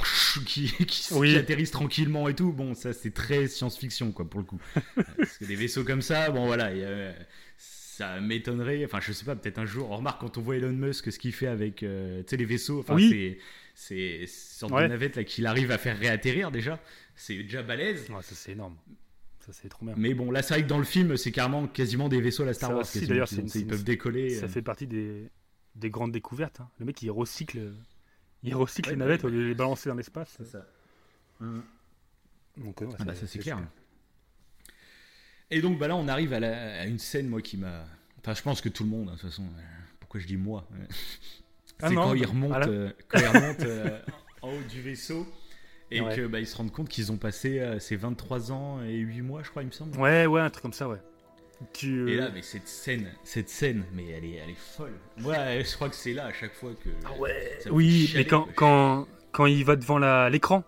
qui, qui, Oui. qui atterrissent tranquillement et tout, bon, ça c'est très science-fiction, quoi, pour le coup. Euh, Parce que des vaisseaux comme ça, bon, voilà, y a- ça m'étonnerait. Enfin, je sais pas, peut-être un jour. On remarque quand on voit Elon Musk, ce qu'il fait avec, euh, tu sais, les vaisseaux, enfin, Oui. c'est. C'est sorte Ouais. de navette là qu'il arrive à faire réatterrir déjà. C'est déjà balèze. Ouais, ça c'est énorme. Ça c'est trop bien. Mais bon, là, c'est vrai que dans le film, c'est carrément quasiment des vaisseaux à la Star Ça Wars. aussi, d'ailleurs, une- ils peuvent décoller. Ça euh. fait partie des, des grandes découvertes. hein. Le mec il recycle, il recycle Ouais, les bah, navettes au lieu de les balancer dans l'espace. C'est ça. Donc, euh, ouais, Ah bah ça c'est clair. super. Et donc bah là on arrive à, la- à une scène moi qui m'a... Enfin je pense que tout le monde hein, de toute façon. euh, pourquoi je dis moi Ah C'est non, quand ils bah, remontent, voilà. euh, quand ils remontent euh, en haut du vaisseau et Ouais. que bah, se rendent compte qu'ils ont passé euh, ces 23 ans et 8 mois je crois il me semble. Ouais, ouais, un truc comme ça, ouais. Tu, Et euh, là mais cette scène, cette scène mais elle est, elle est folle. Moi je crois que c'est là à chaque fois que... Ah ouais. Oui, fait mais chialer, quand, quand, quand il va devant l'écran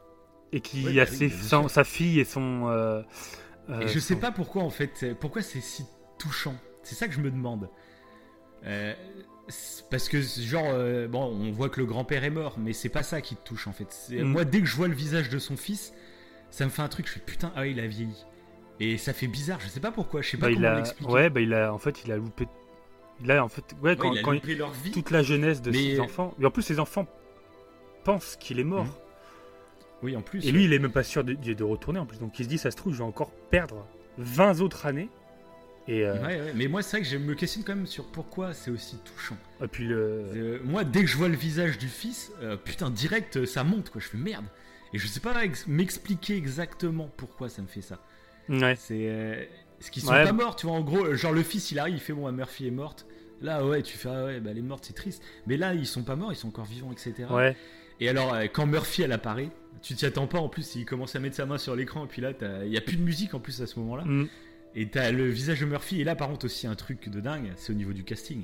et qu'il Ouais, y a bah ses- son- sûr. sa fille et son. Et je sais son- pas pourquoi en fait, pourquoi c'est si touchant. C'est ça que je me demande. Euh, parce que genre, euh, bon, on voit que le grand-père est mort, mais c'est pas ça qui te touche en fait. Mm. Moi, dès que je vois le visage de son fils, ça me fait un truc. Je fais putain, ah il a vieilli. Et ça fait bizarre. Je sais pas pourquoi. Je sais pas bah, comment a, l'expliquer. ouais, bah, il a, en fait, il a loupé. Il a, en fait, ouais, Ouais, quand, il a quand il- loupé leur vie. toute la jeunesse de Mais- ses enfants. Et en plus, ses enfants pensent qu'il est mort. Mm. Oui, en plus. Et lui, il est même pas sûr de, de retourner en plus. Donc il se dit, ça se trouve, je vais encore perdre 20 autres années. Et, euh, Ouais, ouais, mais moi, c'est vrai que je me questionne quand même sur pourquoi c'est aussi touchant. et puis le. Euh, moi, dès que je vois le visage du fils, euh, putain, direct, ça monte, quoi. Je fais merde. Et je sais pas ex- m'expliquer exactement pourquoi ça me fait ça. Ouais. C'est. Ce qu'ils sont Ouais. pas morts, tu vois. En gros, genre le fils, il arrive, il fait bon, Murphy est morte. Là, ouais, tu fais, ah ouais, bah elle est morte, c'est triste. Mais là, ils sont pas morts, ils sont encore vivants, etc. Ouais. Et alors, quand Murphy, elle apparaît, tu t'y attends pas. En plus, il commence à mettre sa main sur l'écran, et puis là, il y a plus de musique en plus à ce moment-là. Mm. Et t'as le visage de Murphy. Et là, par contre, aussi un truc de dingue, c'est au niveau du casting.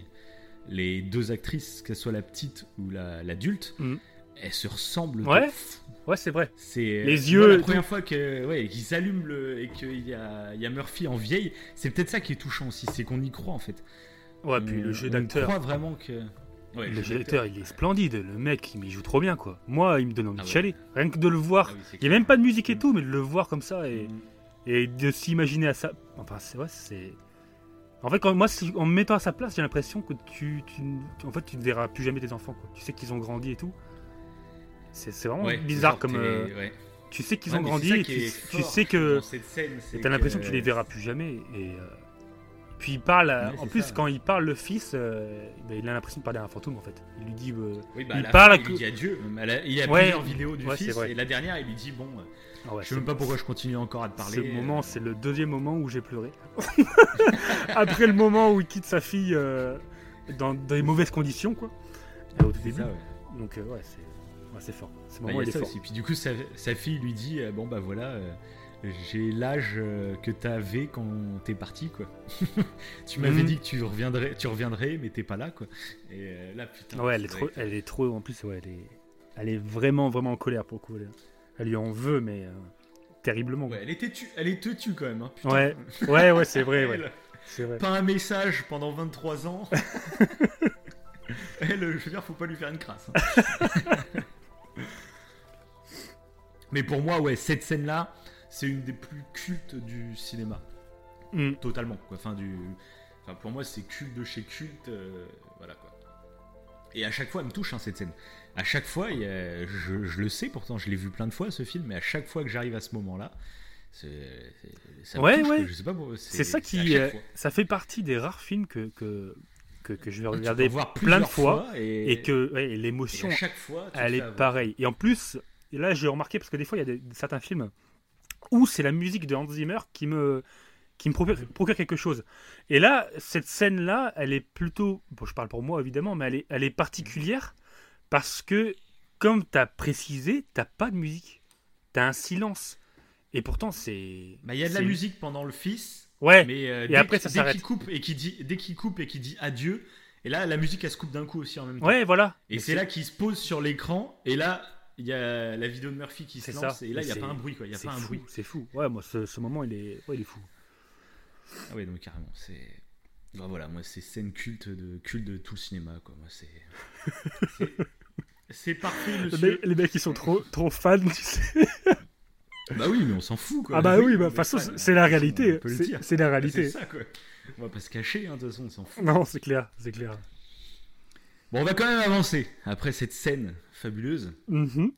Les deux actrices, que ce soit la petite ou la- l'adulte, Mhm. elles se ressemblent. Ouais. Ouais, c'est vrai. C'est Les moi, yeux et La première fois que ouais, qu'ils allument le et qu'il y a, y a Murphy en vieille, c'est peut-être ça qui est touchant aussi, c'est qu'on y croit en fait. Ouais, On- puis le jeu on d'acteur. croit vraiment que. Ouais, Le jeu d'acteur, il est splendide. Le mec, il joue trop bien, quoi. Moi, il me donne envie Ah de chialer. Rien que de le voir. Ah oui, Il n'y a même pas de musique et tout, mais de le voir comme ça et, Mhm. Et de s'imaginer à ça. Enfin, c'est vrai, c'est. En fait, quand, moi, si- en me mettant à sa place, j'ai l'impression que tu, tu, en fait, tu ne verras plus jamais tes enfants. Quoi. Tu sais qu'ils ont grandi et tout. C'est c'est vraiment Ouais, bizarre comme. euh, ouais. tu sais qu'ils Ouais, ont grandi et tu, sais que. cette scène, c'est t'as l'impression que que- tu les verras plus jamais. Et euh, puis il parle. Ouais, en plus, ça. quand il parle le fils, euh, ben, il a l'impression de parler à un fantôme en fait. Il lui dit. euh, Oui, bah, il parle fin, à il dit adieu. Il y a Ouais, plusieurs vidéos du ouais, fils et la dernière, il lui dit bon, euh, ah ouais, je sais même pas pourquoi je continue encore à te parler. Ce euh, moment, c'est le deuxième moment où j'ai pleuré. Après le moment où il quitte sa fille euh, dans des mauvaises conditions, quoi. Au tout début. ça, ouais. Donc, euh, ouais, c'est fort. Ce Bah, moment, il est ça fort. aussi. Puis du coup, sa, sa fille lui dit euh, Bon, bah voilà, euh, j'ai l'âge euh, que t'avais quand t'es parti, quoi. tu m'avais Mhm. dit que tu reviendrais, tu reviendrais, mais t'es pas là, quoi. Et euh, là, putain. Ouais, elle est, trop, que- elle est trop. En plus, ouais, elle est, elle est vraiment, vraiment en colère pour le. Elle, lui en veut, mais euh, terriblement. Ouais, elle était tue, elle est têtue quand même. Hein, putain. Ouais, ouais, ouais, c'est vrai. Ouais. Vrai. Pas un message pendant 23 ans. elle, je veux dire, faut pas lui faire une crasse. hein. mais pour moi, ouais, cette scène-là, c'est une des plus cultes du cinéma. Mm. totalement quoi. Enfin, du... enfin, pour moi c'est culte de chez culte euh, voilà quoi et à chaque fois elle me touche hein, cette scène à chaque fois il y a- je, je le sais pourtant je l'ai vu plein de fois ce film mais à chaque fois que j'arrive à ce moment là c'est c'est- ça Ouais, touche, ouais. quoi. je sais pas pourquoi, C'est ça qui. euh, ça fait partie des rares films que, que, que, que je vais regarder voir plein de fois. et, Et que ouais, et et l'émotion, à chaque fois tu te elle est pareille. Et en plus, là j'ai remarqué parce que des fois il y a des, certains films où c'est la musique de Hans Zimmer qui me qui me procure, procure quelque chose. Et là, cette scène-là, elle est plutôt, bon, je parle pour moi évidemment, mais elle est, elle est particulière parce que, comme tu as précisé, t'as pas de musique, tu as un silence. Et pourtant, c'est. Bah, il y a de la musique pendant le fils Ouais, mais euh, Et dès après, qu'il- ça dès s'arrête. qu'il coupe et qui dit dès qu'il coupe et qu'il dit adieu et là la musique elle se coupe d'un coup aussi en même temps ouais, voilà. Et c'est là qu'il se pose sur l'écran, et là, il y a la vidéo de Murphy qui se C'est lance ça. et là il n'y a C'est- pas un bruit quoi, il y a C'est pas un fou, bruit. C'est fou. Ouais, moi, ce, ce moment, il est, ouais, il est fou. Ah ouais, donc carrément, c'est. Bah voilà, moi c'est scène culte de culte de tout le cinéma quoi. Moi c'est. c'est- C'est parfait, Les, monsieur. mecs- les mecs, ils sont trop, trop fans, tu sais. Bah oui, mais on s'en fout quoi. Ah bah oui, bah, de toute façon, c'est la réalité. C'est c'est la C'est réalité. ça quoi. On va pas se cacher, hein, de toute façon, on s'en fout. Non, c'est clair, c'est clair. Bon, on va quand même avancer après cette scène fabuleuse. Mhm.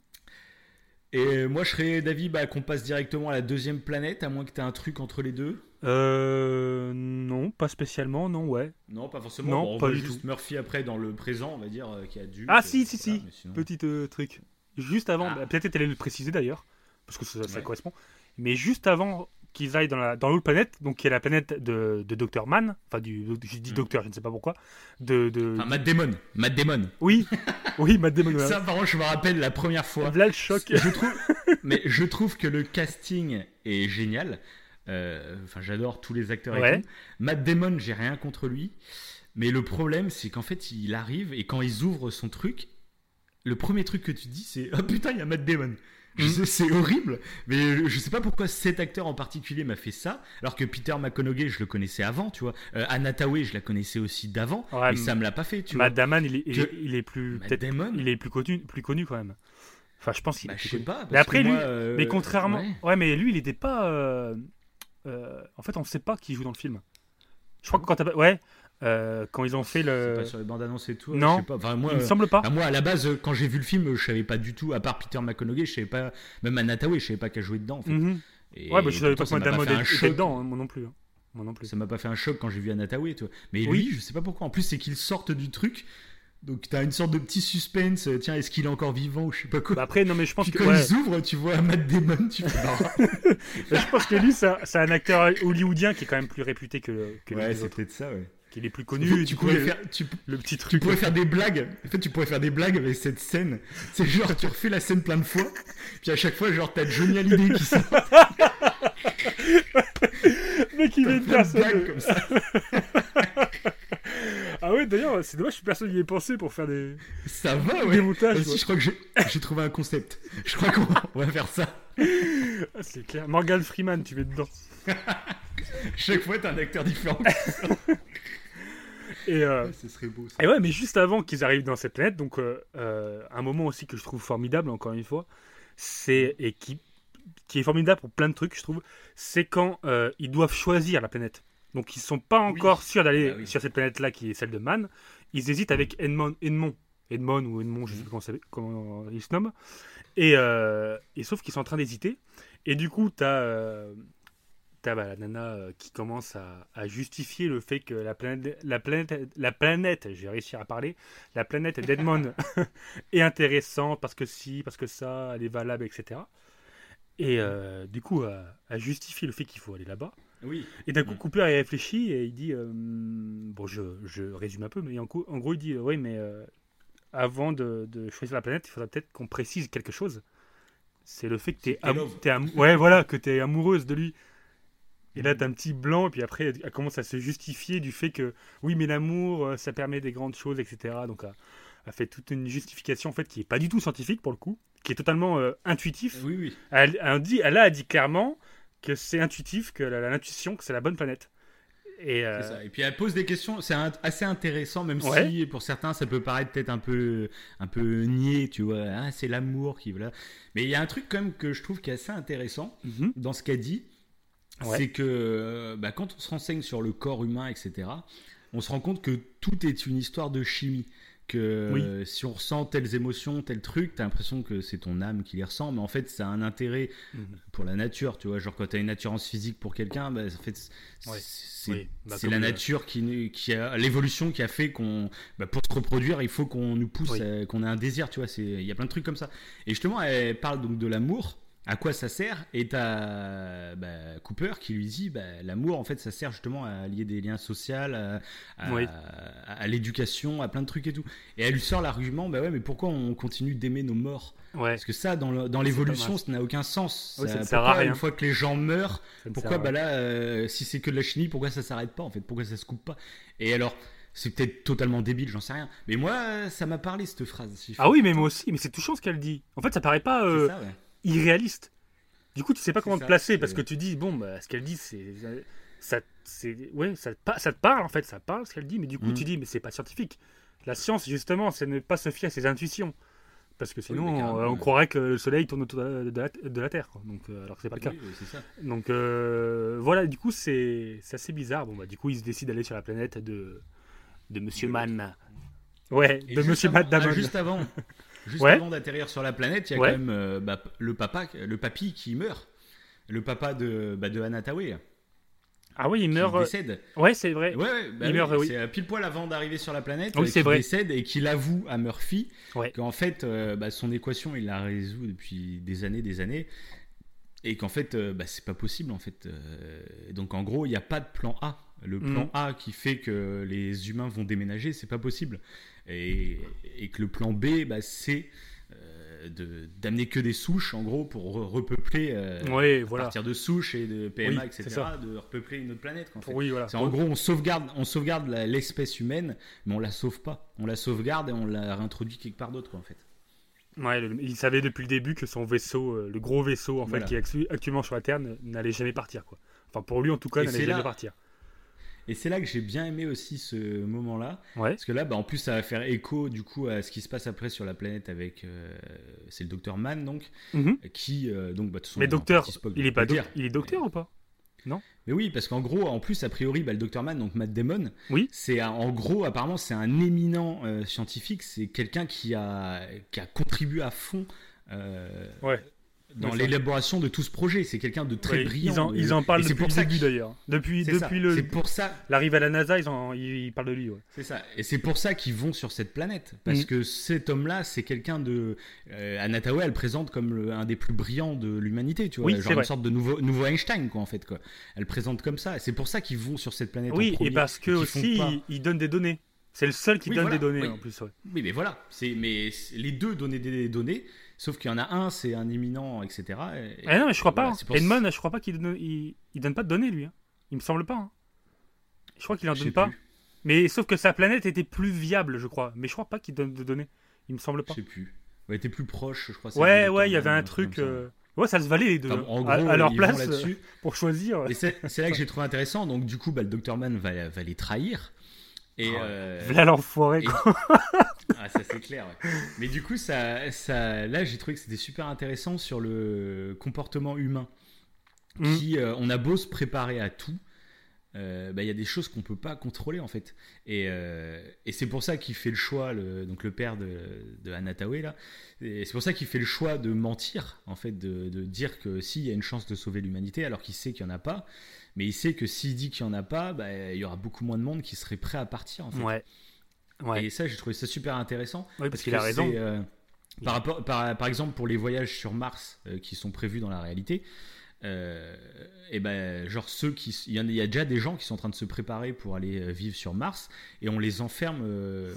Et moi, je serais d'avis bah, qu'on passe directement à la deuxième planète, à moins que tu aies un truc entre les deux. Euh, non, pas spécialement, non, ouais. Non, pas forcément. Non, Bon, on pas voit du juste tout. Murphy après dans le présent, on va dire, euh, qui a dû. Ah, si, si, si. mais sinon- Petit euh, truc. Juste avant, Ah. bah, peut-être t'allais le préciser d'ailleurs, parce que ça, ça Ouais. correspond. Mais juste avant qu'ils aillent dans la dans l'autre planète, donc qui est la planète de, de Dr. Mann, enfin du, je dis Mm. docteur, je ne sais pas pourquoi, de, de... Enfin, Matt Damon. Matt Damon. oui, oui, Matt Damon. Ça, par contre, je me rappelle la première fois. Là, le choc. je trouve, mais je trouve que le casting est génial. Euh, Enfin, j'adore tous les acteurs Ouais. et tout. Matt Damon, j'ai rien contre lui. Mais le problème, c'est qu'en fait, il arrive et quand ils ouvrent son truc, le premier truc que tu dis, c'est Oh putain, il y a Matt Damon. Sais, C'est horrible, mais je sais pas pourquoi cet acteur en particulier m'a fait ça, alors que Peter McConaughey, je le connaissais avant, tu vois. Euh, Anna Tawai, je la connaissais aussi d'avant, Ouais, et ça me l'a pas fait, tu Matt Damon, il est, il, il est plus il est plus connu, plus connu quand même. Enfin, je pense qu'il Bah, est je sais pas. Mais après, lui- euh, Mais contrairement, ouais. ouais. mais lui, il était pas. euh, euh, en fait, on sait pas qui joue dans le film. Je crois que quand t'as- ouais, euh, quand ils ont fait le, pas sur les bandes annonces et tout. Non. Je sais pas. Enfin, moi, il me semble pas. enfin, moi, à la base, quand j'ai vu le film, je savais pas du tout, à part Peter McConaughey, je savais pas, même Anna Tawai, je savais pas qu'elle jouait dedans. En fait. Mhm. Et Ouais, bah, je savais pas un était dedans, hein, moi non plus. hein. Moi non plus. Ça m'a pas fait un choc quand j'ai vu Anna Tawai, toi. Mais Oui. lui, je sais pas pourquoi. En plus, c'est qu'ils sortent du truc. Donc, t'as une sorte de petit suspense. Tiens, est-ce qu'il est encore vivant ou je sais pas quoi. Bah, après, non, mais je pense Puis que. quand ouais. ils ouvrent, tu vois Matt Damon, tu fais bah, Bah, je pense que lui, c'est un- acteur hollywoodien qui est quand même plus réputé que, que Ouais, c'est peut-être ça, ouais. Qu'il est plus Tu, connu. tu le, faire, tu, le petit tu truc. pourrais faire des blagues. En fait, tu pourrais faire des blagues avec cette scène. C'est genre, tu refais la scène plein de fois. Puis à chaque fois, genre, t'as Johnny Hallyday qui sort. mec, il est personne. blagues comme ça. Ah ouais, d'ailleurs, c'est dommage, personne n'y ait pensé pour faire des, Ça va, des ouais. montages. Aussi, je crois que j'ai trouvé un concept. Je crois qu'on va- on va faire ça. Ah, c'est clair. Morgan Freeman, tu mets dedans. Chaque fois, t'as un acteur différent. Et, euh, ce serait beau, ça. et ouais, mais juste avant qu'ils arrivent dans cette planète, donc euh, euh, un moment aussi que je trouve formidable, encore une fois, c'est et qui qui est formidable pour plein de trucs, je trouve, c'est quand euh, ils doivent choisir la planète. Donc ils sont pas encore sûrs d'aller Ah oui. sur cette planète-là qui est celle de Man. Ils hésitent avec Edmond, Edmond, Edmond ou Edmond, je sais plus comment, comment il se nomme. Et, et sauf qu'ils sont en train d'hésiter. Et du coup, t'as euh, bah, la nana euh, qui commence à, à justifier le fait que la planète, la planète, la planète, j'ai réussi à parler, la planète d'Edmond est intéressante parce que si, parce que ça, elle est valable, etc. Et euh, du coup, à, à justifier le fait qu'il faut aller là-bas. Oui. Et d'un coup, Mm. Cooper il réfléchit et il dit euh, Bon, je, je résume un peu, mais en, gros- en gros, il dit Oui, mais euh, avant de, de choisir la planète, il faudrait peut-être qu'on précise quelque chose. C'est le fait que tu es, ouais, voilà, que es amoureuse de lui. Et là, t'as un petit blanc, et puis après, elle commence à se justifier du fait que oui, mais l'amour, euh, ça permet des grandes choses, etc. Donc, elle, elle fait toute une justification en fait qui est pas du tout scientifique pour le coup, qui est totalement euh, intuitif. Oui, oui. Elle, elle dit, elle a dit clairement que c'est intuitif, que l'intuition que c'est la bonne planète. Et euh, ça. Et puis elle pose des questions, c'est assez intéressant, même Ouais. si pour certains ça peut paraître peut-être un peu, un peu niais, tu vois. Ah, c'est l'amour qui voilà. Mais il y a un truc quand même que je trouve qui est assez intéressant mhm, dans ce qu'elle dit, Ouais. c'est que euh, bah, quand on se renseigne sur le corre humain, etc., on se rend compte que tout est une histoire de chimie. Que Oui. euh, si on ressent telles émotions, tel truc, t'as l'impression que c'est ton âme qui les ressent, mais en fait, ça a un intérêt mhm. pour la nature, tu vois. Genre, quand t'as une attirance physique pour quelqu'un, bah, en fait, c'est Oui. Bah, la nature qui, qui a l'évolution qui a fait qu'on, bah, pour se reproduire, il faut qu'on nous pousse, qu'on ait un désir, tu vois. Il y a plein de trucs comme ça. Et justement, elle parle donc de l'amour. À quoi ça sert Et t'as bah, Cooper qui lui dit, bah, l'amour, en fait, ça sert justement à lier des liens sociaux, à, à- Oui. à- à l'éducation, à plein de trucs et tout. Et elle lui sort l'argument, bah ouais, mais pourquoi on continue d'aimer nos morts? Ouais, Parce que ça, dans, l'évolution, ça n'a aucun sens. Oui, ça ne pourquoi, sert à rien. Une fois que les gens meurent, pourquoi bah là, euh, si c'est que de la chimie, pourquoi ça s'arrête pas en fait? Pourquoi ça se coupe pas? Et alors, c'est peut-être totalement débile, j'en sais rien. Mais moi, ça m'a parlé cette phrase. Ah oui, mais moi aussi. Mais c'est touchant ce qu'elle dit. En fait, ça paraît pas euh, ça, ouais. Irréaliste. Du coup, tu sais pas comment te placer parce que tu dis bon, bah, ce qu'elle dit, c'est ça, c'est ouais, ça, ça te parle en fait, ça parle ce qu'elle dit, mais du coup, tu dis mais c'est pas scientifique. La science, justement, c'est ne pas se fier à ses intuitions. Parce que sinon, on croirait que le soleil tourne autour de la, de la Terre. quoi. Donc, euh, alors que c'est pas le cas. Oui, ça. Donc euh, voilà, du coup, c'est c'est assez bizarre. Bon, bah, du coup, ils se décident d'aller sur la planète de, de Monsieur De Mann. Ouais, Et de Monsieur Matt Damon. ah, juste avant, juste Ouais. avant d'atterrir sur la planète, il y a Ouais. quand même euh, bah, le papa, le papy qui meurt. Le papa de, bah, de Ah oui, il qui meurt. euh, décède. Ouais, c'est vrai. Ouais, ouais, bah Il oui, meurt, oui. C'est euh, pile poil avant d'arriver sur la planète, Oui, c'est vrai. décède et qu'il avoue à Murphy Ouais. qu'en fait, euh, bah, son équation, il la résout depuis des années, des années, et qu'en fait, euh, bah, c'est pas possible en fait. Euh, donc en gros, il n'y a pas de plan A. Le plan Mhm. A qui fait que les humains vont déménager, c'est pas possible. Et, et que le plan B, bah, c'est euh, de- d'amener que des souches, en gros, pour re- repeupler euh, à voilà. partir de souches et de PMA, Oui, etc., de repeupler une autre planète. en fait. Oui, voilà. C'est en gros, on sauvegarde, on sauvegarde la- l'espèce humaine, mais on la sauve pas. On la sauvegarde et on la réintroduit quelque part d'autre, en fait. Ouais, le- il savait depuis le début que son vaisseau, euh, le gros vaisseau en fait, qui est actu- actuellement sur la Terre, n'allait jamais partir. Quoi. Enfin, pour lui en tout cas, n'allait jamais là- partir. Et c'est là que j'ai bien aimé aussi ce moment-là, Ouais. parce que là, bah, en plus, ça va faire écho du coup à ce qui se passe après sur la planète avec, euh, c'est le docteur Mann donc, Mhm. qui euh, donc, bah, de façon, Mais docteur, Spock, il est pas il est docteur ou pas? Mais oui, parce qu'en gros, en plus, a priori, bah, le docteur Mann, donc Matt Damon, Oui. c'est en gros, apparemment, c'est un éminent euh, scientifique, c'est quelqu'un qui a, qui a contribué à fond. Ouais. Dans l'élaboration de tout ce projet. C'est quelqu'un de très brillant. Ils en, de- ils en parlent et depuis pour le début d'ailleurs. Depuis, ça. depuis le- C'est pour ça. l'arrivée à la NASA, ils, en, ils, parlent de lui. Ouais. C'est ça. Et c'est pour ça qu'ils vont sur cette planète. Parce Mhm. que cet homme-là, c'est quelqu'un de. Euh, elle présente comme le- un des plus brillants de l'humanité, tu vois. Oui, genre une vrai. sorte de nouveau, nouveau Einstein, quoi, en fait, quoi. Elle présente comme ça. C'est pour ça qu'ils vont sur cette planète. en Oui, et parce que font aussi, pas- il, il donne des données. C'est le seul qui Oui, donne voilà, des données oui. en plus. Ouais. Oui, mais voilà. Mais les deux donnaient des données. Sauf qu'il y en a un, c'est un éminent, etc. Et- Ah non, mais je crois pas. voilà, hein. pour- Edmond, je crois pas qu'il donne, il, il donne pas de données lui. hein. Il me semble pas. hein. Je crois qu'il en donne pas. plus. Mais sauf que sa planète était plus viable, je crois. Mais je crois pas qu'il donne de données. Il me semble pas. Je sais plus. Ouais, t'es plus proche, je crois. Ouais, ouais, il y avait un truc. euh, Ouais, ça se valait les deux. Enfin, en gros, à leur place, euh, là-dessus. pour choisir. Et c'est c'est là que j'ai trouvé intéressant. Donc, du coup, bah, le Dr. Man va, va les trahir. Et, Oh, euh, Voilà l'enfoiré, et- ah, ça c'est clair. ouais. Mais du coup, ça, ça, là, j'ai trouvé que c'était super intéressant sur le comportement humain. Mm. Qui, euh, on a beau se préparer à tout, euh, bah, il y a des choses qu'on peut pas contrôler en fait. Et, euh, et c'est pour ça qu'il fait le choix, le, donc le père de, de Anatawe là. Et c'est pour ça qu'il fait le choix de mentir en fait, de, de dire que s'il y a une chance de sauver l'humanité, alors qu'il sait qu'il y en a pas. Mais il sait que s'il dit qu'il y en a pas, bah, il y aura beaucoup moins de monde qui serait prêt à partir en fait. Ouais. Ouais. Et ça, j'ai trouvé ça super intéressant. Oui, parce qu'il a raison. euh, par, rapport, par, par exemple, pour les voyages sur Mars euh, qui sont prévus dans la réalité, euh, et ben, genre ceux qui. Il y, a- il y a déjà des gens qui sont en train de se préparer pour aller vivre sur Mars et on les enferme euh,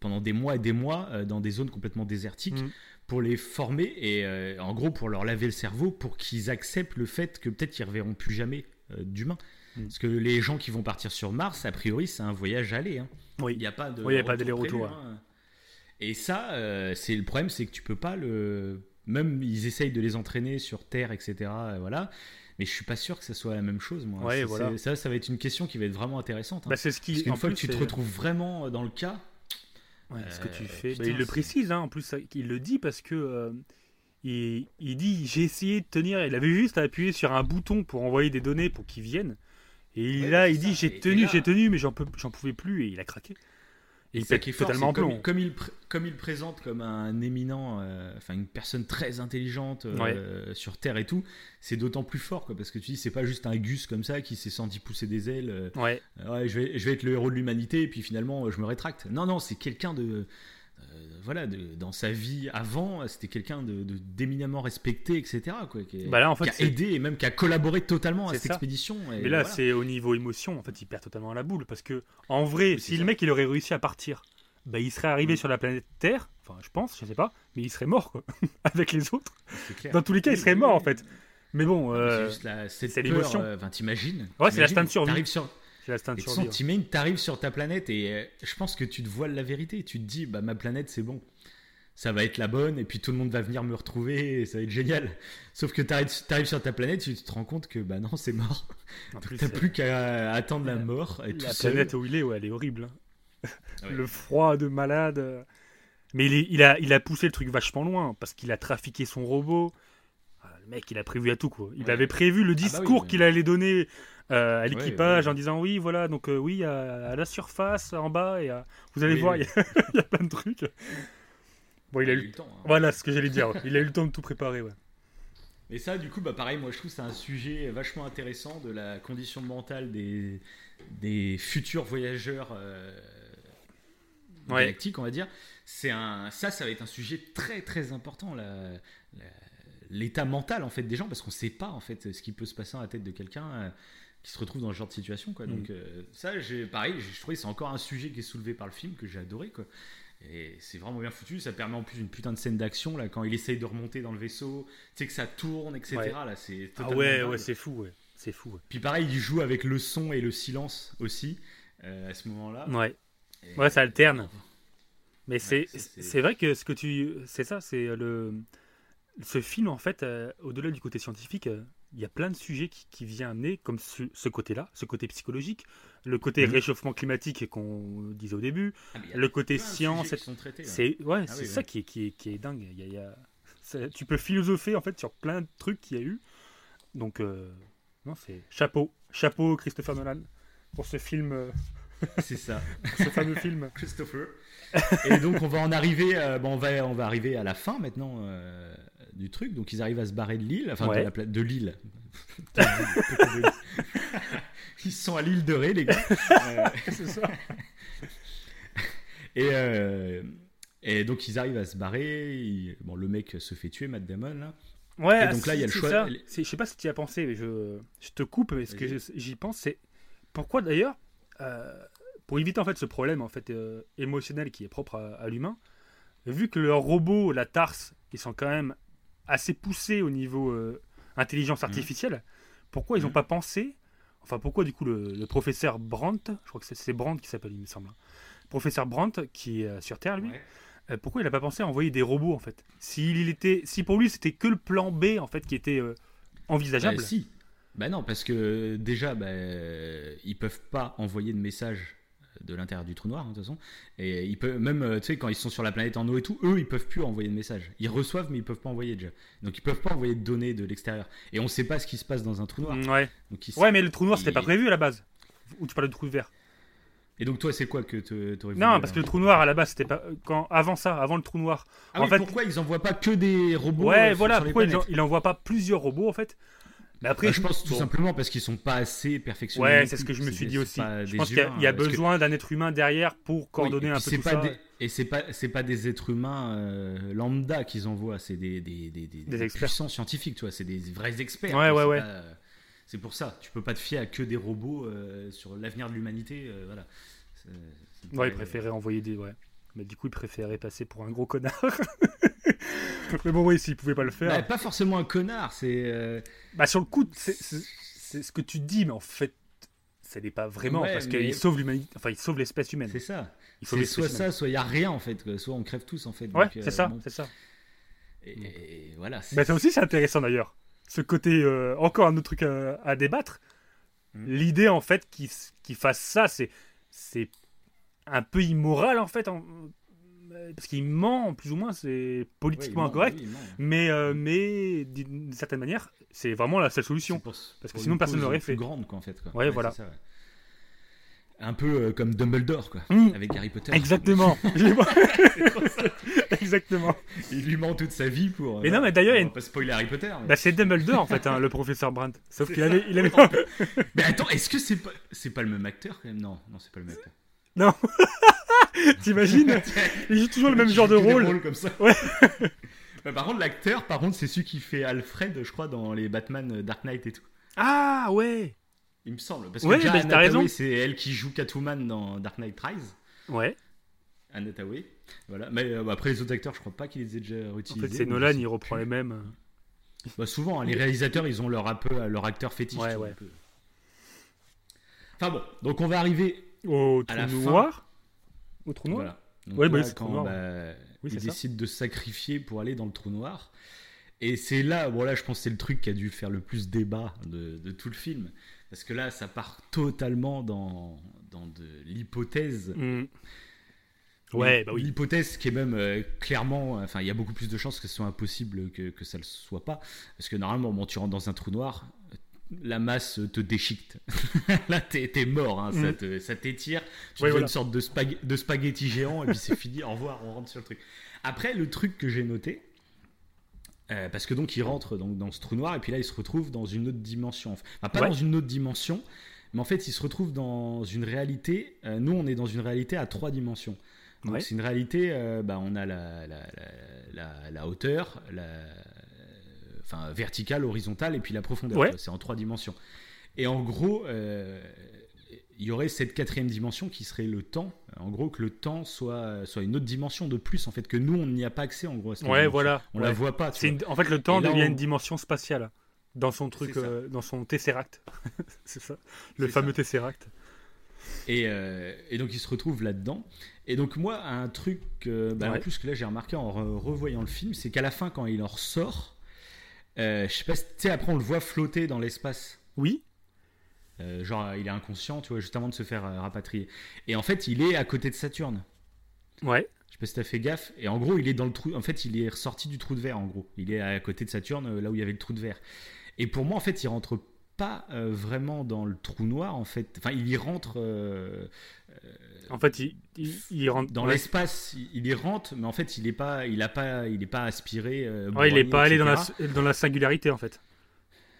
pendant des mois et des mois euh, dans des zones complètement désertiques Mm. pour les former et en gros pour leur laver le cerveau pour qu'ils acceptent le fait que peut-être ils reverront plus jamais d'humains. Mm. Parce que les gens qui vont partir sur Mars, a priori, c'est un voyage aller. hein. Oui. Il n'y a pas de Oui, il y a pas retour d'aller-retour, hein. Et ça, euh, c'est le problème, c'est que tu peux pas le. Même ils essayent de les entraîner sur Terre, etc. euh, voilà. Mais je suis pas sûr que ça soit la même chose, moi. Ouais, voilà. Ça, ça va être une question qui va être vraiment intéressante. hein. Bah, c'est ce qui. Parce qu'une fois plus, que tu te retrouves vraiment dans le cas, Ouais, ce que tu Euh, fais. putain, Bah, il le précise, hein, en plus, ça- il le dit parce que. euh, il, il dit j'ai essayé de tenir, il avait juste à appuyer sur un bouton pour envoyer des données pour qu'ils viennent. Et Ouais, là, il dit j'ai Et- tenu, et j'ai tenu, mais j'en peux, j'en pouvais plus et il a craqué. Et il pète totalement comme, plomb. comme il, comme il présente comme un éminent, euh, enfin une personne très intelligente euh, sur Terre et tout, c'est d'autant plus fort, quoi, parce que tu dis, c'est pas juste un gus comme ça qui s'est senti pousser des ailes. euh, Ouais, ouais, je vais, je vais être le héros de l'humanité et puis finalement je me rétracte. Non, non, c'est quelqu'un de, voilà, de, dans sa vie avant, c'était quelqu'un de, d'éminemment respecté, etc. Quoi, qui, Bah là, en qui fait, a aidé et même qui a collaboré totalement à cette ça. expédition. et mais là, voilà. c'est au niveau émotion, en fait, il perd totalement la boule parce que, en vrai, Oui, si ça. le mec il aurait réussi à partir, bah, il serait arrivé Mm. sur la planète Terre, enfin, je pense, je sais pas, mais il serait mort, quoi, avec les autres. Dans tous les cas, il serait mort, en fait. Mais bon, euh, C'est peur, l'émotion. euh, t'imagines Ouais, c'est l'instinct de survie. Sur, C'est l'instinct de Et tu sens, t'imagines, t'arrives sur ta planète et euh, je pense que tu te voiles la vérité. Tu te dis, bah ma planète c'est bon, ça va être la bonne et puis tout le monde va venir me retrouver et ça va être génial. Sauf que t'arrives, t'arrives sur ta planète, tu te rends compte que bah non c'est mort. En plus, T'as plus qu'à attendre la la- mort et tout la seul. planète où il est, ouais, elle est horrible. hein. Ouais. Le froid de malade. euh. Mais il, est- il a, il a poussé le truc vachement loin parce qu'il a trafiqué son robot. Ah, Le mec, il a prévu à tout quoi. Il Ouais. avait prévu le bah oui, discours mais- qu'il allait donner euh, à l'équipage ouais. en disant oui, voilà, donc euh, oui, à, à la surface, en bas, et à- vous allez Oui, voir, oui. il y, a, plein de trucs. Bon, il a eu le temps. hein. Voilà ce que j'allais dire. ouais. Il a eu le temps de tout préparer, ouais. Et ça, du coup, bah pareil, moi je trouve que c'est un sujet vachement intéressant de la condition mentale des, des futurs voyageurs euh, galactiques, on va dire. C'est un, ça, ça va être un sujet très très important, la- la- l'état mental en fait des gens, parce qu'on sait pas en fait ce qui peut se passer dans la tête de quelqu'un qui se retrouve dans ce genre de situation, quoi. Donc euh, ça, j'ai, pareil, j'ai- je trouvais que c'est encore un sujet qui est soulevé par le film que j'ai adoré, quoi. Et c'est vraiment bien foutu. Ça permet en plus une putain de scène d'action là quand il essaye de remonter dans le vaisseau. Tu sais que ça tourne, etc. Ouais. Là, c'est Ah ouais, dingue. ouais, c'est fou, ouais. C'est fou, ouais. Puis pareil, il joue avec le son et le silence aussi euh, à ce moment-là. Ouais. Et- Ouais, ça alterne. Mais c'est c'est- c'est vrai que ce que tu. C'est ça, c'est le. Ce film, en fait, euh, au-delà du côté scientifique, euh, il y a plein de sujets qui, qui vient amener, comme ce, ce côté-là, ce côté psychologique, le côté Mhm. réchauffement climatique qu'on disait au début, Ah, le côté science. ouais. C'est ouais, Ah c'est oui, ça oui. qui est, qui, est, qui est dingue. Il y a- il y a- ça- tu peux philosopher en fait sur plein de trucs qu'il y a eu. Donc euh, non, c'est chapeau, chapeau Christopher Nolan pour ce film, euh, C'est ça. ce fameux film. Christopher. Et donc on va en arriver, euh, bon, on va on va arriver à la fin maintenant euh, du truc. Donc ils arrivent à se barrer de l'île, enfin Ouais. de la pla- de l'île. Ils sont à l'île de Ré, les gars. Euh, c'est ça. et euh, et donc ils arrivent à se barrer. ils- Bon, le mec se fait tuer, Matt Damon là. Ouais, Et donc là, il y a le choix- ça. Je sais pas si tu y as pensé, mais je, je te coupe parce que Vas-y. je- j'y pense. C'est pourquoi d'ailleurs, euh, pour éviter en fait ce problème en fait euh, émotionnel qui est propre à, à l'humain, vu que leurs robots, la TARS, ils sont quand même assez poussés au niveau euh, intelligence artificielle, pourquoi ils n'ont Mhm. pas pensé, enfin pourquoi du coup le, le professeur Brandt, je crois que c'est- Brandt qui s'appelle, il me semble, hein. professeur Brandt qui est euh, sur Terre lui, Ouais. euh, pourquoi il n'a pas pensé à envoyer des robots en fait? S'il il était, si pour lui c'était que le plan B en fait qui était envisageable. Bah, si. Bah non, parce que déjà, bah, ils peuvent pas envoyer de message de l'intérieur du trou noir, hein, de toute façon. Et ils peuvent, même, euh, tu sais, quand ils sont sur la planète en eau et tout, eux, ils peuvent plus envoyer de message. Ils reçoivent, mais ils peuvent pas envoyer déjà. Donc ils peuvent pas envoyer de données de l'extérieur. Et on sait pas ce qui se passe dans un trou noir. Mm, ouais. Donc, ils- ouais, mais le trou noir c'était pas prévu à la base. Ou tu parlais de trou vert Et donc toi, c'est quoi que t'aurais voulu, Non, parce que euh, le trou noir à la base c'était pas quand avant ça, avant le trou noir. Ah en oui, fait- pourquoi ils envoient pas que des robots ouais, euh, voilà. sur Pourquoi il, planètes en- il envoie pas plusieurs robots en fait Mais après, Bah, je pense tout simplement parce qu'ils sont pas assez perfectionnés. Ouais, c'est ce que je me suis dit aussi. Je pense qu'il y a, y que- besoin d'un être humain derrière pour coordonner un peu tout pas ça. des- et c'est pas c'est pas des êtres humains euh, lambda qu'ils envoient, c'est des des, des, des, Des experts. puissants scientifiques, tu vois, c'est des vrais experts. Ouais, ouais, c'est ouais. pas- C'est pour ça, tu peux pas te fier à que des robots euh, sur l'avenir de l'humanité, euh, voilà. Ouais, très- il préférait envoyer des. Ouais. Mais du coup, il préférait passer pour un gros connard. mais bon, oui, s'il pouvait pas le faire. Bah, pas forcément un connard, c'est euh, Bah sur le coup, c'est c'est- c'est ce que tu dis, mais en fait, ça n'est pas vraiment Ouais, parce mais- qu'il sauve l'humanité, enfin il sauve l'espèce humaine. c'est ça. C'est soit humaine. ça, soit il y a rien en fait, soit on crève tous en fait. Ouais, donc, euh, c'est ça, bon. c'est ça. Et, et voilà. c'est- Bah ça aussi c'est intéressant d'ailleurs. Ce côté, euh, encore un autre truc à, à débattre. Mhm. L'idée en fait qu'il qu'il fasse ça, c'est c'est un peu immoral en fait, en- euh, parce qu'il ment plus ou moins, c'est politiquement ment, incorrect. oui. Mais, euh, mais d'une certaine manière, c'est vraiment la seule solution. Pour- Parce que sinon, personne cause l'aurait plus fait. grande quoi en fait. Quoi. Ouais, voilà. c'est ça, ouais. Un peu euh, comme Dumbledore quoi, Mm. avec Harry Potter. Exactement. Exactement. Il lui ment toute sa vie pour. Mais euh, non, mais d'ailleurs, il pas spoiler Harry Potter. Mais, Bah, c'est Dumbledore en fait, hein, le professeur Brandt. Sauf qu'il avait, il avait... Mais attends, est-ce que c'est pas, c'est pas le même acteur quand même? Non, non, c'est pas le même acteur. Non. T'imagines Il joue toujours le même genre de des rôle. rôles comme ça. Ouais. Bah, par contre, l'acteur, par contre, c'est celui qui fait Alfred, je crois, dans les Batman euh, Dark Knight et tout. Ah ouais. Il me semble. Parce Ouais, que bah, t'as raison. C'est elle qui joue Catwoman dans Dark Knight Rise. Ouais. Anna Hathaway. Voilà. Mais euh, après, les autres acteurs, je crois pas qu'ils les aient déjà En réutilisés. fait, c'est Nolan, il reprend plus. les mêmes. Bah, souvent, hein, les réalisateurs, ils ont leur, un peu, leur acteur fétiche. Ouais, ouais. Enfin bon, donc on va arriver Au À trou la fin- noir. Au trou noir Voilà. Donc Ouais, là, bah, quand trou noir. bah, Oui, il ça. décide de se sacrifier pour aller dans le trou noir. Et c'est là, bon là, je pense que c'est le truc qui a dû faire le plus débat de, de tout le film. Parce que là, ça part totalement dans, dans de l'hypothèse. Hmm. Ouais, bah oui. L'hypothèse qui est même euh, clairement, enfin, il y a beaucoup plus de chances que ce soit impossible que, que ça le soit pas. Parce que normalement, bon, tu rentres dans un trou noir, la masse te déchiquette. Là, t'es t'es mort, hein, ça Mm. te- ça t'étire. Tu Ouais, deviens voilà. une sorte de, spag- de spaghetti géant et puis c'est fini. Au revoir, on rentre sur le truc. Après, le truc que j'ai noté, euh, parce que donc il rentre dans ce trou noir et puis là il se retrouve dans une autre dimension. Enfin, pas Ouais. dans une autre dimension, mais en fait il se retrouve dans une réalité. euh, nous, on est dans une réalité à trois dimensions. Donc Ouais. c'est une réalité, euh, bah, on a la, la, la, la- la hauteur, la, enfin, verticale, horizontale et puis la profondeur. Ouais. C'est en trois dimensions. Et en gros, euh, il y aurait cette quatrième dimension qui serait le temps. En gros, que le temps soit, soit une autre dimension de plus, en fait, que nous, on n'y a pas accès, en gros. à cette Ouais, dimension. voilà. On ouais. la voit pas. une- En fait, le temps devient on- une dimension spatiale dans son truc, euh, dans son Tesseract. c'est ça, le fameux ça. Tesseract. Et, euh, et donc il se retrouve là-dedans. Et donc moi, un truc, bah, Ouais. en plus que là j'ai remarqué en re- revoyant le film, c'est qu'à la fin quand il en ressort, euh, je sais pas, si- tu sais après on le voit flotter dans l'espace. Oui. Euh, genre il est inconscient, tu vois, juste avant de se faire euh, rapatrier. Et en fait il est à côté de Saturne. Ouais. Je sais pas si t'as fait gaffe. Et en gros il est dans le trou. En fait il est ressorti du trou de verre en gros. Il est à côté de Saturne, là où il y avait le trou de verre. Et pour moi en fait il rentre pas euh, vraiment dans le trou noir en fait. Enfin il y rentre. euh, En fait, il, il, il rentre dans ouais. l'espace, il- y rentre, mais en fait, il est pas, il a pas, il est pas aspiré. euh, Ouais, il est broyé, pas allé dans la, dans la singularité en fait.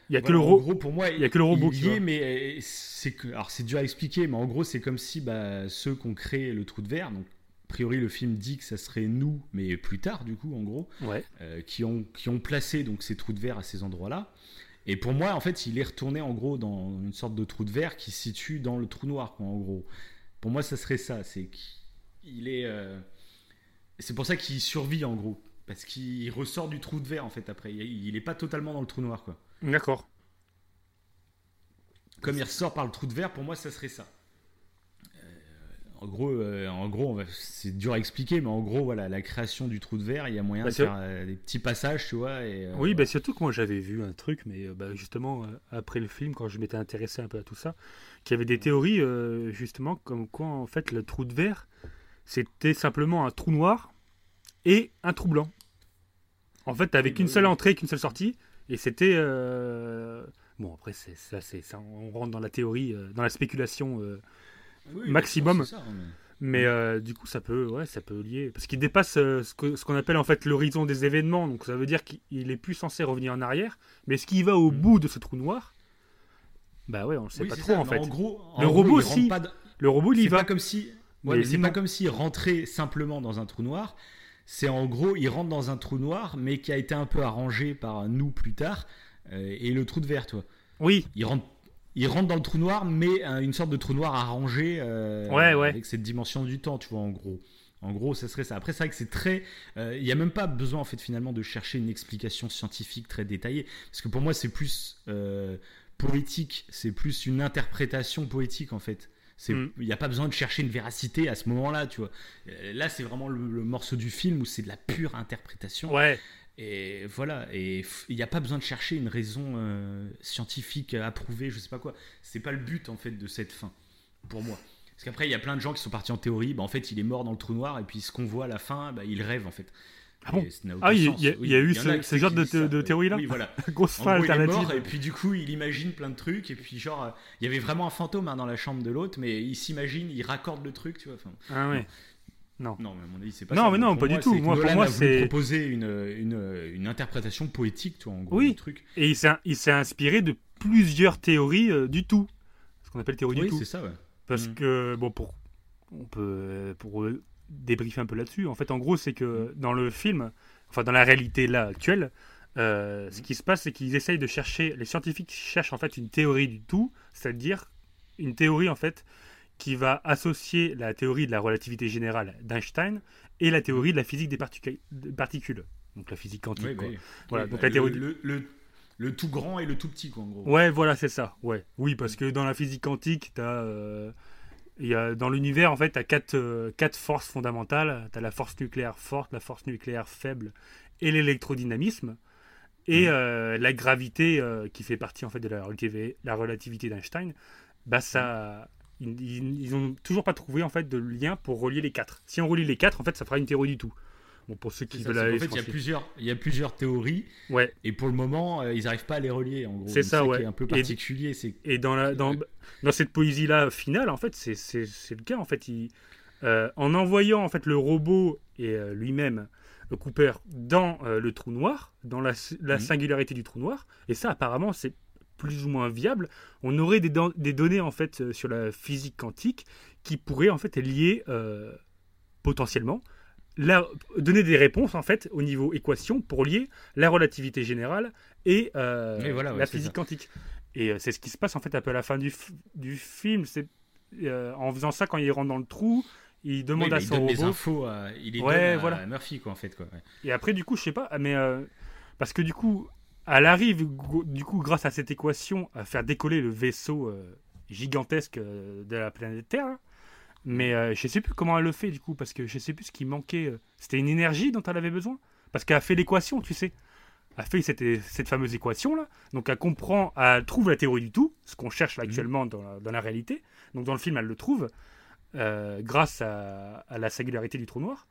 Il y a que le en ro- gros, pour moi, il y a que le robot qui est, mais euh, c'est que, alors c'est dur à expliquer, mais en gros, c'est comme si bah, ceux qui ont créé le trou de verre, donc a priori le film dit que ça serait nous, mais plus tard, du coup, en gros, Ouais. euh, qui ont, qui ont placé donc ces trous de verre à ces endroits-là. Et pour moi, en fait, il est retourné en gros dans une sorte de trou de verre qui se situe dans le trou noir, quoi, en gros. Pour moi, ça serait ça. C'est qu'il est. euh, C'est pour ça qu'il survit en gros, parce qu'il ressort du trou de verre en fait après. Il il est pas totalement dans le trou noir, quoi. D'accord. Comme il ressort par le trou de verre, pour moi, ça serait ça. En gros, euh, en gros, c'est dur à expliquer, mais en gros, voilà, la création du trou de verre, il y a moyen Bah, de faire euh, des petits passages, tu vois. Et, euh, Oui, bah, surtout que moi j'avais vu un truc, mais euh, bah, justement après le film, quand je m'étais intéressé un peu à tout ça, qu'il y avait des théories justement comme quoi en fait le trou de verre c'était simplement un trou noir et un trou blanc. En fait, Oui, qu'une bah seule entrée, qu'une seule sortie, et c'était bon après c'est ça, c'est ça, on rentre dans la théorie, dans la spéculation. Oui, maximum. ça, hein, mais- mais euh, du coup, ça peut, ouais, ça peut lier. Parce qu'il dépasse euh, ce ce qu'on appelle en fait l'horizon des événements. Donc ça veut dire qu'il est plus censé revenir en arrière. Mais est-ce qu'il va au Mm. bout de ce trou noir? Bah ouais, on le sait Oui, pas trop ça, en fait. En gros, en Le gros, robot d- Le robot, il va. pas comme si. Mais Ouais, mais c'est pas comme s'il rentrait simplement dans un trou noir. C'est en gros, il rentre dans un trou noir, mais qui a été un peu arrangé par nous plus tard. euh, et le trou de verre, toi. Oui, Il rentre, il rentre dans le trou noir, mais euh, une sorte de trou noir arrangé euh, Ouais, ouais. avec cette dimension du temps, tu vois, en gros. En gros, ça serait ça. Après, c'est vrai que c'est très. euh, Il n'y a même pas besoin, en fait, finalement, de chercher une explication scientifique très détaillée. Parce que pour moi, c'est plus euh, poétique, c'est plus une interprétation poétique, en fait. C'est- Il Mm. n'y a pas besoin de chercher une véracité à ce moment-là, tu vois. Euh, Là, c'est vraiment le, le morceau du film où c'est de la pure interprétation. ouais. Et voilà, et il n'y a pas besoin de chercher une raison euh, scientifique approuvée, je sais pas quoi. C'est pas le but en fait de cette fin, pour moi. Parce qu'après, il y a plein de gens qui sont partis en théorie, bah, en fait, il est mort dans le trou noir, et puis ce qu'on voit à la fin, bah, il rêve en fait. Ah bon Ah, il y a- Oui, y eu ce- ce genre de ça. de théorie-là Oui, voilà. Grosse En gros, il est mort, et puis du coup, il imagine plein de trucs, et puis genre, euh, il y avait vraiment un fantôme hein, dans la chambre de l'autre, mais il s'imagine, il raccorde le truc, tu vois. enfin, Ah ouais. Non, mais à mon avis, c'est pas Non, ça. mais non, Pour pas du tout. Moi, pour moi, c'est- proposer une, une, une interprétation poétique, tu vois, en gros, Oui. du truc. Et il s'est il s'est inspiré de plusieurs théories euh, du tout. Ce qu'on appelle théorie Oui, du tout. c'est ça, ouais. Parce Mm. que, bon, pour, on peut, pour débriefer un peu là-dessus, en fait, en gros, c'est que dans le film, enfin, dans la réalité là actuelle, euh, ce qui se passe, c'est qu'ils essayent de chercher, les scientifiques cherchent en fait une théorie du tout, c'est-à-dire une théorie en fait qui va associer la théorie de la relativité générale d'Einstein et la théorie de la physique des particu- des particules. Donc la physique quantique. Oui, quoi. oui. Voilà, Oui, donc bah, la théorie- Le, le, le- le tout grand et le tout petit, quoi, en gros. Ouais, voilà, c'est ça. Ouais. Oui, parce que dans la physique quantique, t'as, euh, y a, dans l'univers, en fait, tu as quatre, euh, quatre forces fondamentales. Tu as la force nucléaire forte, la force nucléaire faible et l'électrodynamisme. Et Mhm. euh, la gravité, euh, qui fait partie en fait de la relativité, la relativité d'Einstein, bah ça, ils, ils, ils ont toujours pas trouvé en fait de lien pour relier les quatre. Si on relie les quatre, en fait, ça fera une théorie du tout. Bon, pour ceux qui veulent aller fait, il y, a plusieurs, il y a plusieurs théories, Ouais. et pour le moment, euh, ils n'arrivent pas à les relier, en gros. C'est ça, qui ouais. est un peu Et- particulier, c'est Et dans, la, dans, dans cette poésie-là finale, en fait, c'est- le cas. En fait, il, euh, en envoyant en fait le robot et euh, lui-même, Cooper, dans le trou noir, dans la, la Mhm. singularité du trou noir, et ça, apparemment, c'est plus ou moins viable. On aurait des, des données en fait euh, sur la physique quantique qui pourraient en fait lier euh, potentiellement la, donner des réponses en fait au niveau équation pour lier la relativité générale et euh, voilà, ouais, la physique ça. quantique. Et c'est ce qui se passe en fait un peu à la fin du, film. C'est euh, en faisant ça quand il rentre dans le trou, il demande Oui, à il son donne robot. infos, à, il les Ouais, donne à voilà. Murphy, quoi, en fait. Quoi. ouais. Et après du coup je sais pas, mais euh, parce que du coup elle arrive du coup grâce à cette équation à faire décoller le vaisseau euh, gigantesque euh, de la planète Terre. hein. Mais euh, je sais plus comment elle le fait du coup parce que je sais plus ce qui manquait. C'était une énergie dont elle avait besoin parce qu'elle a fait l'équation, tu sais. Elle fait cette, cette fameuse équation là. Donc elle comprend, elle trouve la théorie du tout, ce qu'on cherche là, Mhm. actuellement dans, la, dans la réalité. Donc dans le film elle le trouve grâce à, à la singularité du trou noir.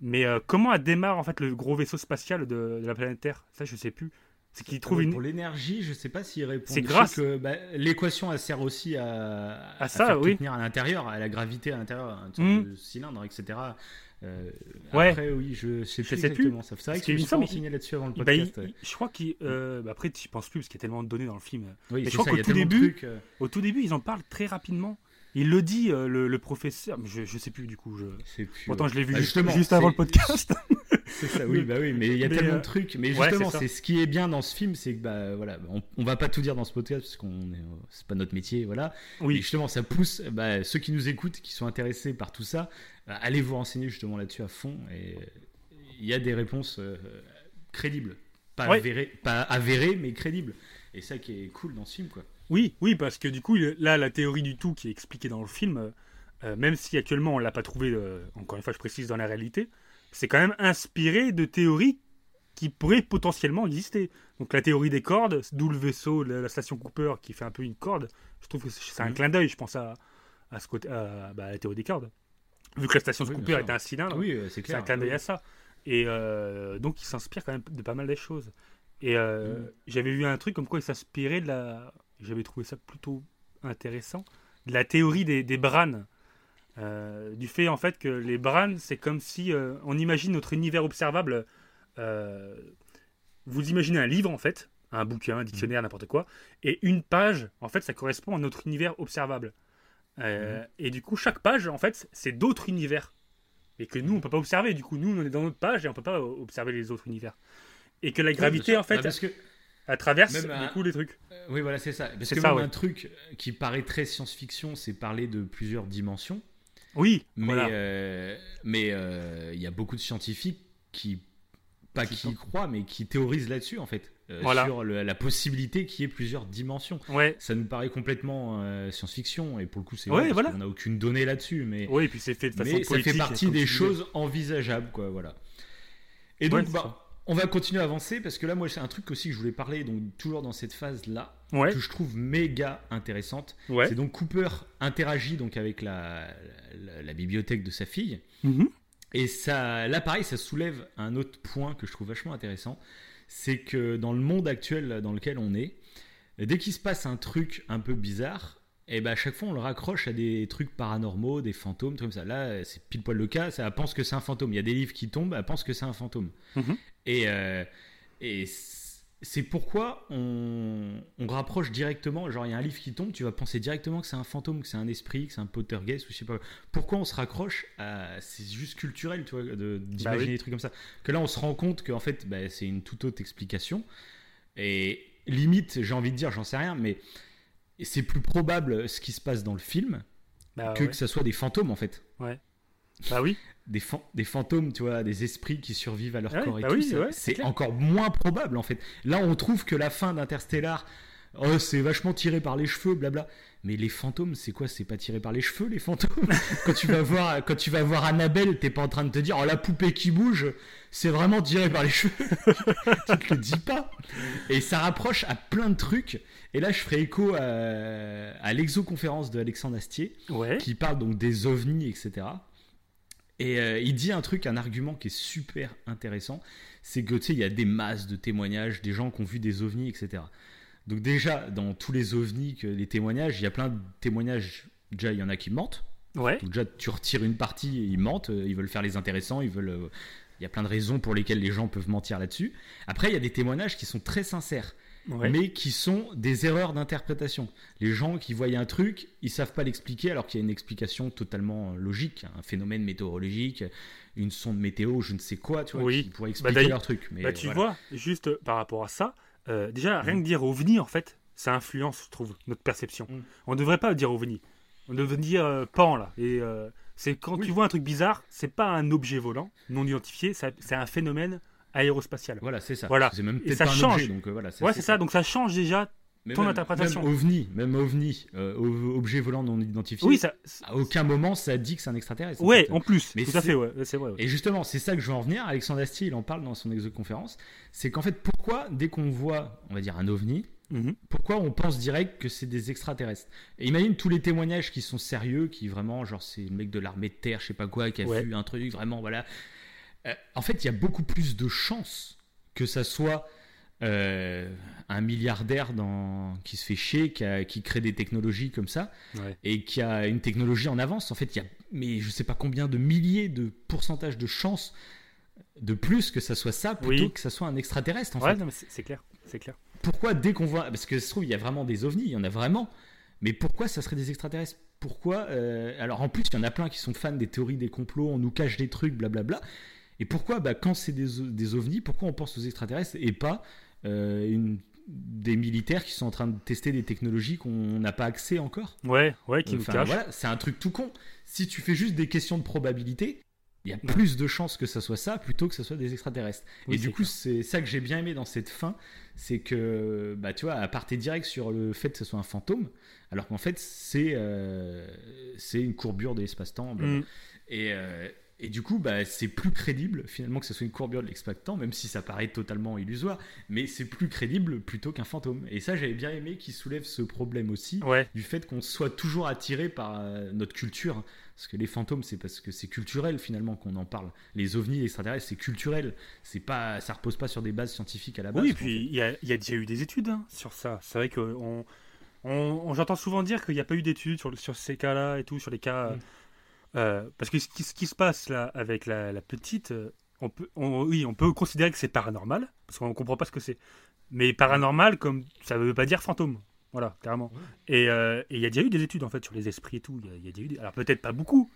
Mais euh, comment elle démarre en fait le gros vaisseau spatial de, de la planète Terre? Ça je sais plus. C'est qu'il trouve Ouais, une. Pour l'énergie, je sais pas s'il répond. C'est Je sais grâce- que, bah, L'équation, elle sert aussi à, À ça, faire oui. tenir à l'intérieur, à la gravité à l'intérieur, un de cylindre, etc. Euh, Ouais. Après, oui, je sais Je plus sais plus. exactement. ça. C'est vrai Parce que qu'il je me me suis semble- renseigné là-dessus avant le Bah, podcast. il- ouais. il- je crois qu'il. euh, bah, après, tu penses plus parce qu'il y a tellement de données dans le film. Oui, je crois qu'au tout début- trucs, euh, Au tout début, ils en parlent très rapidement. Il le dit, euh, le, le professeur. Je, je sais plus du coup. Je... plus, Pourtant, ouais. je l'ai vu Bah, juste, avant le podcast. C'est ça, oui, bah oui, mais il y a Mais, tellement euh, de trucs. Mais justement, c'est ce qui est bien dans ce film, c'est que bah voilà, on, on va pas tout dire dans ce podcast parce qu'on est, c'est pas notre métier, voilà. Et oui, justement, ça pousse bah, ceux qui nous écoutent, qui sont intéressés par tout ça, bah, allez vous renseigner justement là-dessus à fond. Et euh, il y a des réponses euh, crédibles, pas Ouais. avérées, pas avérées, mais crédibles. Et ça qui est cool dans ce film, quoi. oui, oui, parce que du coup, là, la théorie du tout qui est expliquée dans le film, euh, euh, même si actuellement on l'a pas trouvé, euh, encore une fois, je précise dans la réalité, c'est quand même inspiré de théories qui pourraient potentiellement exister. Donc la théorie des cordes, d'où le vaisseau, la, la station Cooper qui fait un peu une corde. Je trouve que c'est un Mhm. clin d'œil, je pense à, à ce côté, à, bah, la théorie des cordes. Vu que la station Oui, Cooper est un cylindre, Oui, euh, c'est un clin d'œil à ça. Et euh, donc, il s'inspire quand même de pas mal des choses. Et euh, Mm. j'avais vu un truc comme quoi il s'inspirait de la. J'avais trouvé ça plutôt intéressant. De la théorie des, des branes. Euh, du fait en fait que les branes, c'est comme si euh, on imagine notre univers observable. euh, vous imaginez un livre en fait, un bouquin, un dictionnaire, n'importe quoi, et une page, en fait, ça correspond à notre univers observable. Euh, Et du coup, chaque page, en fait, c'est d'autres univers. Et que nous, on peut pas observer. Du coup, nous, on est dans notre page et on peut pas observer les autres univers. Et que la gravité, en fait, Bah, parce que elle traverse même du coup les trucs. Oui, voilà, c'est ça. Parce que ça, même ouais. un truc qui paraît très science-fiction, c'est parler de plusieurs dimensions. Oui, Mais voilà. euh, mais euh, il y a beaucoup de scientifiques qui pas Qui y croient, mais qui théorisent là-dessus en fait, euh, Voilà. sur le- la possibilité qu'il y ait plusieurs dimensions. Ouais. Ça nous paraît complètement euh, science-fiction et pour le coup c'est Ouais, vrai parce voilà. qu'on n'a aucune donnée là-dessus, mais Oui, et puis c'est fait de façon mais ça fait partie des choses envisageables quoi, voilà. Et donc Ouais, bah, on va continuer à avancer parce que là moi c'est un truc aussi que je voulais parler donc toujours dans cette phase là Ouais, que je trouve méga intéressante. ouais. C'est donc Cooper interagit donc avec la, la- la bibliothèque de sa fille. Mhm. Et ça, là, pareil, ça soulève un autre point que je trouve vachement intéressant. C'est que dans le monde actuel dans lequel on est, dès qu'il se passe un truc un peu bizarre, et ben à chaque fois on le raccroche à des trucs paranormaux, des fantômes, trucs comme ça. Là, c'est pile poil le cas. Ça elle pense que c'est un fantôme. Il y a des livres qui tombent, elle pense que c'est un fantôme. Mhm. Et, euh, et c'est pourquoi on, on rapproche directement. Genre, il y a un livre qui tombe, tu vas penser directement que c'est un fantôme, que c'est un esprit, que c'est un poltergeist ou je sais pas. Pourquoi on se raccroche à. C'est juste culturel, tu vois, de- d'imaginer Bah oui. des trucs comme ça. Que là, on se rend compte qu'en fait, bah, c'est une toute autre explication. Et limite, j'ai envie de dire, j'en sais rien, mais c'est plus probable ce qui se passe dans le film Bah, que ouais. que ça soit des fantômes en fait. Ouais. Bah oui. Des, des fantômes, tu vois, des esprits qui survivent à leur corps et bah tout, oui, c'est- ouais, encore moins probable en fait. Là, on trouve que la fin d'Interstellar, oh, c'est vachement tiré par les cheveux, blabla. Mais les fantômes, c'est quoi? C'est pas tiré par les cheveux, les fantômes? Quand tu vas voir, quand tu vas voir Annabelle, t'es pas en train de te dire, oh la poupée qui bouge, c'est vraiment tiré par les cheveux. tu te le dis pas. Et ça rapproche à plein de trucs. Et là, je ferai écho à, à l'exoconférence de Alexandre Astier Ouais. qui parle donc des ovnis, etc. Et euh, il dit un truc, un argument qui est super intéressant, c'est que tu sais, il y a des masses de témoignages, des gens qui ont vu des ovnis, etc. Donc déjà, dans tous les ovnis, que les témoignages, il y a plein de témoignages. Déjà, il y en a qui mentent. Ouais. Donc déjà, tu retires une partie, et ils mentent, euh, ils veulent faire les intéressants, ils veulent. euh, Il y a plein de raisons pour lesquelles les gens peuvent mentir là-dessus. Après, il y a des témoignages qui sont très sincères Ouais. mais qui sont des erreurs d'interprétation. Les gens qui voient un truc, ils savent pas l'expliquer alors qu'il y a une explication totalement logique, un phénomène météorologique, une sonde météo, je ne sais quoi, tu vois, Oui. qui pourrait expliquer d'ailleurs- leur truc. Mais Bah, tu voilà. vois, juste euh, par rapport à ça, euh, déjà, rien Mm. que dire ovni, en fait, ça influence, je trouve, notre perception. Mm. On ne devrait pas dire ovni. On devrait dire euh, pan, là. Et euh, c'est quand Oui. tu vois un truc bizarre, c'est pas un objet volant non identifié, ça- c'est un phénomène aérospatial. Voilà, c'est ça. Voilà. C'est même Et peut-être ça pas un change. objet, donc voilà. Ouais, c'est ça. Donc ça change déjà. Mais ton même- interprétation. Même ovni, même ovni, euh, objet volant non identifié. Oui, ça. À aucun moment ça dit que c'est un extraterrestre. en Ouais, fait. en plus. Mais tout à fait, ouais. C'est vrai. ouais. Et justement, c'est ça que je veux en venir. Alexandre Astier, il en parle dans son exoconférence. C'est qu'en fait, pourquoi, dès qu'on voit, on va dire, un ovni, Mhm. pourquoi on pense direct que c'est des extraterrestres? Et imagine tous les témoignages qui sont sérieux, qui vraiment, genre, c'est le mec de l'armée de terre, je sais pas quoi, qui a Ouais. vu un truc, vraiment, voilà. Euh, en fait, il y a beaucoup plus de chances que ça soit euh, un milliardaire dans... qui se fait chier, qui, a- qui crée des technologies comme ça, Ouais. et qui a une technologie en avance. En fait, il y a, mais je sais pas combien de milliers de pourcentages de chances de plus que ça soit ça plutôt Oui. que ça soit un extraterrestre. En Ouais, fait c'est clair. C'est clair. pourquoi dès qu'on voit parce que ça se trouve il y a vraiment des ovnis il y en a vraiment mais pourquoi ça serait des extraterrestres? Pourquoi euh, alors en plus il y en a plein qui sont fans des théories des complots on nous cache des trucs blablabla et pourquoi bah, quand c'est des, ovnis pourquoi on pense aux extraterrestres et pas une- des militaires qui sont en train de tester des technologies qu'on n'a pas accès encore Ouais, ouais, qui Enfin, cache. voilà, c'est un truc tout con si tu fais juste des questions de probabilité il y a plus de chances que ça soit ça plutôt que ça soit des extraterrestres. Oui, et du coup, c'est ça que j'ai bien aimé dans cette fin, c'est que, bah, tu vois, à partir direct sur le fait que ce soit un fantôme, alors qu'en fait, c'est euh, c'est une courbure de l'espace-temps. Mm. Et, euh, et du coup, bah, c'est plus crédible finalement que ce soit une courbure de l'espace-temps, même si ça paraît totalement illusoire, mais c'est plus crédible plutôt qu'un fantôme. Et ça, j'avais bien aimé qu'il soulève ce problème aussi Ouais. du fait qu'on soit toujours attiré par euh, notre culture. Parce que les fantômes, c'est parce que c'est culturel finalement qu'on en parle. Les ovnis, les extraterrestres, c'est culturel. C'est pas, ça repose pas sur des bases scientifiques à la base. Oui, et puis il y a, il y a déjà eu des études hein, sur ça. C'est vrai que on, on- on- j'entends souvent dire qu'il n'y a pas eu d'études sur ces cas-là et tout, sur les cas. Mm. Euh, parce que ce qui, ce qui se passe là avec la, la petite, euh, on peut, on- oui, on peut considérer que c'est paranormal, parce qu'on ne comprend pas ce que c'est. Mais paranormal, comme ça ne veut pas dire fantôme. Voilà, carrément. Et euh, et il y a déjà eu des études en fait sur les esprits et tout. Y a- il y, a déjà eu des- Alors peut-être pas beaucoup,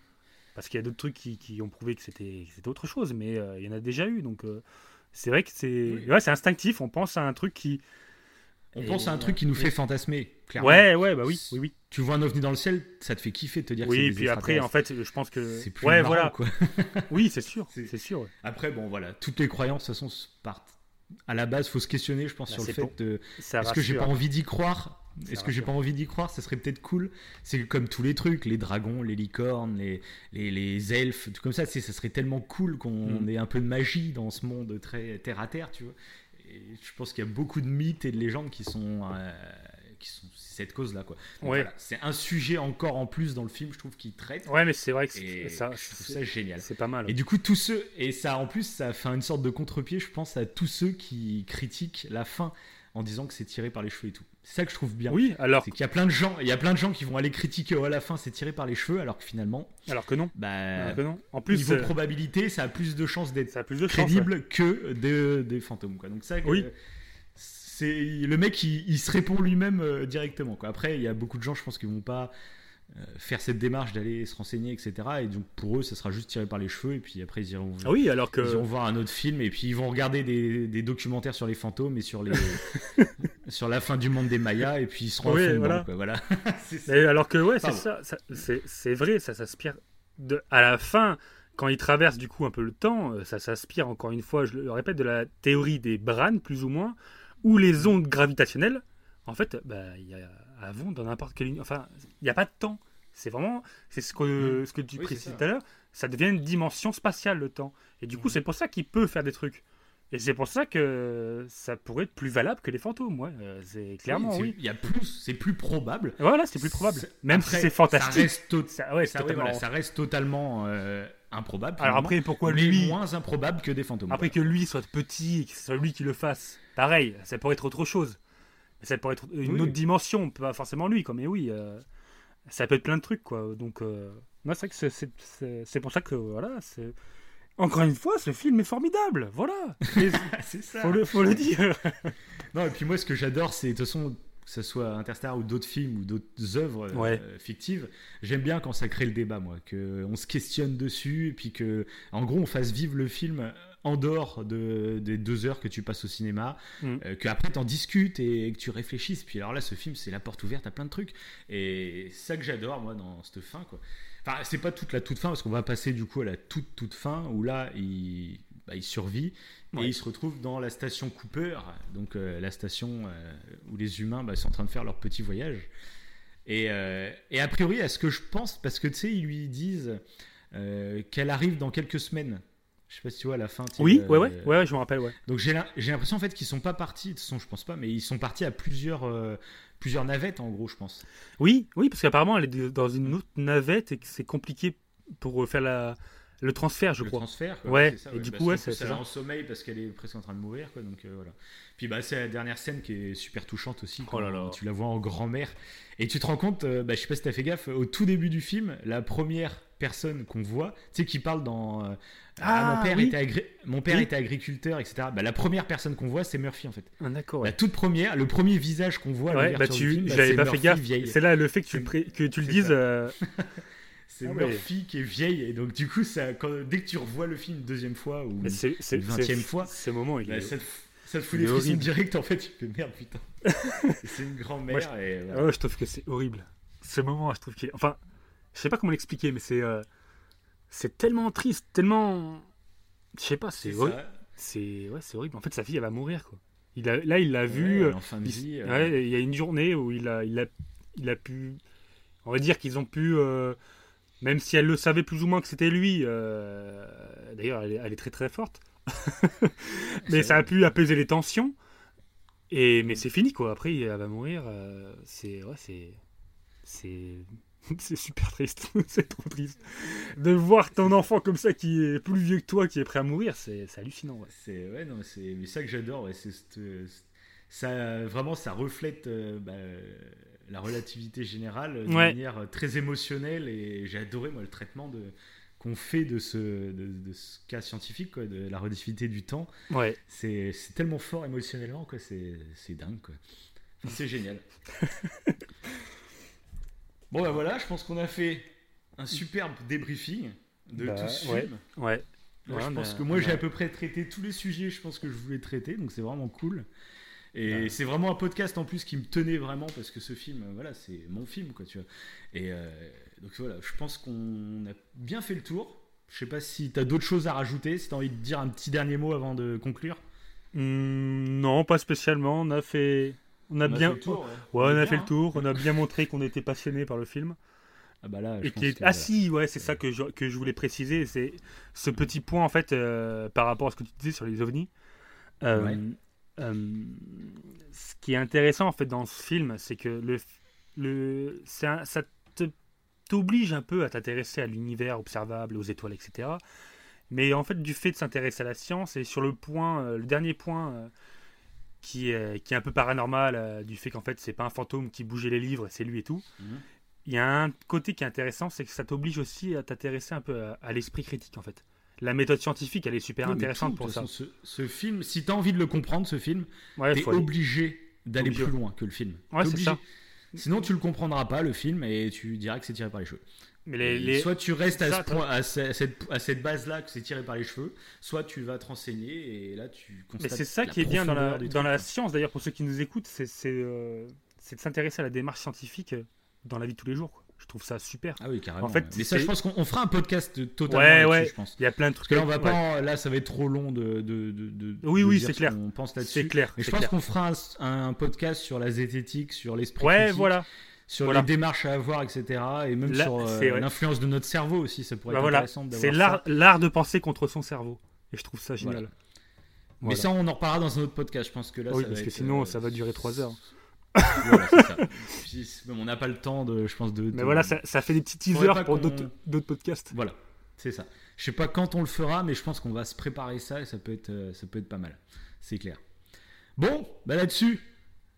parce qu'il y a d'autres trucs qui, qui ont prouvé que c'était autre chose, mais euh, il y en a déjà eu. Donc c'est vrai que c'est Oui. ouais, c'est instinctif. On pense à un truc qui. On Et- pense à un truc qui nous fait fantasmer, clairement. Ouais, ouais, bah oui, oui, oui. Tu vois un ovni dans le ciel, ça te fait kiffer de te dire que c'est Oui, des et puis après, en fait, je pense que. c'est plus Ouais, marrant, voilà. quoi. Oui, c'est sûr, C'est- sûr. ouais. Après, bon, voilà, toutes les croyances, de toute façon, partent. À la base, faut se questionner, je pense, Bah, sur le fait de Est-ce que j'ai pas envie d'y croire? Est-ce que j'ai pas envie d'y croire? Ça serait peut-être cool. C'est comme tous les trucs, les dragons, les licornes, les, les, les elfes, tout comme ça. Ça serait tellement cool qu'on Mm. ait un peu de magie dans ce monde très terre à terre, tu vois. Et je pense qu'il y a beaucoup de mythes et de légendes qui sont, euh, qui sont cette cause-là, quoi. Donc Ouais. voilà, c'est un sujet encore en plus dans le film, je trouve, qui traite. Ouais, mais c'est vrai que c'est- ça, je trouve ça génial. c'est pas mal. Et du coup, tous ceux, et ça en plus, ça fait une sorte de contre-pied, je pense, à tous ceux qui critiquent la fin en disant que c'est tiré par les cheveux et tout. C'est ça que je trouve bien. Oui, alors, C'est qu'il y a plein de gens, il y a plein de gens qui vont aller critiquer oh, à la fin c'est tiré par les cheveux, alors que finalement, alors que non. bah, Alors que non. En plus, niveau euh, probabilité, ça a plus de chances d'être ça a plus de chance. ouais. crédible que des, des fantômes. Quoi. Donc ça, Oui. euh, c'est le mec, il, il se répond lui-même euh, directement. Quoi. Après, il y a beaucoup de gens, je pense, qui vont pas faire cette démarche d'aller se renseigner, etc. Et donc pour eux, ça sera juste tiré par les cheveux, et puis après ils iront. Ah oui, alors que. Ils iront voir un autre film et puis ils vont regarder des, des documentaires sur les fantômes et sur les sur la fin du monde des Mayas et puis ils seront Oui, dedans, voilà. quoi, voilà. Mais alors que ouais, c'est ça, ça- c'est vrai, ça s'aspire de, à la fin, quand il traverse du coup un peu le temps, euh, ça s'inspire encore une fois, je le répète, de la théorie des branes, plus ou moins, où les ondes gravitationnelles, en fait, bah, y a, avant, dans n'importe quelle. Enfin, il n'y a pas de temps. C'est vraiment. C'est ce que, ce que tu précises tout à l'heure. Ça devient une dimension spatiale, le temps. Et du coup, c'est pour ça qu'il peut faire des trucs. Et c'est pour ça que ça pourrait être plus valable que les fantômes, ouais. Euh, c'est clairement oui. Il y a plus, c'est plus probable. Voilà, c'est plus probable. Même si c'est fantastique. Ça reste, ça, reste totalement euh, improbable. Alors après, pourquoi mais lui moins improbable que des fantômes. Après que lui soit petit, que ce soit lui qui le fasse, pareil, ça pourrait être autre chose. Ça pourrait être une autre dimension, pas forcément lui, quoi. Mais oui, euh, ça peut être plein de trucs, quoi. Donc, moi, c'est vrai que c'est pour ça que voilà, c'est encore une fois, ce film est formidable, voilà. c'est ça. Faut le, faut le dire. non, et puis moi, ce que j'adore, c'est de toute façon, que ce soit Interstellar ou d'autres films ou d'autres œuvres euh, fictives, j'aime bien quand ça crée le débat, moi, qu'on se questionne dessus et puis que, en gros, on fasse vivre le film en dehors de, des deux heures que tu passes au cinéma, mm. euh, qu'après t'en discutes et que tu réfléchisses. Puis alors là, ce film, c'est la porte ouverte à plein de trucs. Et c'est ça que j'adore, moi, dans cette fin, quoi. Enfin, c'est pas toute la toute fin, parce qu'on va passer du coup à la toute toute fin, où là, il, bah, il survit et il se retrouve dans la station Cooper, donc euh, la station euh, où les humains bah, sont en train de faire leur petit voyage. Et, euh, et a priori, à ce que je pense, parce que tu sais, ils lui disent qu'elle arrive dans quelques semaines. Je sais pas si tu vois à la fin. Oui, ouais, ouais, ouais, je me rappelle, ouais. Donc j'ai l'impression en fait qu'ils sont pas partis. De toute façon, je pense pas, mais ils sont partis à plusieurs plusieurs navettes en gros, je pense. Oui, oui, parce qu'apparemment elle est dans une autre navette et que c'est compliqué pour faire la, le transfert, je crois. Le transfert, quoi, ouais. Et du bah, coup, ouais, c'est ça. en sommeil parce qu'elle est presque en train de mourir, quoi. Donc euh, voilà. Puis bah c'est la dernière scène qui est super touchante aussi. Oh là là. Tu la vois en grand-mère et tu te rends compte, euh, bah, je sais pas si t'as fait gaffe, au tout début du film, la première personne qu'on voit, tu sais, qui parle dans. Euh, ah, mon père, était, mon père était agriculteur, etc. Bah, la première personne qu'on voit, c'est Murphy en fait. Ah, d'accord. La toute première, le premier visage qu'on voit. Ouais, bah tu, j'avais pas fait gaffe. C'est là le fait que tu, que tu le dises. c'est ah Murphy qui est vieille et donc du coup ça, dès que tu revois le film une deuxième fois ou une vingtième fois, ce moment il bah, ça, te, ça, te, fout des frissons direct en fait. Tu fais merde putain. c'est une grand-mère je... et. Ouais, je trouve que c'est horrible. Ce moment, je trouve qu'il, enfin, je sais pas comment l'expliquer, mais c'est euh, c'est tellement triste, tellement, je sais pas, c'est horrible. C'est ouais, c'est horrible. En fait, sa fille elle va mourir quoi. Il a, là, il l'a vu. Euh, en vie, ouais, il y a une journée où il a, il a, il a pu. On va dire qu'ils ont pu. Euh, même si elle le savait plus ou moins que c'était lui, euh, d'ailleurs elle, est très très forte, mais ça a pu apaiser les tensions. Et mais c'est fini quoi. Après elle va mourir. Euh, c'est ouais c'est c'est c'est super triste. c'est trop triste de voir ton enfant comme ça qui est plus vieux que toi qui est prêt à mourir. C'est hallucinant. Ouais. C'est ouais non c'est ça que j'adore. Ouais. c'est ça vraiment ça reflète. Euh, bah, la relativité générale de manière très émotionnelle et j'ai adoré moi le traitement de qu'on fait de ce, de, ce cas scientifique, quoi, de la relativité du temps. Ouais. C'est tellement fort émotionnellement, c'est dingue. C'est génial. bon, ben voilà, je pense qu'on a fait un superbe débriefing de bah, tout ce ouais, film. Ouais. je pense que moi, j'ai à peu près traité tous les sujets, je pense que je voulais traiter, donc c'est vraiment cool. Et c'est vraiment un podcast en plus qui me tenait vraiment parce que ce film, voilà, c'est mon film, quoi, tu vois. Et euh, donc voilà, je pense qu'on a bien fait le tour. Je sais pas si tu as d'autres choses à rajouter, si tu as envie de dire un petit dernier mot avant de conclure. Hmm, non, pas spécialement. On a fait, on a bien, fait le tour, ouais. on, a fait le tour. On a bien montré qu'on était passionné par le film. Ah bah là, je pense que, ah si, ouais, c'est ça que je, que je voulais préciser, c'est ce petit point en fait euh, par rapport à ce que tu disais sur les ovnis. Euh, euh, ce qui est intéressant en fait dans ce film, c'est que le, le, ça t'oblige un peu à t'intéresser à l'univers observable, aux étoiles, etc. Mais en fait, du fait de s'intéresser à la science, et sur le point, euh, le dernier point euh, qui, est, qui est un peu paranormal, du fait qu'en fait, c'est pas un fantôme qui bougeait les livres, c'est lui et tout. Mhm. Il y a un côté qui est intéressant, c'est que ça t'oblige aussi à t'intéresser un peu à l'esprit critique, en fait la méthode scientifique, elle est super intéressante pour ça. ce, film, si tu as envie de le comprendre, ce film, tu es obligé d'aller plus loin que le film. Ouais, c'est ça. Sinon, tu le comprendras pas, le film, et tu diras que c'est tiré par les cheveux. Mais les, Soit tu restes à, ce point, à, cette, à cette base-là que c'est tiré par les cheveux, soit tu vas te renseigner et là tu constates. Mais c'est ça qui est bien dans la, dans la science, d'ailleurs, pour ceux qui nous écoutent, c'est euh, de s'intéresser à la démarche scientifique euh, dans la vie de tous les jours. Je trouve ça super. Ah oui, carrément. En fait, mais ça, c'est- je pense qu'on on fera un podcast totalement Ouais, ouais. je pense. Il y a plein de Parce trucs. que là, on va ouais. pas, là, ça va être trop long de. de, de, de- Oui, oui, c'est ce clair. qu'on pense C'est là-dessus. clair. Mais je c'est pense qu'on fera un, un podcast sur la zététique, sur l'esprit Ouais, critique, voilà. Sur Voilà. les démarches à avoir, etc. Et même Là, sur euh, l'influence de notre cerveau aussi, ça pourrait Bah être voilà. intéressant d'avoir C'est l'art, l'art de penser contre son cerveau. Et je trouve ça génial. Voilà. Mais ça, on en reparlera dans un autre podcast. Je pense que là, oui, ça parce va que être, sinon, euh, ça va durer 3 heures. voilà, ça. On n'a pas le temps de, je pense, de. Mais voilà, ça, ça fait des petits teasers pour d'autres, d'autres podcasts. Voilà, c'est ça. Je sais pas quand on le fera, mais je pense qu'on va se préparer ça et ça peut être, euh, ça peut être pas mal. C'est clair. Bon, bah là-dessus,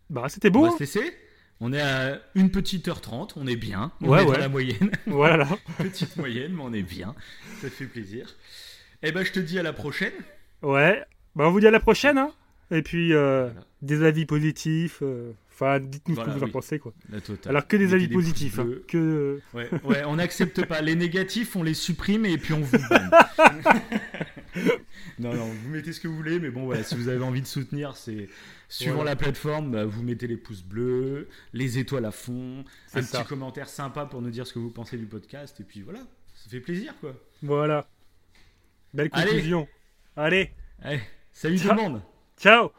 Bah, c'était on beau. va hein se laisser. On est à une petite heure trente, on est bien. On Ouais, est dans ouais. la moyenne. voilà. Petite moyenne, mais on est bien. Ça fait plaisir. Et ben, je te dis à la prochaine. Ouais. Bah, on vous dit à la prochaine. Hein. Et puis, euh, Voilà. des avis positifs. euh, Enfin, dites-nous Voilà, ce que vous en pensez. Quoi. Alors, que des Mettez avis positifs. hein. Que... Ouais, ouais, on n'accepte pas. Les négatifs, on les supprime et puis on vous banne. non, non, vous mettez ce que vous voulez, mais bon, voilà, si vous avez envie de soutenir, c'est suivant Voilà. la plateforme, bah, vous mettez les pouces bleus, les étoiles à fond, un ça. petit commentaire sympa pour nous dire ce que vous pensez du podcast, et puis voilà, ça fait plaisir, quoi. Voilà. Belle Allez. conclusion. Allez. Allez, salut tout le monde Ciao